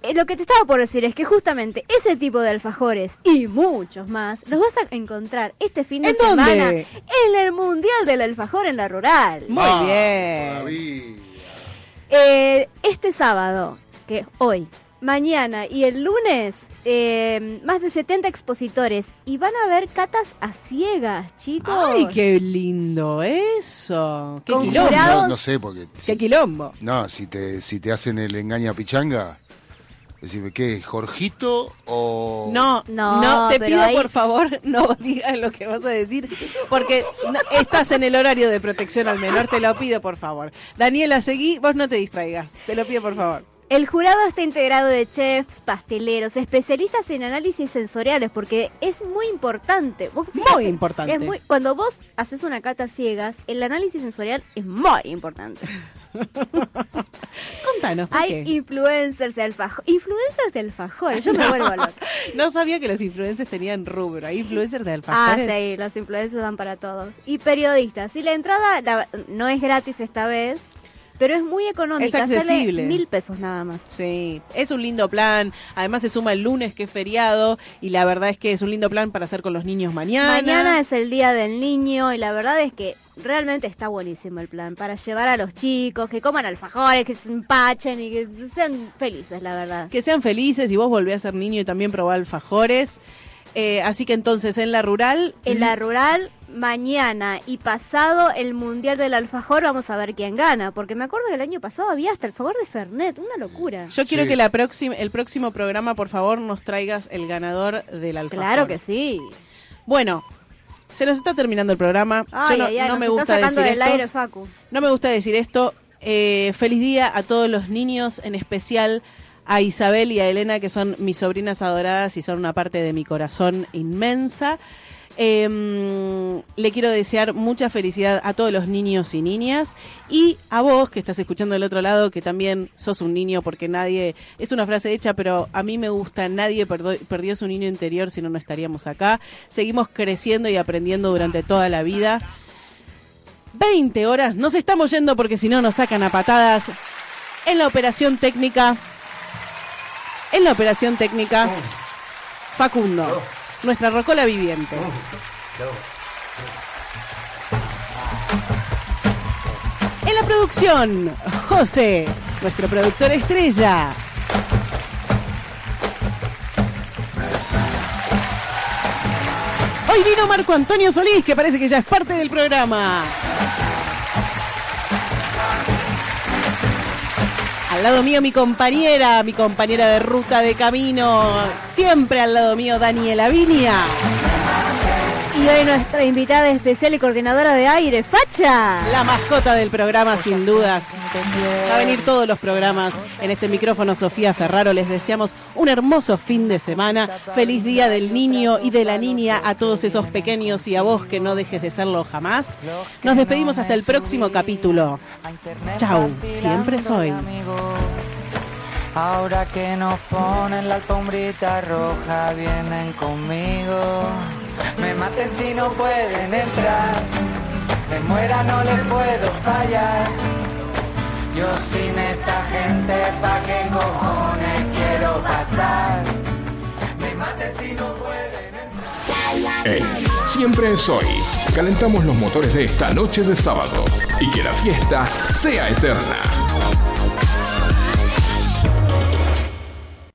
Speaker 4: Eh, lo que te estaba por decir es que justamente ese tipo de alfajores y muchos más los vas a encontrar este fin de
Speaker 3: ¿En
Speaker 4: semana
Speaker 3: dónde?
Speaker 4: en el Mundial del Alfajor en la Rural.
Speaker 3: Muy
Speaker 5: Ah,
Speaker 3: bien.
Speaker 4: Eh, este sábado, que es hoy, mañana y el lunes, eh, más de 70 expositores y van a haber catas a ciegas, chicos.
Speaker 3: Ay, qué lindo eso. Qué quilombo.
Speaker 5: No, no sé, porque...
Speaker 3: Qué quilombo.
Speaker 5: No, si te, si te hacen el engaña pichanga, decime, ¿qué? ¿Jorgito o...?
Speaker 3: No,
Speaker 4: No,
Speaker 3: no, te pido
Speaker 4: ahí-
Speaker 3: por favor no digas lo que vas a decir porque no- estás en el horario de protección al menor, te lo pido por favor. Daniela, seguí, vos no te distraigas, te lo pido por favor.
Speaker 4: El jurado está integrado de chefs, pasteleros, especialistas en análisis sensoriales, porque es muy importante. Vos fíjate,
Speaker 3: Muy importante.
Speaker 4: es muy- cuando vos haces una cata ciegas, el análisis sensorial es muy importante.
Speaker 3: Contanos, ¿por
Speaker 4: Hay
Speaker 3: qué?
Speaker 4: influencers de alfajor. Influencers de alfajores, yo me vuelvo loca.
Speaker 3: No sabía que los influencers tenían rubro, hay influencers de
Speaker 4: Ah,
Speaker 3: alfajores.
Speaker 4: sí, los influencers dan para todos. Y periodistas. Y la entrada la- no es gratis esta vez, pero es muy económica.
Speaker 3: Es accesible.
Speaker 4: Sale mil pesos nada más.
Speaker 3: Sí, es un lindo plan. Además se suma el lunes que es feriado y la verdad es que es un lindo plan para hacer con los niños mañana.
Speaker 4: Mañana es el día del niño y la verdad es que realmente está buenísimo el plan para llevar a los chicos, que coman alfajores, que se empachen y que sean felices, la verdad.
Speaker 3: Que sean felices y vos volvés a ser niño y también probá alfajores. Eh, así que entonces en la rural...
Speaker 4: En la rural, mañana y pasado el Mundial del Alfajor, vamos a ver quién gana. Porque me acuerdo que el año pasado había hasta Alfajor de Fernet, una locura.
Speaker 3: Yo quiero
Speaker 5: Sí.
Speaker 3: que la próxima, el próximo programa, por favor, nos traigas el ganador del alfajor.
Speaker 4: Claro que sí.
Speaker 3: Bueno, se nos está terminando el programa.
Speaker 4: Ay,
Speaker 3: Yo no,
Speaker 4: ay, ay,
Speaker 3: no
Speaker 4: nos
Speaker 3: me
Speaker 4: está
Speaker 3: gusta
Speaker 4: sacando
Speaker 3: decir
Speaker 4: del
Speaker 3: esto.
Speaker 4: aire, Facu.
Speaker 3: No me gusta decir esto. Eh, feliz día a todos los niños, en especial a Isabel y a Elena, que son mis sobrinas adoradas y son una parte de mi corazón inmensa. Eh, le quiero desear mucha felicidad a todos los niños y niñas y a vos que estás escuchando del otro lado que también sos un niño porque nadie, es una frase hecha pero a mí me gusta, nadie perdo- perdió su niño interior si no no estaríamos acá, seguimos creciendo y aprendiendo durante toda la vida. 20 horas, nos estamos yendo porque si no nos sacan a patadas en la operación técnica. En la operación técnica, Facundo, nuestra rocola viviente. En la producción, José, nuestro productor estrella. Hoy vino Marco Antonio Solís, que parece que ya es parte del programa. Al lado mío mi compañera, mi compañera de ruta de camino, siempre al lado mío Daniela Viña.
Speaker 4: Y hoy nuestra invitada especial y coordinadora de aire, Facha.
Speaker 3: La mascota del programa, sin dudas. Va a venir todos los programas en este micrófono Sofía Ferraro. Les deseamos un hermoso fin de semana. Feliz día del niño y de la niña a todos esos pequeños y a vos que no dejes de serlo jamás. Nos despedimos hasta el próximo capítulo. Chau, siempre soy.
Speaker 13: Ahora que nos ponen la alfombrita roja, vienen conmigo. Me maten si no pueden entrar. Me muera, no les puedo fallar. Yo sin esta gente, ¿pa' qué cojones quiero pasar? Me maten si no pueden entrar.
Speaker 2: Hey, siempre es. Calentamos los motores de esta noche de sábado y que la fiesta sea eterna.